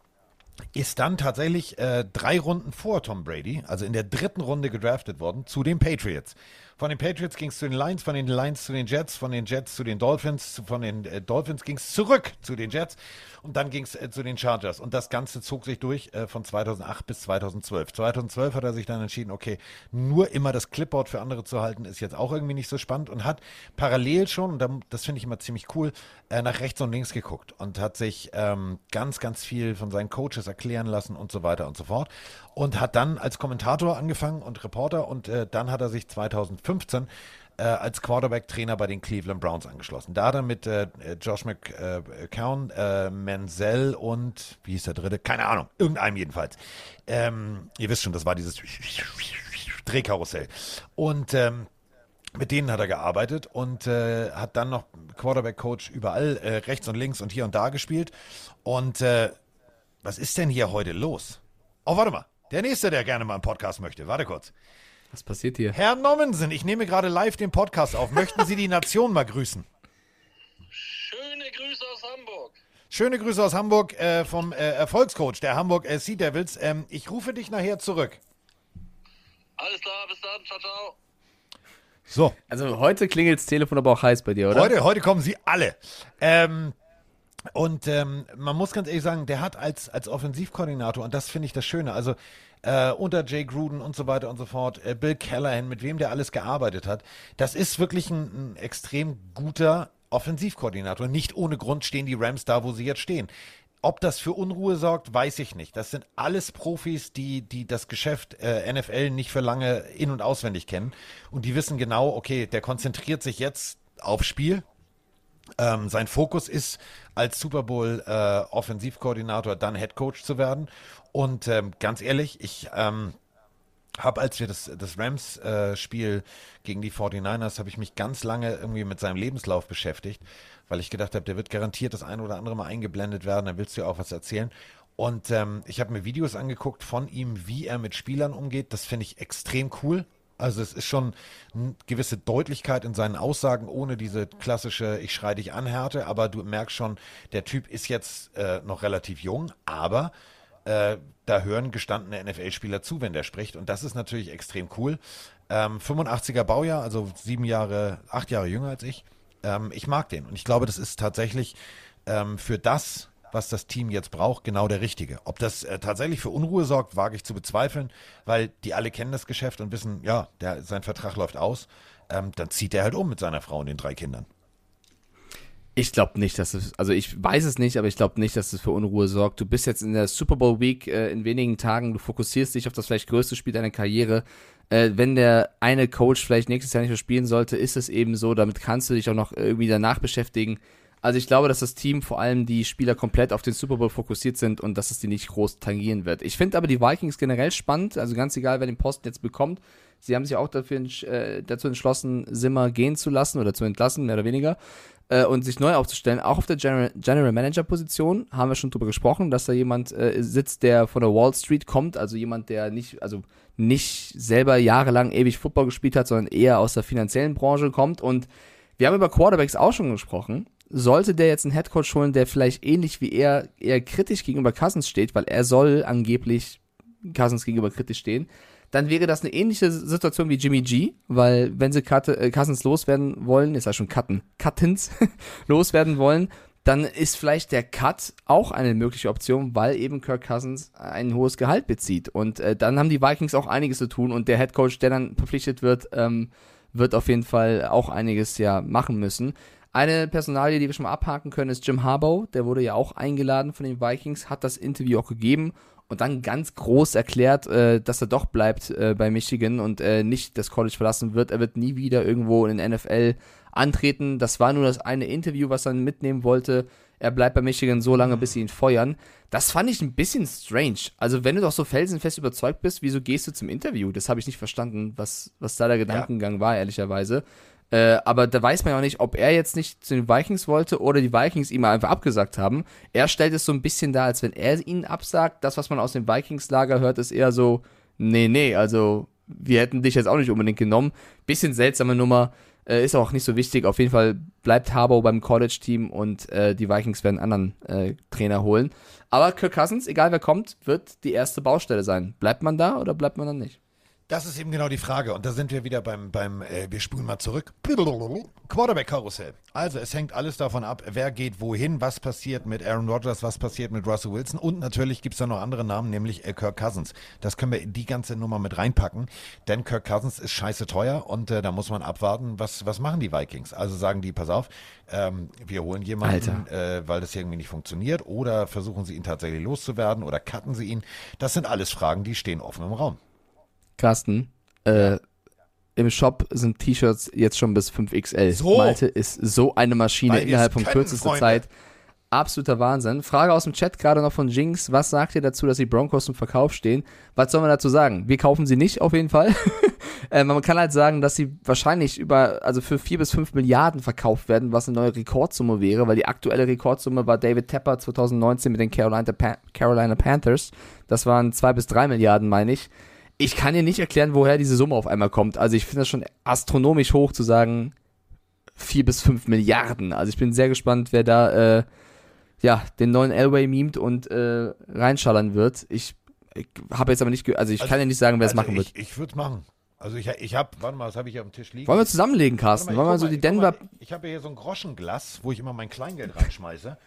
ist dann tatsächlich äh, drei Runden vor Tom Brady, also in der dritten Runde gedraftet worden, zu den Patriots. Von den Patriots ging es zu den Lions, von den Lions zu den Jets, von den Jets zu den Dolphins, von den äh, Dolphins ging es zurück zu den Jets und dann ging es äh, zu den Chargers. Und das Ganze zog sich durch äh, von 2008 bis 2012. 2012 hat er sich dann entschieden, okay, nur immer das Clipboard für andere zu halten, ist jetzt auch irgendwie nicht so spannend und hat parallel schon, und da- das finde ich immer ziemlich cool, äh, nach rechts und links geguckt und hat sich ähm, ganz, ganz viel von seinen Coaches erklären lassen und so weiter und so fort. Und hat dann als Kommentator angefangen und Reporter und äh, dann hat er sich 2015 äh, als Quarterback-Trainer bei den Cleveland Browns angeschlossen. Da hat er mit äh, Josh McCown, äh, Menzel und, wie hieß der dritte? Keine Ahnung, irgendeinem jedenfalls. Ähm, ihr wisst schon, das war dieses Drehkarussell. Und ähm, mit denen hat er gearbeitet und äh, hat dann noch Quarterback-Coach überall, äh, rechts und links und hier und da gespielt. Und äh, was ist denn hier heute los? Oh, warte mal. Der nächste, der gerne mal einen Podcast möchte. Warte kurz. Was passiert hier? Herr Nommensen, ich nehme gerade live den Podcast auf. Möchten Sie die Nation mal grüßen? Schöne Grüße aus Hamburg. Schöne Grüße aus Hamburg äh, vom äh, Erfolgscoach der Hamburg äh, Sea Devils. Ähm, ich rufe dich nachher zurück. Alles klar, bis dann, ciao, ciao. So, Also heute klingelt das Telefon aber auch heiß bei dir, oder? Heute, heute kommen sie alle. Ähm, und ähm, man muss ganz ehrlich sagen, der hat als, als Offensivkoordinator, und das finde ich das Schöne, also äh, unter Jay Gruden und so weiter und so fort, äh, Bill Callahan, mit wem der alles gearbeitet hat, das ist wirklich ein, ein extrem guter Offensivkoordinator. Nicht ohne Grund stehen die Rams da, wo sie jetzt stehen. Ob das für Unruhe sorgt, weiß ich nicht. Das sind alles Profis, die, die das Geschäft äh, NFL nicht für lange in- und auswendig kennen. Und die wissen genau, okay, der konzentriert sich jetzt auf Spiel. Ähm, sein Fokus ist, als Super Bowl äh, Offensivkoordinator dann Head Coach zu werden. Und ähm, ganz ehrlich, ich ähm, habe, als wir das, das Rams-Spiel gegen die 49ers, habe ich mich ganz lange irgendwie mit seinem Lebenslauf beschäftigt, weil ich gedacht habe, der wird garantiert das ein oder andere Mal eingeblendet werden, dann willst du ja auch was erzählen. Und ähm, ich habe mir Videos angeguckt von ihm, wie er mit Spielern umgeht. Das finde ich extrem cool. Also es ist schon eine gewisse Deutlichkeit in seinen Aussagen, ohne diese klassische Ich schrei dich an Härte, aber du merkst schon, der Typ ist jetzt äh, noch relativ jung, aber äh, da hören gestandene NFL-Spieler zu, wenn der spricht. Und das ist natürlich extrem cool. Ähm, 85er Baujahr, also sieben Jahre, acht Jahre jünger als ich. Ähm, ich mag den. Und ich glaube, das ist tatsächlich ähm, für das, was das Team jetzt braucht, genau der richtige. Ob das äh, tatsächlich für Unruhe sorgt, wage ich zu bezweifeln, weil die alle kennen das Geschäft und wissen, ja, der, sein Vertrag läuft aus. Ähm, dann zieht er halt um mit seiner Frau und den drei Kindern. Ich glaube nicht, dass es, also ich weiß es nicht, aber ich glaube nicht, dass es für Unruhe sorgt. Du bist jetzt in der Super Bowl Week äh, in wenigen Tagen, du fokussierst dich auf das vielleicht größte Spiel deiner Karriere. Äh, wenn der eine Coach vielleicht nächstes Jahr nicht mehr spielen sollte, ist es eben so, damit kannst du dich auch noch irgendwie danach beschäftigen. Also ich glaube, dass das Team vor allem die Spieler komplett auf den Super Bowl fokussiert sind und dass es die nicht groß tangieren wird. Ich finde aber die Vikings generell spannend, also ganz egal, wer den Posten jetzt bekommt. Sie haben sich auch dafür, äh, dazu entschlossen, Simmer gehen zu lassen oder zu entlassen, mehr oder weniger, äh, und sich neu aufzustellen. Auch auf der General, General Manager Position haben wir schon drüber gesprochen, dass da jemand äh, sitzt, der von der Wall Street kommt, also jemand, der nicht, also nicht selber jahrelang ewig Football gespielt hat, sondern eher aus der finanziellen Branche kommt. Und wir haben über Quarterbacks auch schon gesprochen. Sollte der jetzt einen Headcoach holen, der vielleicht ähnlich wie er eher kritisch gegenüber Cousins steht, weil er soll angeblich Cousins gegenüber kritisch stehen, dann wäre das eine ähnliche Situation wie Jimmy G, weil wenn sie Cut, äh, Cousins loswerden wollen, ist ja schon Cutten, Cuttins loswerden wollen, dann ist vielleicht der Cut auch eine mögliche Option, weil eben Kirk Cousins ein hohes Gehalt bezieht. Und äh, dann haben die Vikings auch einiges zu tun und der Head Coach, der dann verpflichtet wird, ähm, wird auf jeden Fall auch einiges ja machen müssen. Eine Personalie, die wir schon mal abhaken können, ist Jim Harbaugh. Der wurde ja auch eingeladen von den Vikings, hat das Interview auch gegeben und dann ganz groß erklärt, äh, dass er doch bleibt äh, bei Michigan und äh, nicht das College verlassen wird. Er wird nie wieder irgendwo in den NFL antreten. Das war nur das eine Interview, was er mitnehmen wollte. Er bleibt bei Michigan so lange, bis sie ihn feuern. Das fand ich ein bisschen strange. Also, wenn du doch so felsenfest überzeugt bist, wieso gehst du zum Interview? Das habe ich nicht verstanden, was, was da der Gedankengang ja. war, ehrlicherweise. Äh, aber da weiß man ja auch nicht, ob er jetzt nicht zu den Vikings wollte oder die Vikings ihm einfach abgesagt haben. Er stellt es so ein bisschen dar, als wenn er ihnen absagt. Das, was man aus dem Vikings-Lager hört, ist eher so, nee, nee, also wir hätten dich jetzt auch nicht unbedingt genommen. Bisschen seltsame Nummer, äh, ist auch nicht so wichtig. Auf jeden Fall bleibt Harbour beim College-Team und äh, die Vikings werden einen anderen äh, Trainer holen. Aber Kirk Cousins, egal wer kommt, wird die erste Baustelle sein. Bleibt man da oder bleibt man dann nicht? Das ist eben genau die Frage. Und da sind wir wieder beim, beim äh, wir spulen mal zurück. Quarterback-Karussell. Also es hängt alles davon ab, wer geht wohin, was passiert mit Aaron Rodgers, was passiert mit Russell Wilson. Und natürlich gibt es da noch andere Namen, nämlich äh, Kirk Cousins. Das können wir in die ganze Nummer mit reinpacken. Denn Kirk Cousins ist scheiße teuer und äh, da muss man abwarten, was, was machen die Vikings. Also sagen die, pass auf, ähm, wir holen jemanden, äh, weil das irgendwie nicht funktioniert. Oder versuchen sie ihn tatsächlich loszuwerden oder cutten sie ihn. Das sind alles Fragen, die stehen offen im Raum. Carsten, äh, im Shop sind T-Shirts jetzt schon bis 5XL. So. Malte ist so eine Maschine Weil innerhalb von kürzester. Zeit. Absoluter Wahnsinn. Frage aus dem Chat gerade noch von Jinx. Was sagt ihr dazu, dass die Broncos zum Verkauf stehen? Was soll man dazu sagen? Wir kaufen sie nicht auf jeden Fall. äh, man kann halt sagen, dass sie wahrscheinlich über, also für vier bis fünf Milliarden verkauft werden, was eine neue Rekordsumme wäre, weil die aktuelle Rekordsumme war David Tepper 2019 mit den Carolina, pa Carolina Panthers. Das waren zwei bis drei Milliarden, meine ich ich kann dir nicht erklären, woher diese Summe auf einmal kommt. Also ich finde das schon astronomisch hoch zu sagen, vier bis fünf Milliarden. Also ich bin sehr gespannt, wer da äh, ja den neuen Elway memt und äh, reinschallern wird. Ich, ich habe jetzt aber nicht, also ich also, kann ja nicht sagen, wer es also machen ich, wird. Ich würde es machen. Also ich, ich habe, warte mal, was habe ich hier dem Tisch liegen? Wollen wir zusammenlegen, Carsten? Wollen wir so die Denver... Mal, ich habe hier so ein Groschenglas, wo ich immer mein Kleingeld reinschmeiße.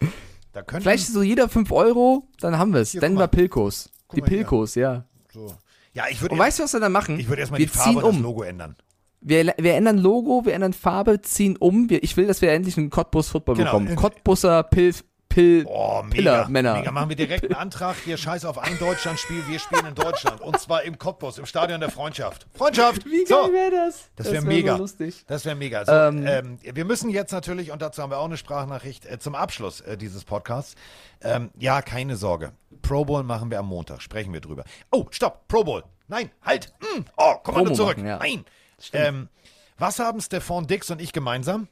Da Vielleicht so jeder 5 Euro, dann haben wir es. Denver Pilkos. Die Pilkos, ja. So. Ja, ich würde. Und weißt du, was wir dann machen? Ich würde erstmal die Farbe um. das Logo ändern. Wir, wir ändern Logo, wir ändern Farbe, ziehen um. Wir, ich will, dass wir endlich einen Cottbus Football genau. bekommen. Cottbusser Pilz, Pill, oh, Piller, Männer. Mega, machen wir direkt einen Antrag. Hier scheiß auf ein Deutschlandspiel. Wir spielen in Deutschland. Und zwar im Cottbus, im Stadion der Freundschaft. Freundschaft! Wie geil so. wäre das? Das wäre wär mega. So lustig. Das wäre mega. So, ähm, ähm, wir müssen jetzt natürlich, und dazu haben wir auch eine Sprachnachricht, äh, zum Abschluss äh, dieses Podcasts. Ähm, ja, keine Sorge. Pro Bowl machen wir am Montag. Sprechen wir drüber. Oh, stopp. Pro Bowl. Nein, halt. Mm. Oh, komm mal zurück. Machen, ja. Nein. Ähm, was haben Stefan Dix und ich gemeinsam?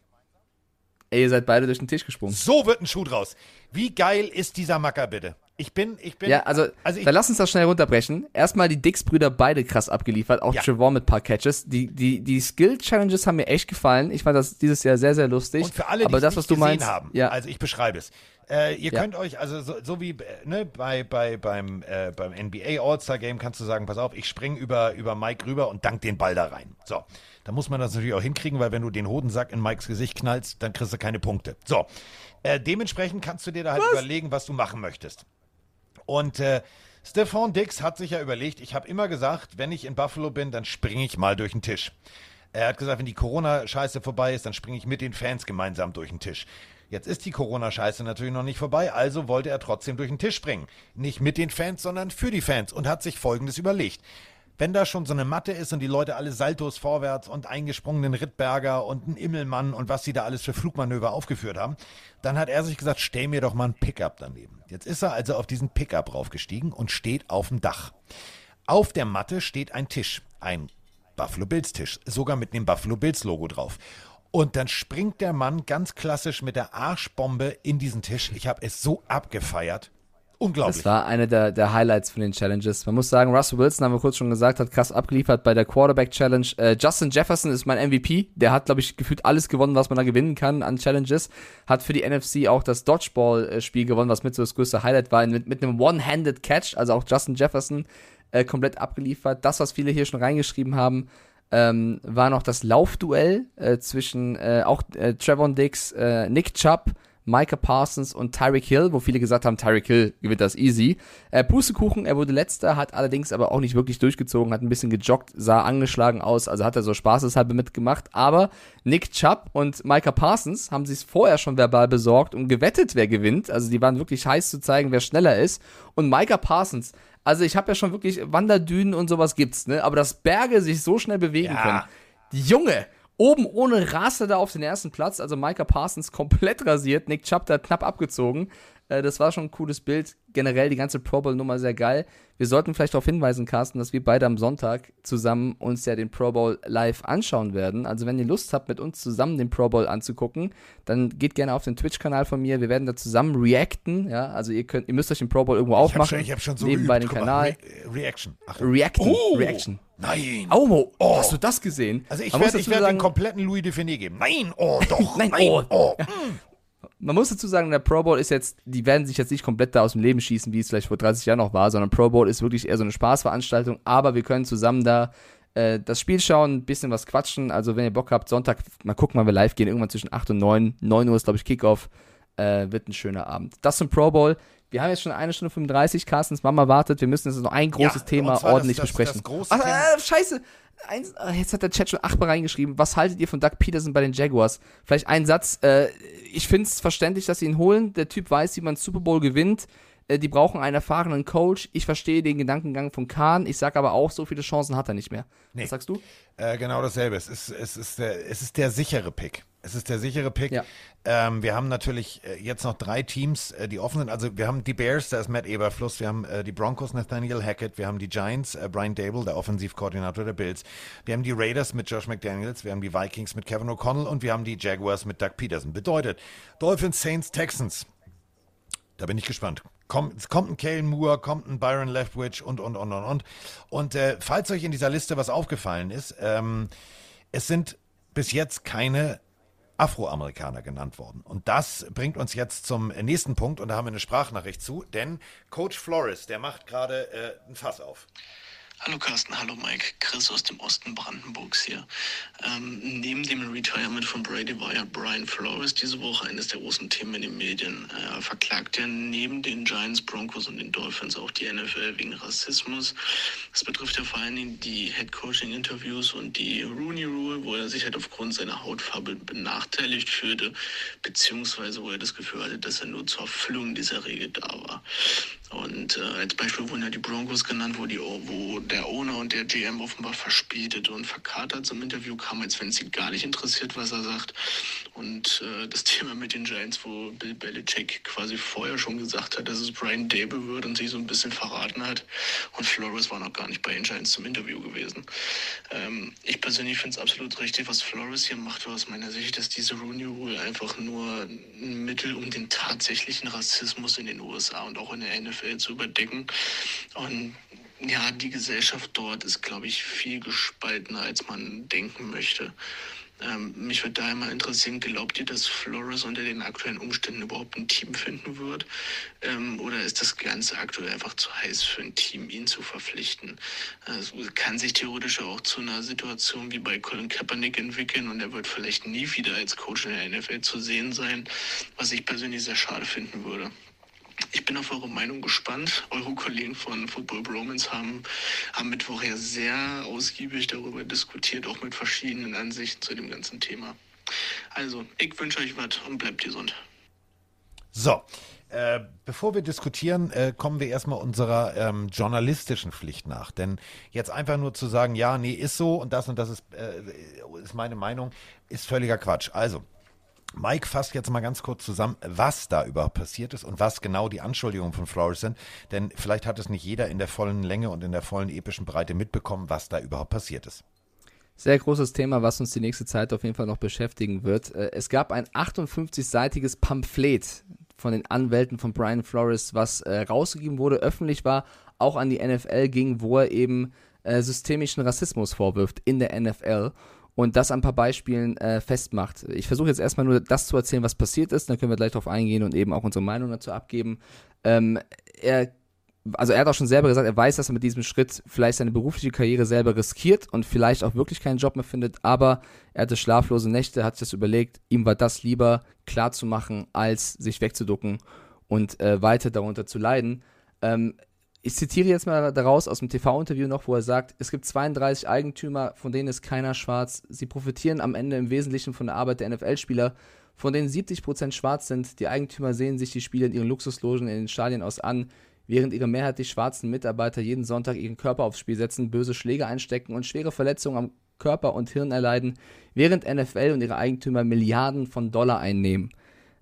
Ey, ihr seid beide durch den Tisch gesprungen. So wird ein Schuh draus. Wie geil ist dieser Macker bitte? Ich bin, ich bin. Ja, also, also ich, dann lass uns das schnell runterbrechen. Erstmal die Dix-Brüder beide krass abgeliefert, auch ja. Trevor mit ein paar Catches. Die, die, die Skill-Challenges haben mir echt gefallen. Ich fand das dieses Jahr sehr, sehr lustig. Und für alle, die Aber das, was du meinst, haben, ja. also ich beschreibe es. Äh, ihr ja. könnt euch, also so, so wie ne, bei, bei, beim, äh, beim NBA All-Star Game kannst du sagen, pass auf, ich spring über, über Mike rüber und dank den Ball da rein. So. Da muss man das natürlich auch hinkriegen, weil wenn du den Hodensack in Mikes Gesicht knallst, dann kriegst du keine Punkte. So. Äh, dementsprechend kannst du dir da halt was? überlegen, was du machen möchtest. Und äh, Stefan Dix hat sich ja überlegt, ich habe immer gesagt, wenn ich in Buffalo bin, dann springe ich mal durch den Tisch. Er hat gesagt, wenn die Corona-Scheiße vorbei ist, dann springe ich mit den Fans gemeinsam durch den Tisch. Jetzt ist die Corona-Scheiße natürlich noch nicht vorbei, also wollte er trotzdem durch den Tisch springen. Nicht mit den Fans, sondern für die Fans und hat sich Folgendes überlegt. wenn da schon so eine Matte ist und die Leute alle Saltos vorwärts und eingesprungenen Rittberger und einen Immelmann und was sie da alles für Flugmanöver aufgeführt haben, dann hat er sich gesagt, stell mir doch mal ein Pickup daneben. Jetzt ist er also auf diesen Pickup raufgestiegen und steht auf dem Dach. Auf der Matte steht ein Tisch, ein Buffalo Bills Tisch, sogar mit dem Buffalo Bills Logo drauf. Und dann springt der Mann ganz klassisch mit der Arschbombe in diesen Tisch. Ich habe es so abgefeiert. Unglaublich. Das war eine der, der Highlights von den Challenges. Man muss sagen, Russell Wilson, haben wir kurz schon gesagt, hat krass abgeliefert bei der Quarterback Challenge. Äh, Justin Jefferson ist mein MVP. Der hat, glaube ich, gefühlt alles gewonnen, was man da gewinnen kann an Challenges. Hat für die NFC auch das Dodgeball-Spiel gewonnen, was mit so das größte Highlight war, mit, mit einem One-Handed Catch. Also auch Justin Jefferson äh, komplett abgeliefert. Das, was viele hier schon reingeschrieben haben, ähm, war noch das Laufduell äh, zwischen äh, auch äh, Trevor Dix, äh, Nick Chubb, Micah Parsons und Tyreek Hill, wo viele gesagt haben, Tyreek Hill gewinnt das easy. Äh, Pustekuchen, er wurde letzter, hat allerdings aber auch nicht wirklich durchgezogen, hat ein bisschen gejoggt, sah angeschlagen aus, also hat er so spaßeshalber mitgemacht. Aber Nick Chubb und Micah Parsons haben sich vorher schon verbal besorgt und gewettet, wer gewinnt. Also die waren wirklich heiß zu zeigen, wer schneller ist. Und Micah Parsons, also ich habe ja schon wirklich Wanderdünen und sowas gibt's, ne? Aber dass Berge sich so schnell bewegen Ja. können. Die Junge, oben ohne Rasse da auf den ersten Platz, also Micah Parsons komplett rasiert, Nick Chubb da knapp abgezogen. Äh, das war schon ein cooles Bild. Generell die ganze Pro Bowl Nummer sehr geil. Wir sollten vielleicht darauf hinweisen, Carsten, dass wir beide am Sonntag zusammen uns ja den Pro Bowl live anschauen werden. Also wenn ihr Lust habt, mit uns zusammen den Pro Bowl anzugucken, dann geht gerne auf den Twitch-Kanal von mir. Wir werden da zusammen reacten. Ja, also ihr könnt, ihr müsst euch den Pro Bowl irgendwo ich habe aufmachen. schon, ich hab schon so nebenbei geübt. den Kanal. Re Reaction. Ach, Reacten. Oh! Reaction. nein. Aumo, Oh. hast du das gesehen? Also ich werde werd den kompletten Louis Define geben. Nein, oh doch. Nein, nein, oh. oh. Man muss dazu sagen, der Pro Bowl ist jetzt, die werden sich jetzt nicht komplett da aus dem Leben schießen, wie es vielleicht vor 30 Jahren noch war, sondern Pro Bowl ist wirklich eher so eine Spaßveranstaltung, aber wir können zusammen da äh, das Spiel schauen, ein bisschen was quatschen. Also wenn ihr Bock habt, Sonntag, mal gucken, wann wir live gehen, irgendwann zwischen 8 und 9. 9 Uhr ist, glaube ich, Kickoff. Äh, wird ein schöner Abend. Das zum Pro Bowl. Wir haben jetzt schon eine Stunde 35, Carstens Mama wartet. Wir müssen jetzt noch ein großes Ja, Thema zwar das- ordentlich das- besprechen. das Ach, äh, scheiße. Eins, äh, jetzt hat der Chat schon achtmal reingeschrieben. Was haltet ihr von Doug Peterson bei den Jaguars? Vielleicht ein Satz. Äh, ich finde es verständlich, dass sie ihn holen. Der Typ weiß, wie man Super Bowl gewinnt. Äh, die brauchen einen erfahrenen Coach. Ich verstehe den Gedankengang von Kahn. Ich sage aber auch, so viele Chancen hat er nicht mehr. Nee. Was sagst du? Äh, genau dasselbe. Es ist, es, ist der, es ist der sichere Pick. Es ist der sichere Pick. Ja. Ähm, wir haben natürlich äh, jetzt noch drei Teams, äh, die offen sind. Also wir haben die Bears, da ist Matt Eberfluss. Wir haben äh, die Broncos, Nathaniel Hackett. Wir haben die Giants, äh, Brian Dable, der Offensivkoordinator der Bills. Wir haben die Raiders mit Josh McDaniels. Wir haben die Vikings mit Kevin O'Connell. Und wir haben die Jaguars mit Doug Peterson. Bedeutet, Dolphins, Saints, Texans. Da bin ich gespannt. Komm, es kommt ein Kalen Moore, kommt ein Byron Leftwich und, und, und, und, und. Und äh, falls euch in dieser Liste was aufgefallen ist, ähm, es sind bis jetzt keine Afroamerikaner genannt worden. Und das bringt uns jetzt zum nächsten Punkt und da haben wir eine Sprachnachricht zu, denn Coach Flores, der macht gerade äh, ein Fass auf. Hallo Carsten, hallo Mike, Chris aus dem Osten Brandenburgs hier. Ähm, neben dem Retirement von Brady war ja Brian Flores diese Woche eines der großen Themen in den Medien. Er verklagt ja neben den Giants, Broncos und den Dolphins auch die NFL wegen Rassismus. Das betrifft ja vor allen Dingen die Head-Coaching-Interviews und die Rooney Rule, wo er sich halt aufgrund seiner Hautfarbe benachteiligt fühlte, beziehungsweise wo er das Gefühl hatte, dass er nur zur Erfüllung dieser Regel da war. Und äh, als Beispiel wurden ja die Broncos genannt, wo, die, wo der Owner und der GM offenbar verspätet und verkatert zum Interview kamen, als wenn sie gar nicht interessiert, was er sagt. Und äh, das Thema mit den Giants, wo Bill Belichick quasi vorher schon gesagt hat, dass es Brian Dable wird und sich so ein bisschen verraten hat. Und Flores war noch gar nicht bei den Giants zum Interview gewesen. Ähm, ich persönlich finde es absolut richtig, was Flores hier macht, aus meiner Sicht, dass diese Rooney Rule einfach nur ein Mittel, um den tatsächlichen Rassismus in den USA und auch in der NFL zu überdecken. Und ja, die Gesellschaft dort ist, glaube ich, viel gespaltener, als man denken möchte. Ähm, mich würde daher mal interessieren, glaubt ihr, dass Flores unter den aktuellen Umständen überhaupt ein Team finden wird? Ähm, oder ist das Ganze aktuell einfach zu heiß für ein Team, ihn zu verpflichten? Es kann sich theoretisch auch zu einer Situation wie bei Colin Kaepernick entwickeln und er wird vielleicht nie wieder als Coach in der NFL zu sehen sein, was ich persönlich sehr schade finden würde. Ich bin auf eure Meinung gespannt. Eure Kollegen von Football Bromance haben am Mittwoch ja sehr ausgiebig darüber diskutiert, auch mit verschiedenen Ansichten zu dem ganzen Thema. Also, ich wünsche euch was und bleibt gesund. So, Äh, bevor wir diskutieren, äh, kommen wir erstmal unserer ähm, journalistischen Pflicht nach. Denn jetzt einfach nur zu sagen, ja, nee, ist so und das und das ist, äh, ist meine Meinung, ist völliger Quatsch. Also, Mike fasst jetzt mal ganz kurz zusammen, was da überhaupt passiert ist und was genau die Anschuldigungen von Flores sind. Denn vielleicht hat es nicht jeder in der vollen Länge und in der vollen epischen Breite mitbekommen, was da überhaupt passiert ist. Sehr großes Thema, was uns die nächste Zeit auf jeden Fall noch beschäftigen wird. Äh, es gab ein 58-seitiges Pamphlet von den Anwälten von Brian Flores, was äh, rausgegeben wurde, öffentlich war, auch an die NFL ging, wo er eben äh, systemischen Rassismus vorwirft in der NFL und das an ein paar Beispielen äh, festmacht. Ich versuche jetzt erstmal nur das zu erzählen, was passiert ist, dann können wir gleich darauf eingehen und eben auch unsere Meinung dazu abgeben. Ähm, er, also er hat auch schon selber gesagt, er weiß, dass er mit diesem Schritt vielleicht seine berufliche Karriere selber riskiert und vielleicht auch wirklich keinen Job mehr findet, aber er hatte schlaflose Nächte, hat sich das überlegt, ihm war das lieber klar zu machen, als sich wegzuducken und äh, weiter darunter zu leiden. Ähm, ich zitiere jetzt mal daraus aus dem TV-Interview noch, wo er sagt, es gibt 32 Eigentümer, von denen ist keiner schwarz. Sie profitieren am Ende im Wesentlichen von der Arbeit der NFL-Spieler, von denen 70% schwarz sind. Die Eigentümer sehen sich die Spiele in ihren Luxuslogen in den Stadien aus an, während ihre mehrheitlich schwarzen Mitarbeiter jeden Sonntag ihren Körper aufs Spiel setzen, böse Schläge einstecken und schwere Verletzungen am Körper und Hirn erleiden, während NFL und ihre Eigentümer Milliarden von Dollar einnehmen.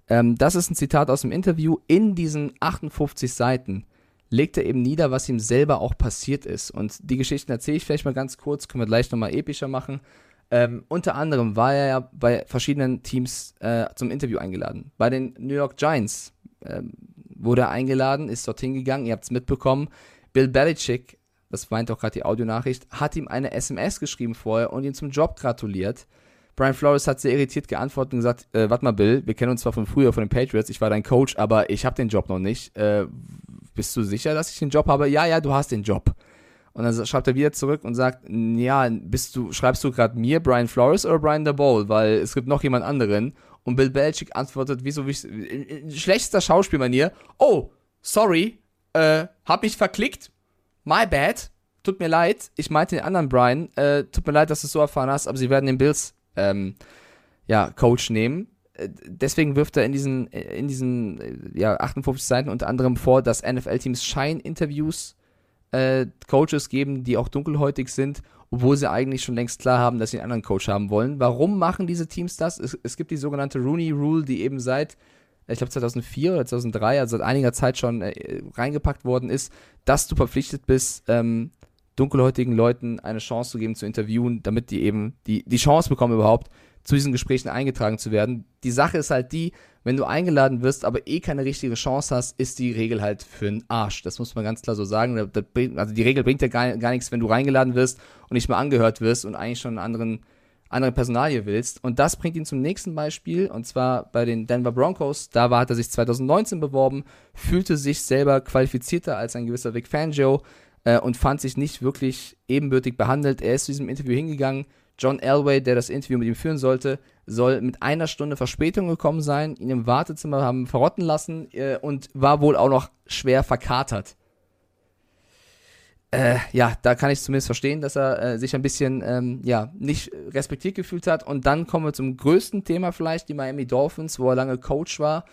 Ähm, das ist ein Zitat aus dem Interview in diesen 58 Seiten legt er eben nieder, was ihm selber auch passiert ist. Und die Geschichten erzähle ich vielleicht mal ganz kurz, können wir gleich nochmal epischer machen. Ähm, unter anderem war er ja bei verschiedenen Teams äh, zum Interview eingeladen. Bei den New York Giants ähm, wurde er eingeladen, ist dorthin gegangen, ihr habt es mitbekommen. Bill Belichick, das meint auch gerade die Audionachricht, hat ihm eine SMS geschrieben vorher und ihn zum Job gratuliert. Brian Flores hat sehr irritiert geantwortet und gesagt, äh, warte mal Bill, wir kennen uns zwar von früher, von den Patriots, ich war dein Coach, aber ich habe den Job noch nicht. Äh, bist du sicher, dass ich den Job habe? Ja, ja, du hast den Job. Und dann schreibt er wieder zurück und sagt, ja, bist du, schreibst du gerade mir, Brian Flores oder Brian DeBowl? Weil es gibt noch jemand anderen. Und Bill Belichick antwortet, wieso, wie, in schlechtester Schauspielmanier, oh, sorry, äh, hab mich verklickt, my bad, tut mir leid, ich meinte den anderen Brian, äh, tut mir leid, dass du es so erfahren hast, aber sie werden den Bills, ähm, ja, Coach nehmen deswegen wirft er in diesen, in diesen ja, 58 Seiten unter anderem vor, dass NFL-Teams Scheininterviews äh, Coaches geben, die auch dunkelhäutig sind, obwohl sie eigentlich schon längst klar haben, dass sie einen anderen Coach haben wollen. Warum machen diese Teams das? Es, es gibt die sogenannte Rooney Rule, die eben seit, ich glaube 2004 oder 2003, also seit einiger Zeit schon äh, reingepackt worden ist, dass du verpflichtet bist, ähm, dunkelhäutigen Leuten eine Chance zu geben, zu interviewen, damit die eben die, die Chance bekommen überhaupt, zu diesen Gesprächen eingetragen zu werden. Die Sache ist halt die, wenn du eingeladen wirst, aber eh keine richtige Chance hast, ist die Regel halt für einen Arsch. Das muss man ganz klar so sagen. also die Regel bringt ja gar, gar nichts, wenn du reingeladen wirst und nicht mal angehört wirst und eigentlich schon einen anderen andere Personalie willst. Und das bringt ihn zum nächsten Beispiel, und zwar bei den Denver Broncos. Da war, hat er sich 2019 beworben, fühlte sich selber qualifizierter als ein gewisser Vic Fangio äh, und fand sich nicht wirklich ebenbürtig behandelt. Er ist zu diesem Interview hingegangen, John Elway, der das Interview mit ihm führen sollte, soll mit einer Stunde Verspätung gekommen sein, ihn im Wartezimmer haben verrotten lassen äh, und war wohl auch noch schwer verkatert. Äh, ja, da kann ich zumindest verstehen, dass er äh, sich ein bisschen ähm, ja, nicht respektiert gefühlt hat. Und dann kommen wir zum größten Thema vielleicht, die Miami Dolphins, wo er lange Coach war,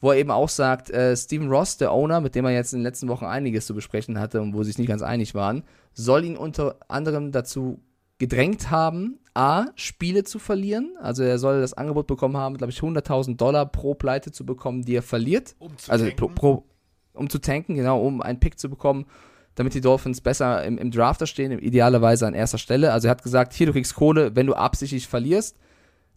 wo er eben auch sagt, äh, Steven Ross, der Owner, mit dem er jetzt in den letzten Wochen einiges zu besprechen hatte und wo sie sich nicht ganz einig waren, soll ihn unter anderem dazu gedrängt haben, A, Spiele zu verlieren. Also er soll das Angebot bekommen haben, glaube ich, 100.000 Dollar pro Pleite zu bekommen, die er verliert. Um zu also pro, pro, um zu tanken, genau, um einen Pick zu bekommen, damit die Dolphins besser im, im Draft stehen, idealerweise an erster Stelle. Also er hat gesagt, hier, du kriegst Kohle, wenn du absichtlich verlierst.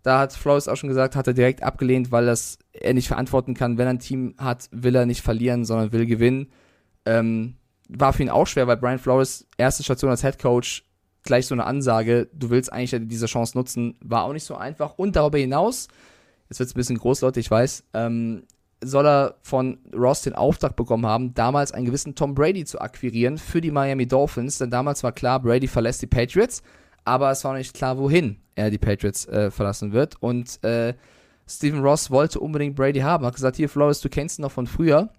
Da hat Flores auch schon gesagt, hat er direkt abgelehnt, weil das er nicht verantworten kann. Wenn er ein Team hat, will er nicht verlieren, sondern will gewinnen. Ähm, war für ihn auch schwer, weil Brian Flores erste Station als Head Coach gleich so eine Ansage, du willst eigentlich diese Chance nutzen, war auch nicht so einfach. Und darüber hinaus, jetzt wird es ein bisschen groß, Leute, ich weiß, ähm, soll er von Ross den Auftrag bekommen haben, damals einen gewissen Tom Brady zu akquirieren für die Miami Dolphins, denn damals war klar, Brady verlässt die Patriots, aber es war nicht klar, wohin er die Patriots äh, verlassen wird. Und äh, Stephen Ross wollte unbedingt Brady haben, hat gesagt, hier Flores, du kennst ihn noch von früher,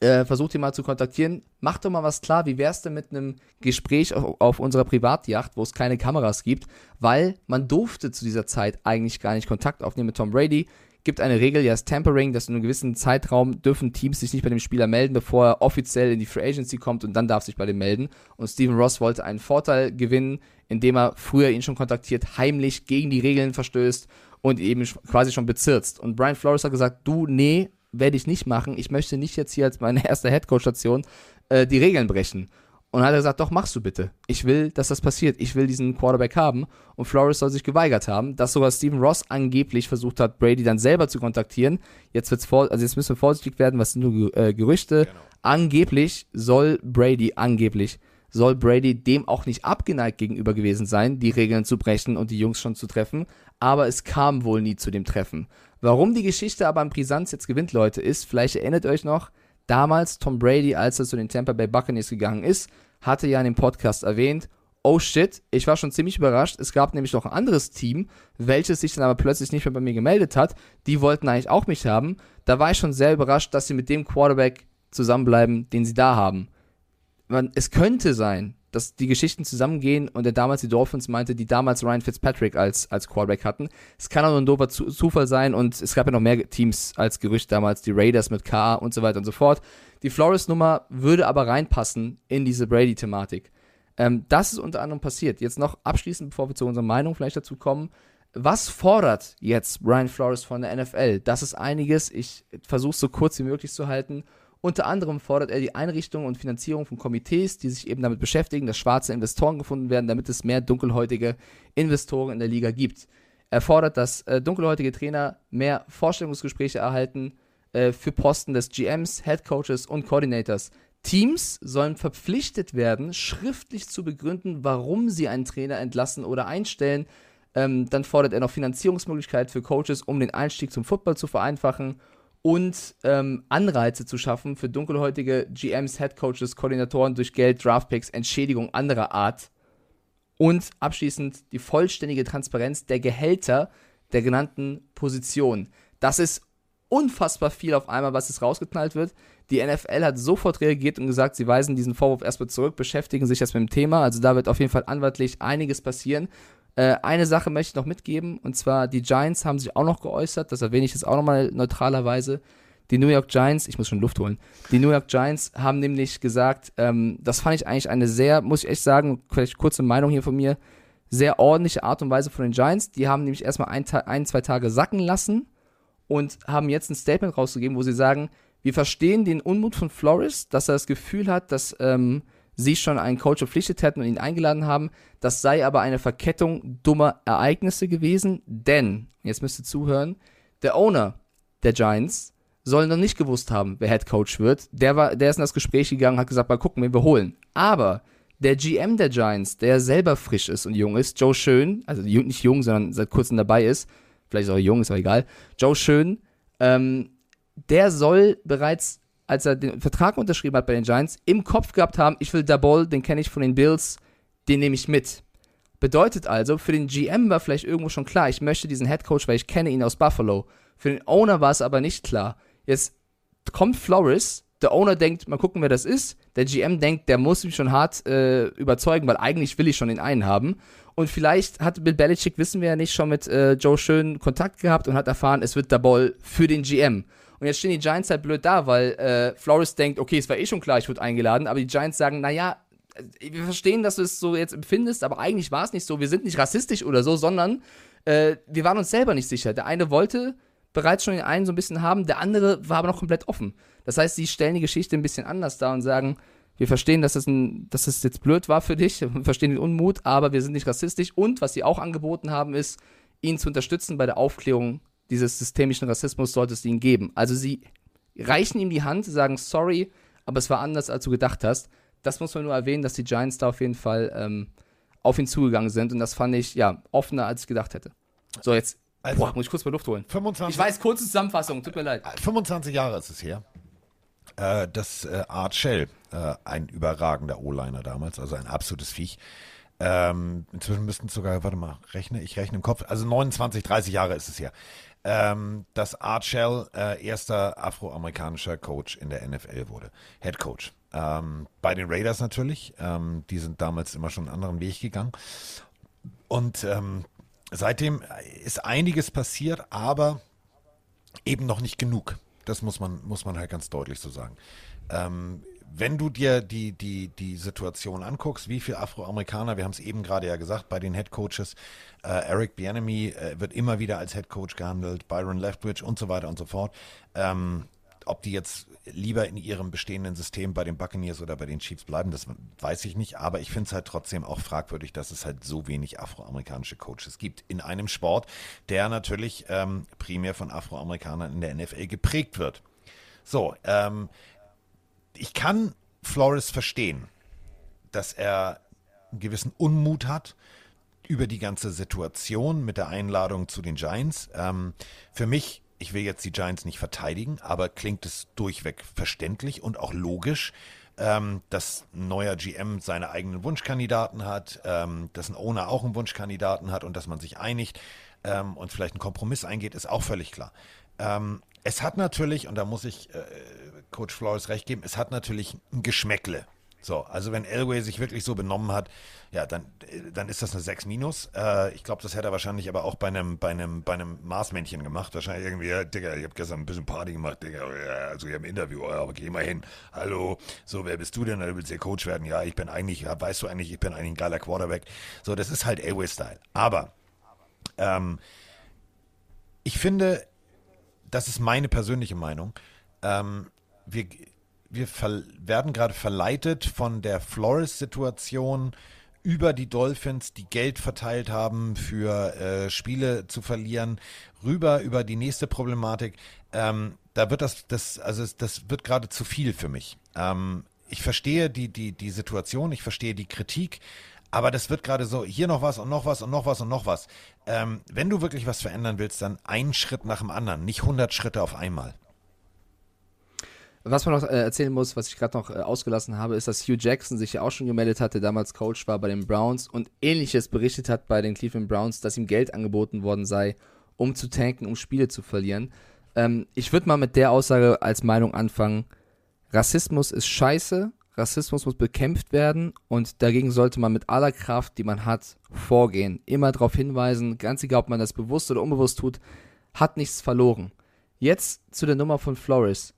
äh, versucht ihn mal zu kontaktieren. Mach doch mal was klar, wie wär's denn mit einem Gespräch auf, auf, unserer Privatjacht, wo es keine Kameras gibt, weil man durfte zu dieser Zeit eigentlich gar nicht Kontakt aufnehmen mit Tom Brady. gibt eine Regel, ja, das Tampering, dass in einem gewissen Zeitraum dürfen Teams sich nicht bei dem Spieler melden, bevor er offiziell in die Free Agency kommt und dann darf sich bei dem melden. Und Steven Ross wollte einen Vorteil gewinnen, indem er früher ihn schon kontaktiert, heimlich gegen die Regeln verstößt und eben quasi schon bezirzt. Und Brian Flores hat gesagt, du, nee, werde ich nicht machen. Ich möchte nicht jetzt hier als meine erste Headcoach-Station äh, die Regeln brechen. Und dann hat er gesagt, doch, machst du bitte. Ich will, dass das passiert. Ich will diesen Quarterback haben. Und Flores soll sich geweigert haben, dass sogar Stephen Ross angeblich versucht hat, Brady dann selber zu kontaktieren. Jetzt wird's vor, also jetzt müssen wir vorsichtig werden, was sind nur äh, Gerüchte. Genau. Angeblich soll Brady, angeblich, soll Brady dem auch nicht abgeneigt gegenüber gewesen sein, die Regeln zu brechen und die Jungs schon zu treffen. Aber es kam wohl nie zu dem Treffen. Warum die Geschichte aber an Brisanz jetzt gewinnt, Leute, ist, vielleicht erinnert euch noch, damals Tom Brady, als er zu den Tampa Bay Buccaneers gegangen ist, hatte ja in dem Podcast erwähnt, oh shit, ich war schon ziemlich überrascht. Es gab nämlich noch ein anderes Team, welches sich dann aber plötzlich nicht mehr bei mir gemeldet hat. Die wollten eigentlich auch mich haben. Da war ich schon sehr überrascht, dass sie mit dem Quarterback zusammenbleiben, den sie da haben. Man, es könnte sein, dass die Geschichten zusammengehen und der damals die Dolphins meinte, die damals Ryan Fitzpatrick als, als Quarterback hatten. Es kann auch nur ein doofer Zufall sein und es gab ja noch mehr Teams als Gerücht damals, die Raiders mit K und so weiter und so fort. Die Flores-Nummer würde aber reinpassen in diese Brady-Thematik. Ähm, das ist unter anderem passiert. Jetzt noch abschließend, bevor wir zu unserer Meinung vielleicht dazu kommen. Was fordert jetzt Brian Flores von der NFL? Das ist einiges. Ich versuche es so kurz wie möglich zu halten. Unter anderem fordert er die Einrichtung und Finanzierung von Komitees, die sich eben damit beschäftigen, dass schwarze Investoren gefunden werden, damit es mehr dunkelhäutige Investoren in der Liga gibt. Er fordert, dass äh, dunkelhäutige Trainer mehr Vorstellungsgespräche erhalten äh, für Posten des GMs, Head Coaches und Coordinators. Teams sollen verpflichtet werden, schriftlich zu begründen, warum sie einen Trainer entlassen oder einstellen. Ähm, dann fordert er noch Finanzierungsmöglichkeiten für Coaches, um den Einstieg zum Football zu vereinfachen und ähm, Anreize zu schaffen für dunkelhäutige GMs, Headcoaches, Koordinatoren durch Geld, Draftpicks, Entschädigung anderer Art. Und abschließend die vollständige Transparenz der Gehälter der genannten Positionen. Das ist unfassbar viel auf einmal, was es rausgeknallt wird. Die NFL hat sofort reagiert und gesagt, sie weisen diesen Vorwurf erstmal zurück, beschäftigen sich jetzt mit dem Thema. Also da wird auf jeden Fall anwaltlich einiges passieren. Äh, eine Sache möchte ich noch mitgeben, und zwar die Giants haben sich auch noch geäußert, das erwähne ich jetzt auch nochmal neutralerweise. Die New York Giants, ich muss schon Luft holen, die New York Giants haben nämlich gesagt, ähm, das fand ich eigentlich eine sehr, muss ich echt sagen, vielleicht kurze Meinung hier von mir, sehr ordentliche Art und Weise von den Giants. Die haben nämlich erstmal ein, ein zwei Tage sacken lassen und haben jetzt ein Statement rausgegeben, wo sie sagen, wir verstehen den Unmut von Flores, dass er das Gefühl hat, dass ähm, sie schon einen Coach verpflichtet hätten und ihn eingeladen haben. Das sei aber eine Verkettung dummer Ereignisse gewesen, denn, jetzt müsst ihr zuhören, der Owner der Giants soll noch nicht gewusst haben, wer Head Coach wird. Der, war, der ist in das Gespräch gegangen, hat gesagt, mal gucken, wen wir holen. Aber der GM der Giants, der selber frisch ist und jung ist, Joe Schön, also nicht jung, sondern seit kurzem dabei ist, vielleicht ist auch jung, ist aber egal, Joe Schön, ähm, der soll bereits als er den Vertrag unterschrieben hat bei den Giants, im Kopf gehabt haben, ich will Dabol, den kenne ich von den Bills, den nehme ich mit. Bedeutet also, für den GM war vielleicht irgendwo schon klar, ich möchte diesen Head Coach, weil ich kenne ihn aus Buffalo. Für den Owner war es aber nicht klar. Jetzt kommt Flores, der Owner denkt, mal gucken, wer das ist. Der GM denkt, der muss mich schon hart äh, überzeugen, weil eigentlich will ich schon den einen haben. Und vielleicht hat Bill Belichick, wissen wir ja nicht, schon mit äh, Joe Schön Kontakt gehabt und hat erfahren, es wird Ball für den GM. Und jetzt stehen die Giants halt blöd da, weil äh, Flores denkt, okay, es war eh schon klar, ich wurde eingeladen, aber die Giants sagen, naja, äh, wir verstehen, dass du es so jetzt empfindest, aber eigentlich war es nicht so. Wir sind nicht rassistisch oder so, sondern äh, wir waren uns selber nicht sicher. Der eine wollte bereits schon den einen so ein bisschen haben, der andere war aber noch komplett offen. Das heißt, sie stellen die Geschichte ein bisschen anders dar und sagen, wir verstehen, dass es, ein, dass es jetzt blöd war für dich, wir verstehen den Unmut, aber wir sind nicht rassistisch. Und was sie auch angeboten haben, ist, ihn zu unterstützen bei der Aufklärung dieses systemischen Rassismus sollte es ihnen geben. Also sie reichen ihm die Hand, sagen sorry, aber es war anders, als du gedacht hast. Das muss man nur erwähnen, dass die Giants da auf jeden Fall ähm, auf ihn zugegangen sind und das fand ich ja offener, als ich gedacht hätte. So, jetzt also, boah, muss ich kurz mal Luft holen. 25, ich weiß, kurze Zusammenfassung, tut mir leid. 25 Jahre ist es her. Äh, dass äh, Art Shell, äh, ein überragender O-Liner damals, also ein absolutes Viech, ähm, inzwischen müssten sogar, warte mal, rechne, ich rechne im Kopf, also 29, 30 Jahre ist es her ähm, dass Art Shell äh, erster afroamerikanischer Coach in der NFL wurde. Head Coach. Ähm, bei den Raiders natürlich. Ähm, die sind damals immer schon einen anderen Weg gegangen. Und ähm, seitdem ist einiges passiert, aber eben noch nicht genug. Das muss man, muss man halt ganz deutlich so sagen. Ähm, wenn du dir die, die, die Situation anguckst, wie viele Afroamerikaner, wir haben es eben gerade ja gesagt, bei den Head Coaches, äh, Eric Bienemy äh, wird immer wieder als Head Coach gehandelt, Byron Leftwich und so weiter und so fort. Ähm, ob die jetzt lieber in ihrem bestehenden System bei den Buccaneers oder bei den Chiefs bleiben, das weiß ich nicht. Aber ich finde es halt trotzdem auch fragwürdig, dass es halt so wenig afroamerikanische Coaches gibt in einem Sport, der natürlich ähm, primär von Afroamerikanern in der NFL geprägt wird. So, ähm, ich kann Flores verstehen, dass er einen gewissen Unmut hat über die ganze Situation mit der Einladung zu den Giants. Ähm, für mich, ich will jetzt die Giants nicht verteidigen, aber klingt es durchweg verständlich und auch logisch, ähm, dass ein neuer GM seine eigenen Wunschkandidaten hat, ähm, dass ein Owner auch einen Wunschkandidaten hat und dass man sich einigt ähm, und vielleicht einen Kompromiss eingeht, ist auch völlig klar. Ähm, es hat natürlich, und da muss ich äh, Coach Flores recht geben, es hat natürlich ein Geschmäckle. So, also wenn Elway sich wirklich so benommen hat, ja, dann, dann ist das eine 6 minus. Äh, ich glaube, das hätte er wahrscheinlich aber auch bei einem, bei einem, bei einem Marsmännchen gemacht. Wahrscheinlich irgendwie, ja, Digga, ich habe gestern ein bisschen Party gemacht, Digga, ja, also hier im Interview, ja, aber geh mal hin. Hallo, so, wer bist du denn? Du willst ja Coach werden? Ja, ich bin eigentlich, ja, weißt du eigentlich, ich bin eigentlich ein geiler Quarterback. So, das ist halt Elway-Style. Aber, ähm, ich finde, das ist meine persönliche Meinung, ähm, wir, wir werden gerade verleitet von der Flores-Situation über die Dolphins, die Geld verteilt haben für äh, Spiele zu verlieren, rüber über die nächste Problematik. Ähm, da wird das, das, also das wird gerade zu viel für mich. Ähm, ich verstehe die, die, die Situation, ich verstehe die Kritik, aber das wird gerade so, hier noch was und noch was und noch was und noch was. Ähm, wenn du wirklich was verändern willst, dann einen Schritt nach dem anderen, nicht 100 Schritte auf einmal. Was man noch äh, erzählen muss, was ich gerade noch äh, ausgelassen habe, ist, dass Hugh Jackson sich ja auch schon gemeldet hat, der damals Coach war bei den Browns und ähnliches berichtet hat bei den Cleveland Browns, dass ihm Geld angeboten worden sei, um zu tanken, um Spiele zu verlieren. Ähm, ich würde mal mit der Aussage als Meinung anfangen. Rassismus ist scheiße, Rassismus muss bekämpft werden und dagegen sollte man mit aller Kraft, die man hat, vorgehen. Immer darauf hinweisen, ganz egal, ob man das bewusst oder unbewusst tut, hat nichts verloren. Jetzt zu der Nummer von Flores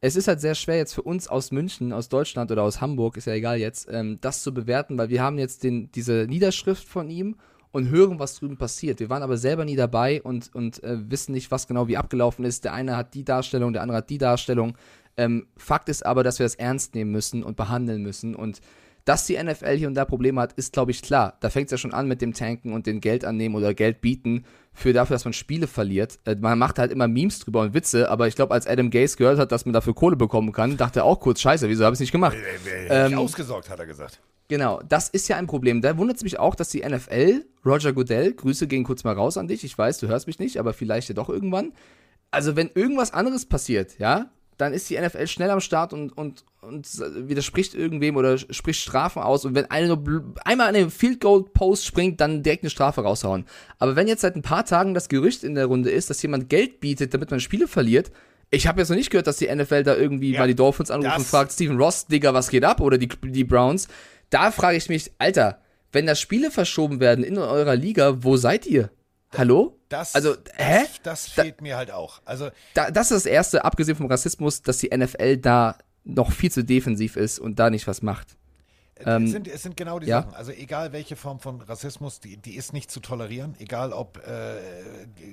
es ist halt sehr schwer jetzt für uns aus München, aus Deutschland oder aus Hamburg, ist ja egal jetzt, ähm, das zu bewerten, weil wir haben jetzt den, diese Niederschrift von ihm und hören, was drüben passiert. Wir waren aber selber nie dabei und, und äh, wissen nicht, was genau wie abgelaufen ist. Der eine hat die Darstellung, der andere hat die Darstellung. Ähm, Fakt ist aber, dass wir das ernst nehmen müssen und behandeln müssen und dass die NFL hier und da Probleme hat, ist, glaube ich, klar. Da fängt es ja schon an mit dem Tanken und den Geld annehmen oder Geld bieten für dafür, dass man Spiele verliert. Äh, man macht halt immer Memes drüber und Witze, aber ich glaube, als Adam Gaze gehört hat, dass man dafür Kohle bekommen kann, dachte er auch kurz, scheiße, wieso habe ich es nicht gemacht? Äh, ähm, ausgesorgt, hat er gesagt. Genau, das ist ja ein Problem. Da wundert es mich auch, dass die NFL, Roger Goodell, Grüße gehen kurz mal raus an dich. Ich weiß, du hörst mich nicht, aber vielleicht ja doch irgendwann. Also, wenn irgendwas anderes passiert, ja, dann ist die NFL schnell am Start und, und, und widerspricht irgendwem oder spricht Strafen aus. Und wenn einer nur einmal an den Field Goal Post springt, dann direkt eine Strafe raushauen. Aber wenn jetzt seit ein paar Tagen das Gerücht in der Runde ist, dass jemand Geld bietet, damit man Spiele verliert, ich habe jetzt noch nicht gehört, dass die NFL da irgendwie ja, mal die Dolphins anruft und fragt, Steven Ross, Digga, was geht ab? Oder die, die Browns. Da frage ich mich, Alter, wenn da Spiele verschoben werden in eurer Liga, wo seid ihr? Hallo? Das, also, hä? Das, das fehlt da, mir halt auch. Also, da, das ist das Erste, abgesehen vom Rassismus, dass die NFL da noch viel zu defensiv ist und da nicht was macht. Ähm, es, sind, es sind genau die ja? Sachen. Also egal welche Form von Rassismus, die, die ist nicht zu tolerieren. Egal ob äh,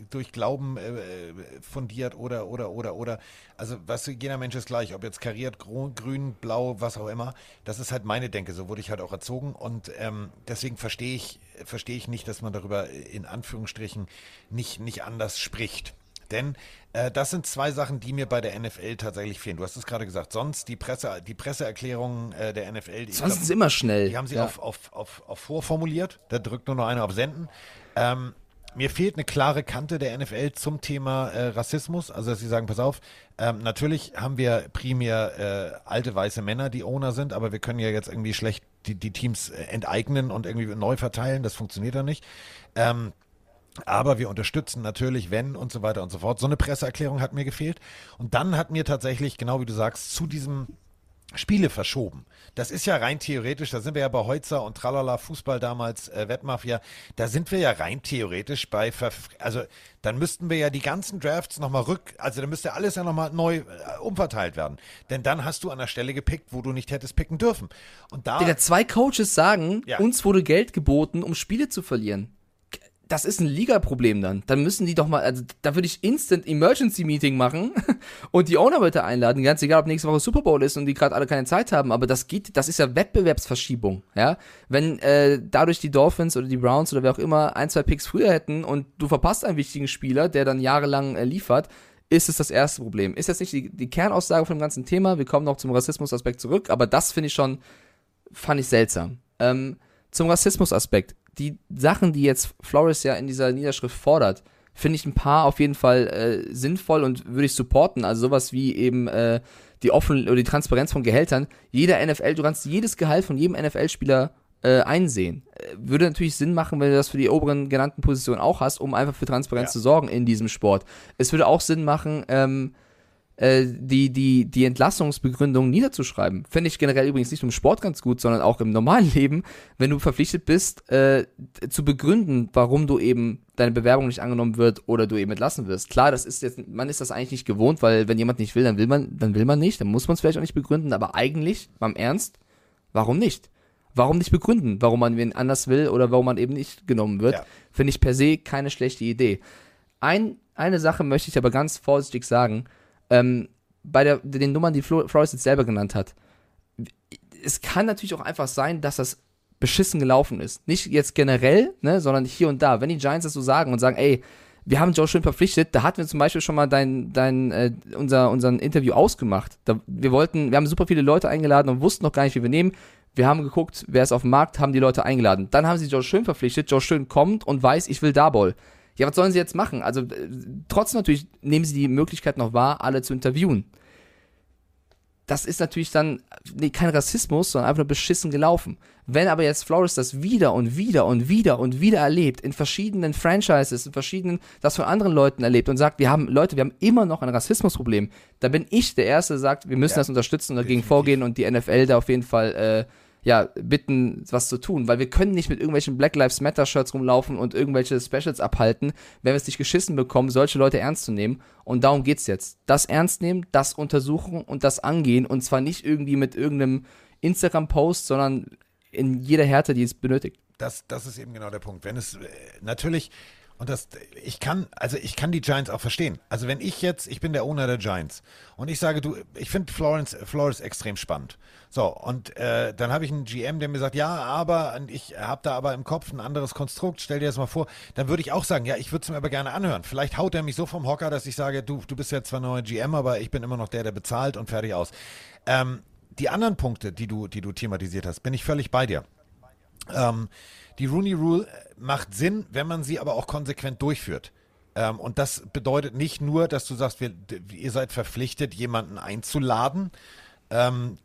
durch Glauben äh, fundiert oder, oder, oder, oder. Also was jeder Mensch ist gleich, ob jetzt kariert, grün, grün, blau, was auch immer. Das ist halt meine Denke. So wurde ich halt auch erzogen. Und ähm, deswegen verstehe ich, verstehe ich nicht, dass man darüber in Anführungsstrichen nicht, nicht anders spricht. Denn äh, das sind zwei Sachen, die mir bei der NFL tatsächlich fehlen. Du hast es gerade gesagt, sonst die, Presse, die Presseerklärungen äh, der NFL. Die, sonst ist immer schnell. Die haben sie ja. auf, auf, auf, auf vorformuliert. Da drückt nur noch einer auf Senden. Ähm, mir fehlt eine klare Kante der NFL zum Thema äh, Rassismus. Also, dass sie sagen, pass auf, ähm, natürlich haben wir primär äh, alte weiße Männer, die Owner sind, aber wir können ja jetzt irgendwie schlecht die, die Teams äh, enteignen und irgendwie neu verteilen. Das funktioniert dann nicht. Ähm, aber wir unterstützen natürlich, wenn und so weiter und so fort. So eine Presseerklärung hat mir gefehlt. Und dann hat mir tatsächlich, genau wie du sagst, zu diesem Spiele verschoben. Das ist ja rein theoretisch, da sind wir ja bei Heutzer und Tralala Fußball damals, äh, Wettmafia, da sind wir ja rein theoretisch bei, Verf also dann müssten wir ja die ganzen Drafts nochmal rück, also dann müsste alles ja nochmal neu äh, umverteilt werden. Denn dann hast du an der Stelle gepickt, wo du nicht hättest picken dürfen. Und da. Digga, zwei Coaches sagen, Ja. uns wurde Geld geboten, um Spiele zu verlieren. Das ist ein Liga-Problem dann. Dann müssen die doch mal, also da würde ich Instant Emergency Meeting machen und die Owner bitte einladen, ganz egal, ob nächste Woche Super Bowl ist und die gerade alle keine Zeit haben, aber das geht, das ist ja Wettbewerbsverschiebung, ja. Wenn äh, dadurch die Dolphins oder die Browns oder wer auch immer ein, zwei Picks früher hätten und du verpasst einen wichtigen Spieler, der dann jahrelang äh, liefert, ist es das erste Problem. Ist jetzt nicht die, die Kernaussage von dem ganzen Thema, wir kommen noch zum Rassismus-Aspekt zurück, aber das finde ich schon, fand ich seltsam. Ähm, zum Rassismus-Aspekt. Die Sachen, die jetzt Flores ja in dieser Niederschrift fordert, finde ich ein paar auf jeden Fall äh, sinnvoll und würde ich supporten. Also sowas wie eben äh, die offen oder die Transparenz von Gehältern. Jeder NFL, du kannst jedes Gehalt von jedem NFL-Spieler äh, einsehen. Äh, würde natürlich Sinn machen, wenn du das für die oberen genannten Positionen auch hast, um einfach für Transparenz Ja. zu sorgen in diesem Sport. Es würde auch Sinn machen, ähm, äh, die, die, die Entlassungsbegründung niederzuschreiben. Finde ich generell übrigens nicht nur im Sport ganz gut, sondern auch im normalen Leben, wenn du verpflichtet bist, äh, zu begründen, warum du eben deine Bewerbung nicht angenommen wird oder du eben entlassen wirst. Klar, das ist jetzt, man ist das eigentlich nicht gewohnt, weil wenn jemand nicht will, dann will man, dann will man nicht, dann muss man es vielleicht auch nicht begründen, aber eigentlich, beim Ernst, warum nicht? Warum nicht begründen, warum man wen anders will oder warum man eben nicht genommen wird? Ja. Finde ich per se keine schlechte Idee. Ein, eine Sache möchte ich aber ganz vorsichtig sagen. Ähm, bei der, den Nummern, die Flo, Flores jetzt selber genannt hat. Es kann natürlich auch einfach sein, dass das beschissen gelaufen ist. Nicht jetzt generell, ne, sondern hier und da. Wenn die Giants das so sagen und sagen, ey, wir haben Joe schön verpflichtet, da hatten wir zum Beispiel schon mal dein, dein, äh, unser, unseren Interview ausgemacht. Da, wir wollten, wir haben super viele Leute eingeladen und wussten noch gar nicht, wie wir nehmen. Wir haben geguckt, wer ist auf dem Markt, haben die Leute eingeladen. Dann haben sie Joe Schön verpflichtet. Joe Schön kommt und weiß, ich will Darball. Ja, was sollen sie jetzt machen? Also, äh, trotzdem natürlich nehmen sie die Möglichkeit noch wahr, alle zu interviewen. Das ist natürlich dann nee, kein Rassismus, sondern einfach nur beschissen gelaufen. Wenn aber jetzt Flores das wieder und wieder und wieder und wieder erlebt, in verschiedenen Franchises, in verschiedenen, das von anderen Leuten erlebt und sagt, wir haben, Leute, wir haben immer noch ein Rassismusproblem, da bin ich der Erste, der sagt, wir müssen Ja, das unterstützen und dagegen definitiv. vorgehen und die NFL da auf jeden Fall, äh, ja, bitten, was zu tun, weil wir können nicht mit irgendwelchen Black Lives Matter Shirts rumlaufen und irgendwelche Specials abhalten, wenn wir es nicht geschissen bekommen, solche Leute ernst zu nehmen. Und darum geht's jetzt. Das ernst nehmen, das untersuchen und das angehen und zwar nicht irgendwie mit irgendeinem Instagram-Post, sondern in jeder Härte, die es benötigt. Das, das ist eben genau der Punkt. Wenn es äh, natürlich, und das, ich kann, also ich kann die Giants auch verstehen. Also wenn ich jetzt, ich bin der Owner der Giants und ich sage, du, ich finde Florence, Flores extrem spannend. So, und äh, dann habe ich einen GM, der mir sagt, ja, aber ich habe da aber im Kopf ein anderes Konstrukt, stell dir das mal vor, dann würde ich auch sagen, ja, ich würde es mir aber gerne anhören. Vielleicht haut er mich so vom Hocker, dass ich sage, du, du bist ja zwar neuer GM, aber ich bin immer noch der, der bezahlt und fertig aus. Ähm, die anderen Punkte, die du, die du thematisiert hast, bin ich völlig bei dir. Ähm, die Rooney Rule macht Sinn, wenn man sie aber auch konsequent durchführt. Ähm, und das bedeutet nicht nur, dass du sagst, wir, ihr seid verpflichtet, jemanden einzuladen ähm,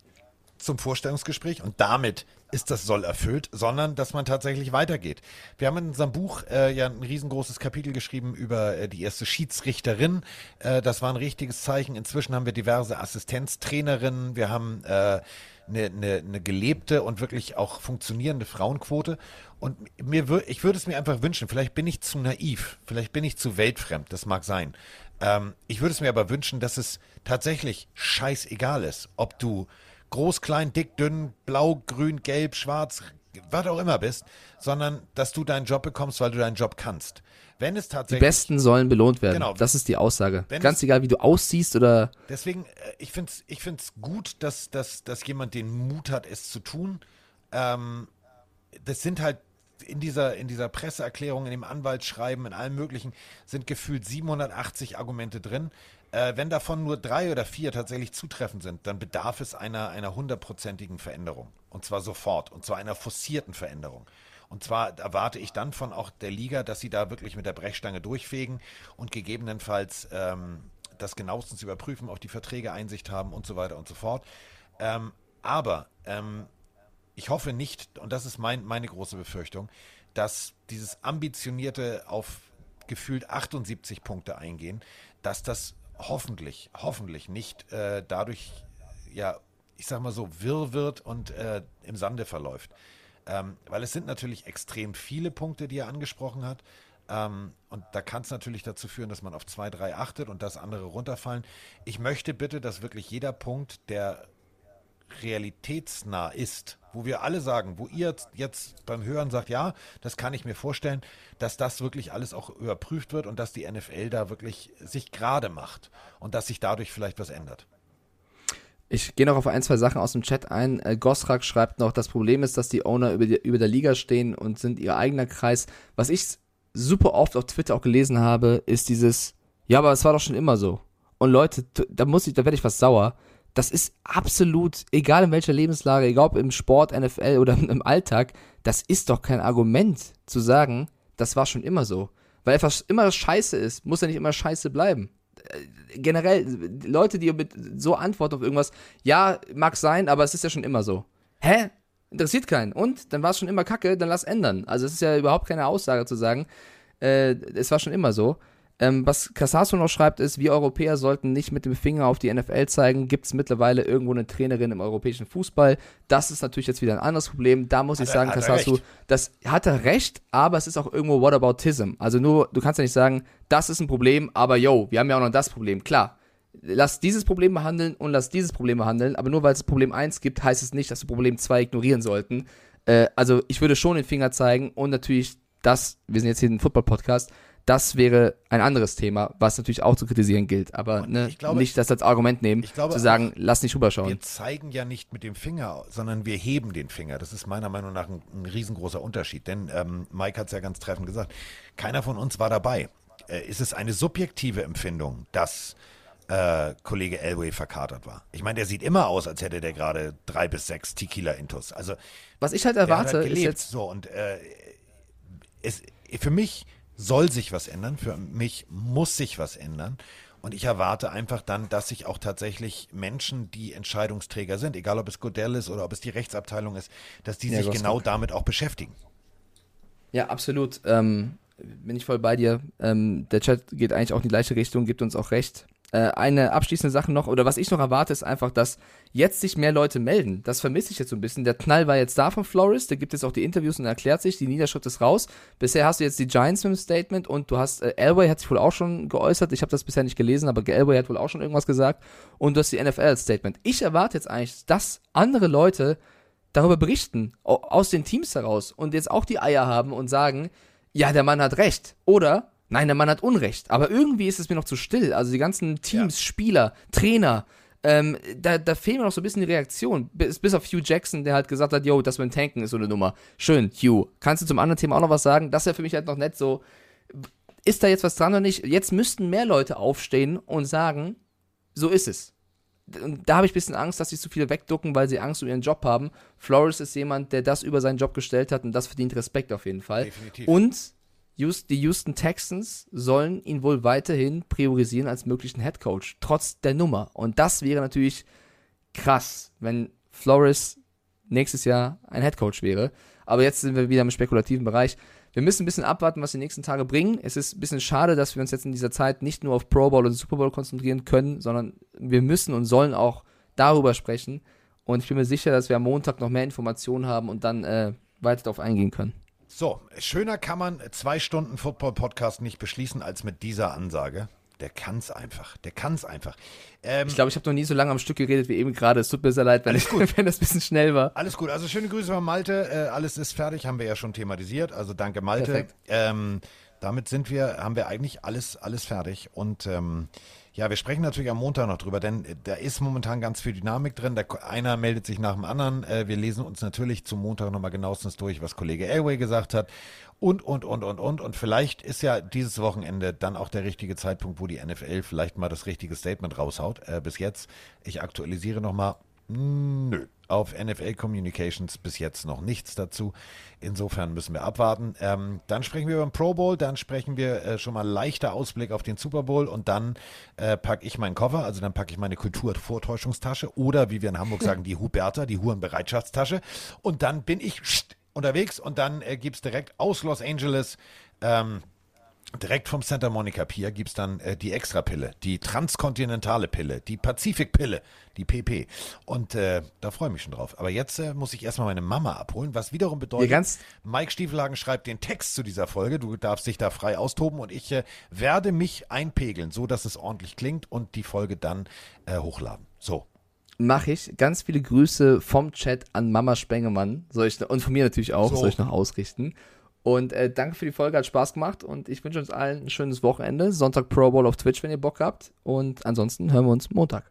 zum Vorstellungsgespräch und damit ist das Soll erfüllt, sondern dass man tatsächlich weitergeht. Wir haben in unserem Buch äh, ja ein riesengroßes Kapitel geschrieben über äh, die erste Schiedsrichterin. Äh, das war ein richtiges Zeichen. Inzwischen haben wir diverse Assistenztrainerinnen. Wir haben äh, eine, eine, eine gelebte und wirklich auch funktionierende Frauenquote. Und mir wür- ich würde es mir einfach wünschen, vielleicht bin ich zu naiv, vielleicht bin ich zu weltfremd, das mag sein. Ähm, ich würde es mir aber wünschen, dass es tatsächlich scheißegal ist, ob du groß, klein, dick, dünn, blau, grün, gelb, schwarz, was auch immer bist, sondern dass du deinen Job bekommst, weil du deinen Job kannst. Wenn es Die tatsächlich Besten sollen belohnt werden. Genau. Das ist die Aussage. Wenn Ganz es- egal, wie du aussiehst oder Deswegen, äh, ich finde es ich find's gut, dass, dass, dass jemand den Mut hat, es zu tun. Ähm, das sind halt in dieser, in dieser Presseerklärung, in dem Anwaltsschreiben, in allem Möglichen, sind gefühlt 780 Argumente drin. Äh, wenn davon nur drei oder vier tatsächlich zutreffend sind, dann bedarf es einer, einer hundertprozentigen Veränderung. Und zwar sofort. Und zwar einer forcierten Veränderung. Und zwar erwarte ich dann von auch der Liga, dass sie da wirklich mit der Brechstange durchfegen und gegebenenfalls ähm, das genauestens überprüfen, auf die Verträge Einsicht haben und so weiter und so fort. Ähm, aber ähm, ich hoffe nicht, und das ist mein, meine große Befürchtung, dass dieses ambitionierte auf gefühlt 78 Punkte eingehen, dass das hoffentlich, hoffentlich nicht äh, dadurch ja ich sag mal so, wirr wird und äh, im Sande verläuft. Ähm, weil es sind natürlich extrem viele Punkte, die er angesprochen hat. Ähm, und da kann es natürlich dazu führen, dass man auf zwei, drei achtet und dass andere runterfallen. Ich möchte bitte, dass wirklich jeder Punkt, der realitätsnah ist, wo wir alle sagen, wo ihr jetzt beim Hören sagt, ja, das kann ich mir vorstellen, dass das wirklich alles auch überprüft wird und dass die NFL da wirklich sich gerade macht und dass sich dadurch vielleicht was ändert. Ich gehe noch auf ein, zwei Sachen aus dem Chat ein. Äh, Gosrak schreibt noch, das Problem ist, dass die Owner über, die, über der Liga stehen und sind ihr eigener Kreis. Was ich super oft auf Twitter auch gelesen habe, ist dieses, ja, aber es war doch schon immer so. Und Leute, da muss ich, da werde ich was sauer. Das ist absolut, egal in welcher Lebenslage, egal ob im Sport, NFL oder im Alltag, das ist doch kein Argument zu sagen, das war schon immer so. Weil etwas immer scheiße ist, muss ja nicht immer scheiße bleiben. Äh, generell, Leute, die mit so antworten auf irgendwas, ja, mag sein, aber es ist ja schon immer so. Hä? Interessiert keinen. Und? Dann war es schon immer kacke, dann lass ändern. Also es ist ja überhaupt keine Aussage zu sagen, äh, es war schon immer so. Ähm, was Casasso noch schreibt, ist, wir Europäer sollten nicht mit dem Finger auf die NFL zeigen. Gibt es mittlerweile irgendwo eine Trainerin im europäischen Fußball? Das ist natürlich jetzt wieder ein anderes Problem. Da muss hat ich sagen, Casasso, das hat er recht, aber es ist auch irgendwo Whataboutism. Also nur, du kannst ja nicht sagen, das ist ein Problem, aber yo, wir haben ja auch noch das Problem. Klar, lass dieses Problem behandeln und lass dieses Problem behandeln, aber nur weil es Problem 1 gibt, heißt es nicht, dass wir Problem 2 ignorieren sollten. Äh, also ich würde schon den Finger zeigen und natürlich das, wir sind jetzt hier ein Football-Podcast, das wäre ein anderes Thema, was natürlich auch zu kritisieren gilt. Aber ne, glaube, nicht das als Argument nehmen, glaube, zu sagen, lass nicht rüberschauen. Wir zeigen ja nicht mit dem Finger, sondern wir heben den Finger. Das ist meiner Meinung nach ein, ein riesengroßer Unterschied. Denn ähm, Mike hat es ja ganz treffend gesagt, keiner von uns war dabei. Äh, ist es eine subjektive Empfindung, dass äh, Kollege Elway verkatert war? Ich meine, der sieht immer aus, als hätte der gerade drei bis sechs Tequila-Intus. Also, Was ich halt erwarte, halt ist jetzt... So, und äh, es, für mich soll sich was ändern, für mich muss sich was ändern. Und ich erwarte einfach dann, dass sich auch tatsächlich Menschen, die Entscheidungsträger sind, egal ob es Godell ist oder ob es die Rechtsabteilung ist, dass die ja, sich genau damit auch beschäftigen. Ja, absolut. Ähm, bin ich voll bei dir. Ähm, der Chat geht eigentlich auch in die gleiche Richtung, gibt uns auch recht. Äh, eine abschließende Sache noch, oder was ich noch erwarte, ist einfach, dass jetzt sich mehr Leute melden. Das vermisse ich jetzt so ein bisschen. Der Knall war jetzt da von Flores, der gibt jetzt auch die Interviews und erklärt sich, die Niederschrift ist raus. Bisher hast du jetzt die Giants mit dem Statement und du hast, äh, Elway hat sich wohl auch schon geäußert, ich habe das bisher nicht gelesen, aber Elway hat wohl auch schon irgendwas gesagt und du hast die NFL als Statement. Ich erwarte jetzt eigentlich, dass andere Leute darüber berichten, aus den Teams heraus und jetzt auch die Eier haben und sagen, ja, der Mann hat recht. Oder Nein, der Mann hat Unrecht. Aber irgendwie ist es mir noch zu still. Also die ganzen Teams, ja. Spieler, Trainer, ähm, da, da fehlt mir noch so ein bisschen die Reaktion. Bis, bis auf Hugh Jackson, der halt gesagt hat, yo, das mit dem Tanken ist so eine Nummer. Schön, Hugh. Kannst du zum anderen Thema auch noch was sagen? Das wäre für mich halt noch nett so. Ist da jetzt was dran oder nicht? Jetzt müssten mehr Leute aufstehen und sagen, so ist es. Und da habe ich ein bisschen Angst, dass sie zu viele wegducken, weil sie Angst um ihren Job haben. Flores ist jemand, der das über seinen Job gestellt hat und das verdient Respekt auf jeden Fall. Definitiv. Und die Houston Texans sollen ihn wohl weiterhin priorisieren als möglichen Head Coach, trotz der Nummer. Und das wäre natürlich krass, wenn Flores nächstes Jahr ein Head Coach wäre. Aber jetzt sind wir wieder im spekulativen Bereich. Wir müssen ein bisschen abwarten, was die nächsten Tage bringen. Es ist ein bisschen schade, dass wir uns jetzt in dieser Zeit nicht nur auf Pro Bowl und Super Bowl konzentrieren können, sondern wir müssen und sollen auch darüber sprechen. Und ich bin mir sicher, dass wir am Montag noch mehr Informationen haben und dann äh, weiter darauf eingehen können. So, schöner kann man zwei Stunden Football-Podcast nicht beschließen als mit dieser Ansage. Der kann's einfach. Der kann's einfach. Ähm, ich glaube, ich habe noch nie so lange am Stück geredet wie eben gerade. Es tut mir sehr leid, wenn, ich, wenn das ein bisschen schnell war. Alles gut. Also schöne Grüße von Malte. Äh, alles ist fertig, haben wir ja schon thematisiert. Also danke Malte. Ähm, damit sind wir, haben wir eigentlich alles, alles fertig. Und ähm, ja, wir sprechen natürlich am Montag noch drüber, denn äh, da ist momentan ganz viel Dynamik drin. Da, einer meldet sich nach dem anderen. Äh, wir lesen uns natürlich zum Montag nochmal genauestens durch, was Kollege Airway gesagt hat. Und, und, und, und, und. Und vielleicht ist ja dieses Wochenende dann auch der richtige Zeitpunkt, wo die NFL vielleicht mal das richtige Statement raushaut. Äh, bis jetzt, ich aktualisiere nochmal. Nö. Auf NFL Communications bis jetzt noch nichts dazu. Insofern müssen wir abwarten. Ähm, dann sprechen wir über den Pro Bowl, dann sprechen wir äh, schon mal leichter Ausblick auf den Super Bowl und dann äh, packe ich meinen Koffer, also dann packe ich meine Kulturvortäuschungstasche oder wie wir in Hamburg sagen, die Huberta, die Hurenbereitschaftstasche. Und dann bin ich unterwegs und dann äh, gibt es direkt aus Los Angeles ähm, Direkt vom Santa Monica Pier gibt es dann äh, die Extrapille, die transkontinentale Pille, die Pazifikpille, die PP. Und äh, da freue ich mich schon drauf. Aber jetzt äh, muss ich erstmal meine Mama abholen, was wiederum bedeutet, ganz- Mike Stiefelhagen schreibt den Text zu dieser Folge. Du darfst dich da frei austoben und ich äh, werde mich einpegeln, so dass es ordentlich klingt und die Folge dann äh, hochladen. So. Mache ich. Ganz viele Grüße vom Chat an Mama Spengemann. Soll ich, und von mir natürlich auch, So. soll ich noch ausrichten. Und äh, danke für die Folge, hat Spaß gemacht und ich wünsche uns allen ein schönes Wochenende. Sonntag Pro Bowl auf Twitch, wenn ihr Bock habt. Und ansonsten hören wir uns Montag.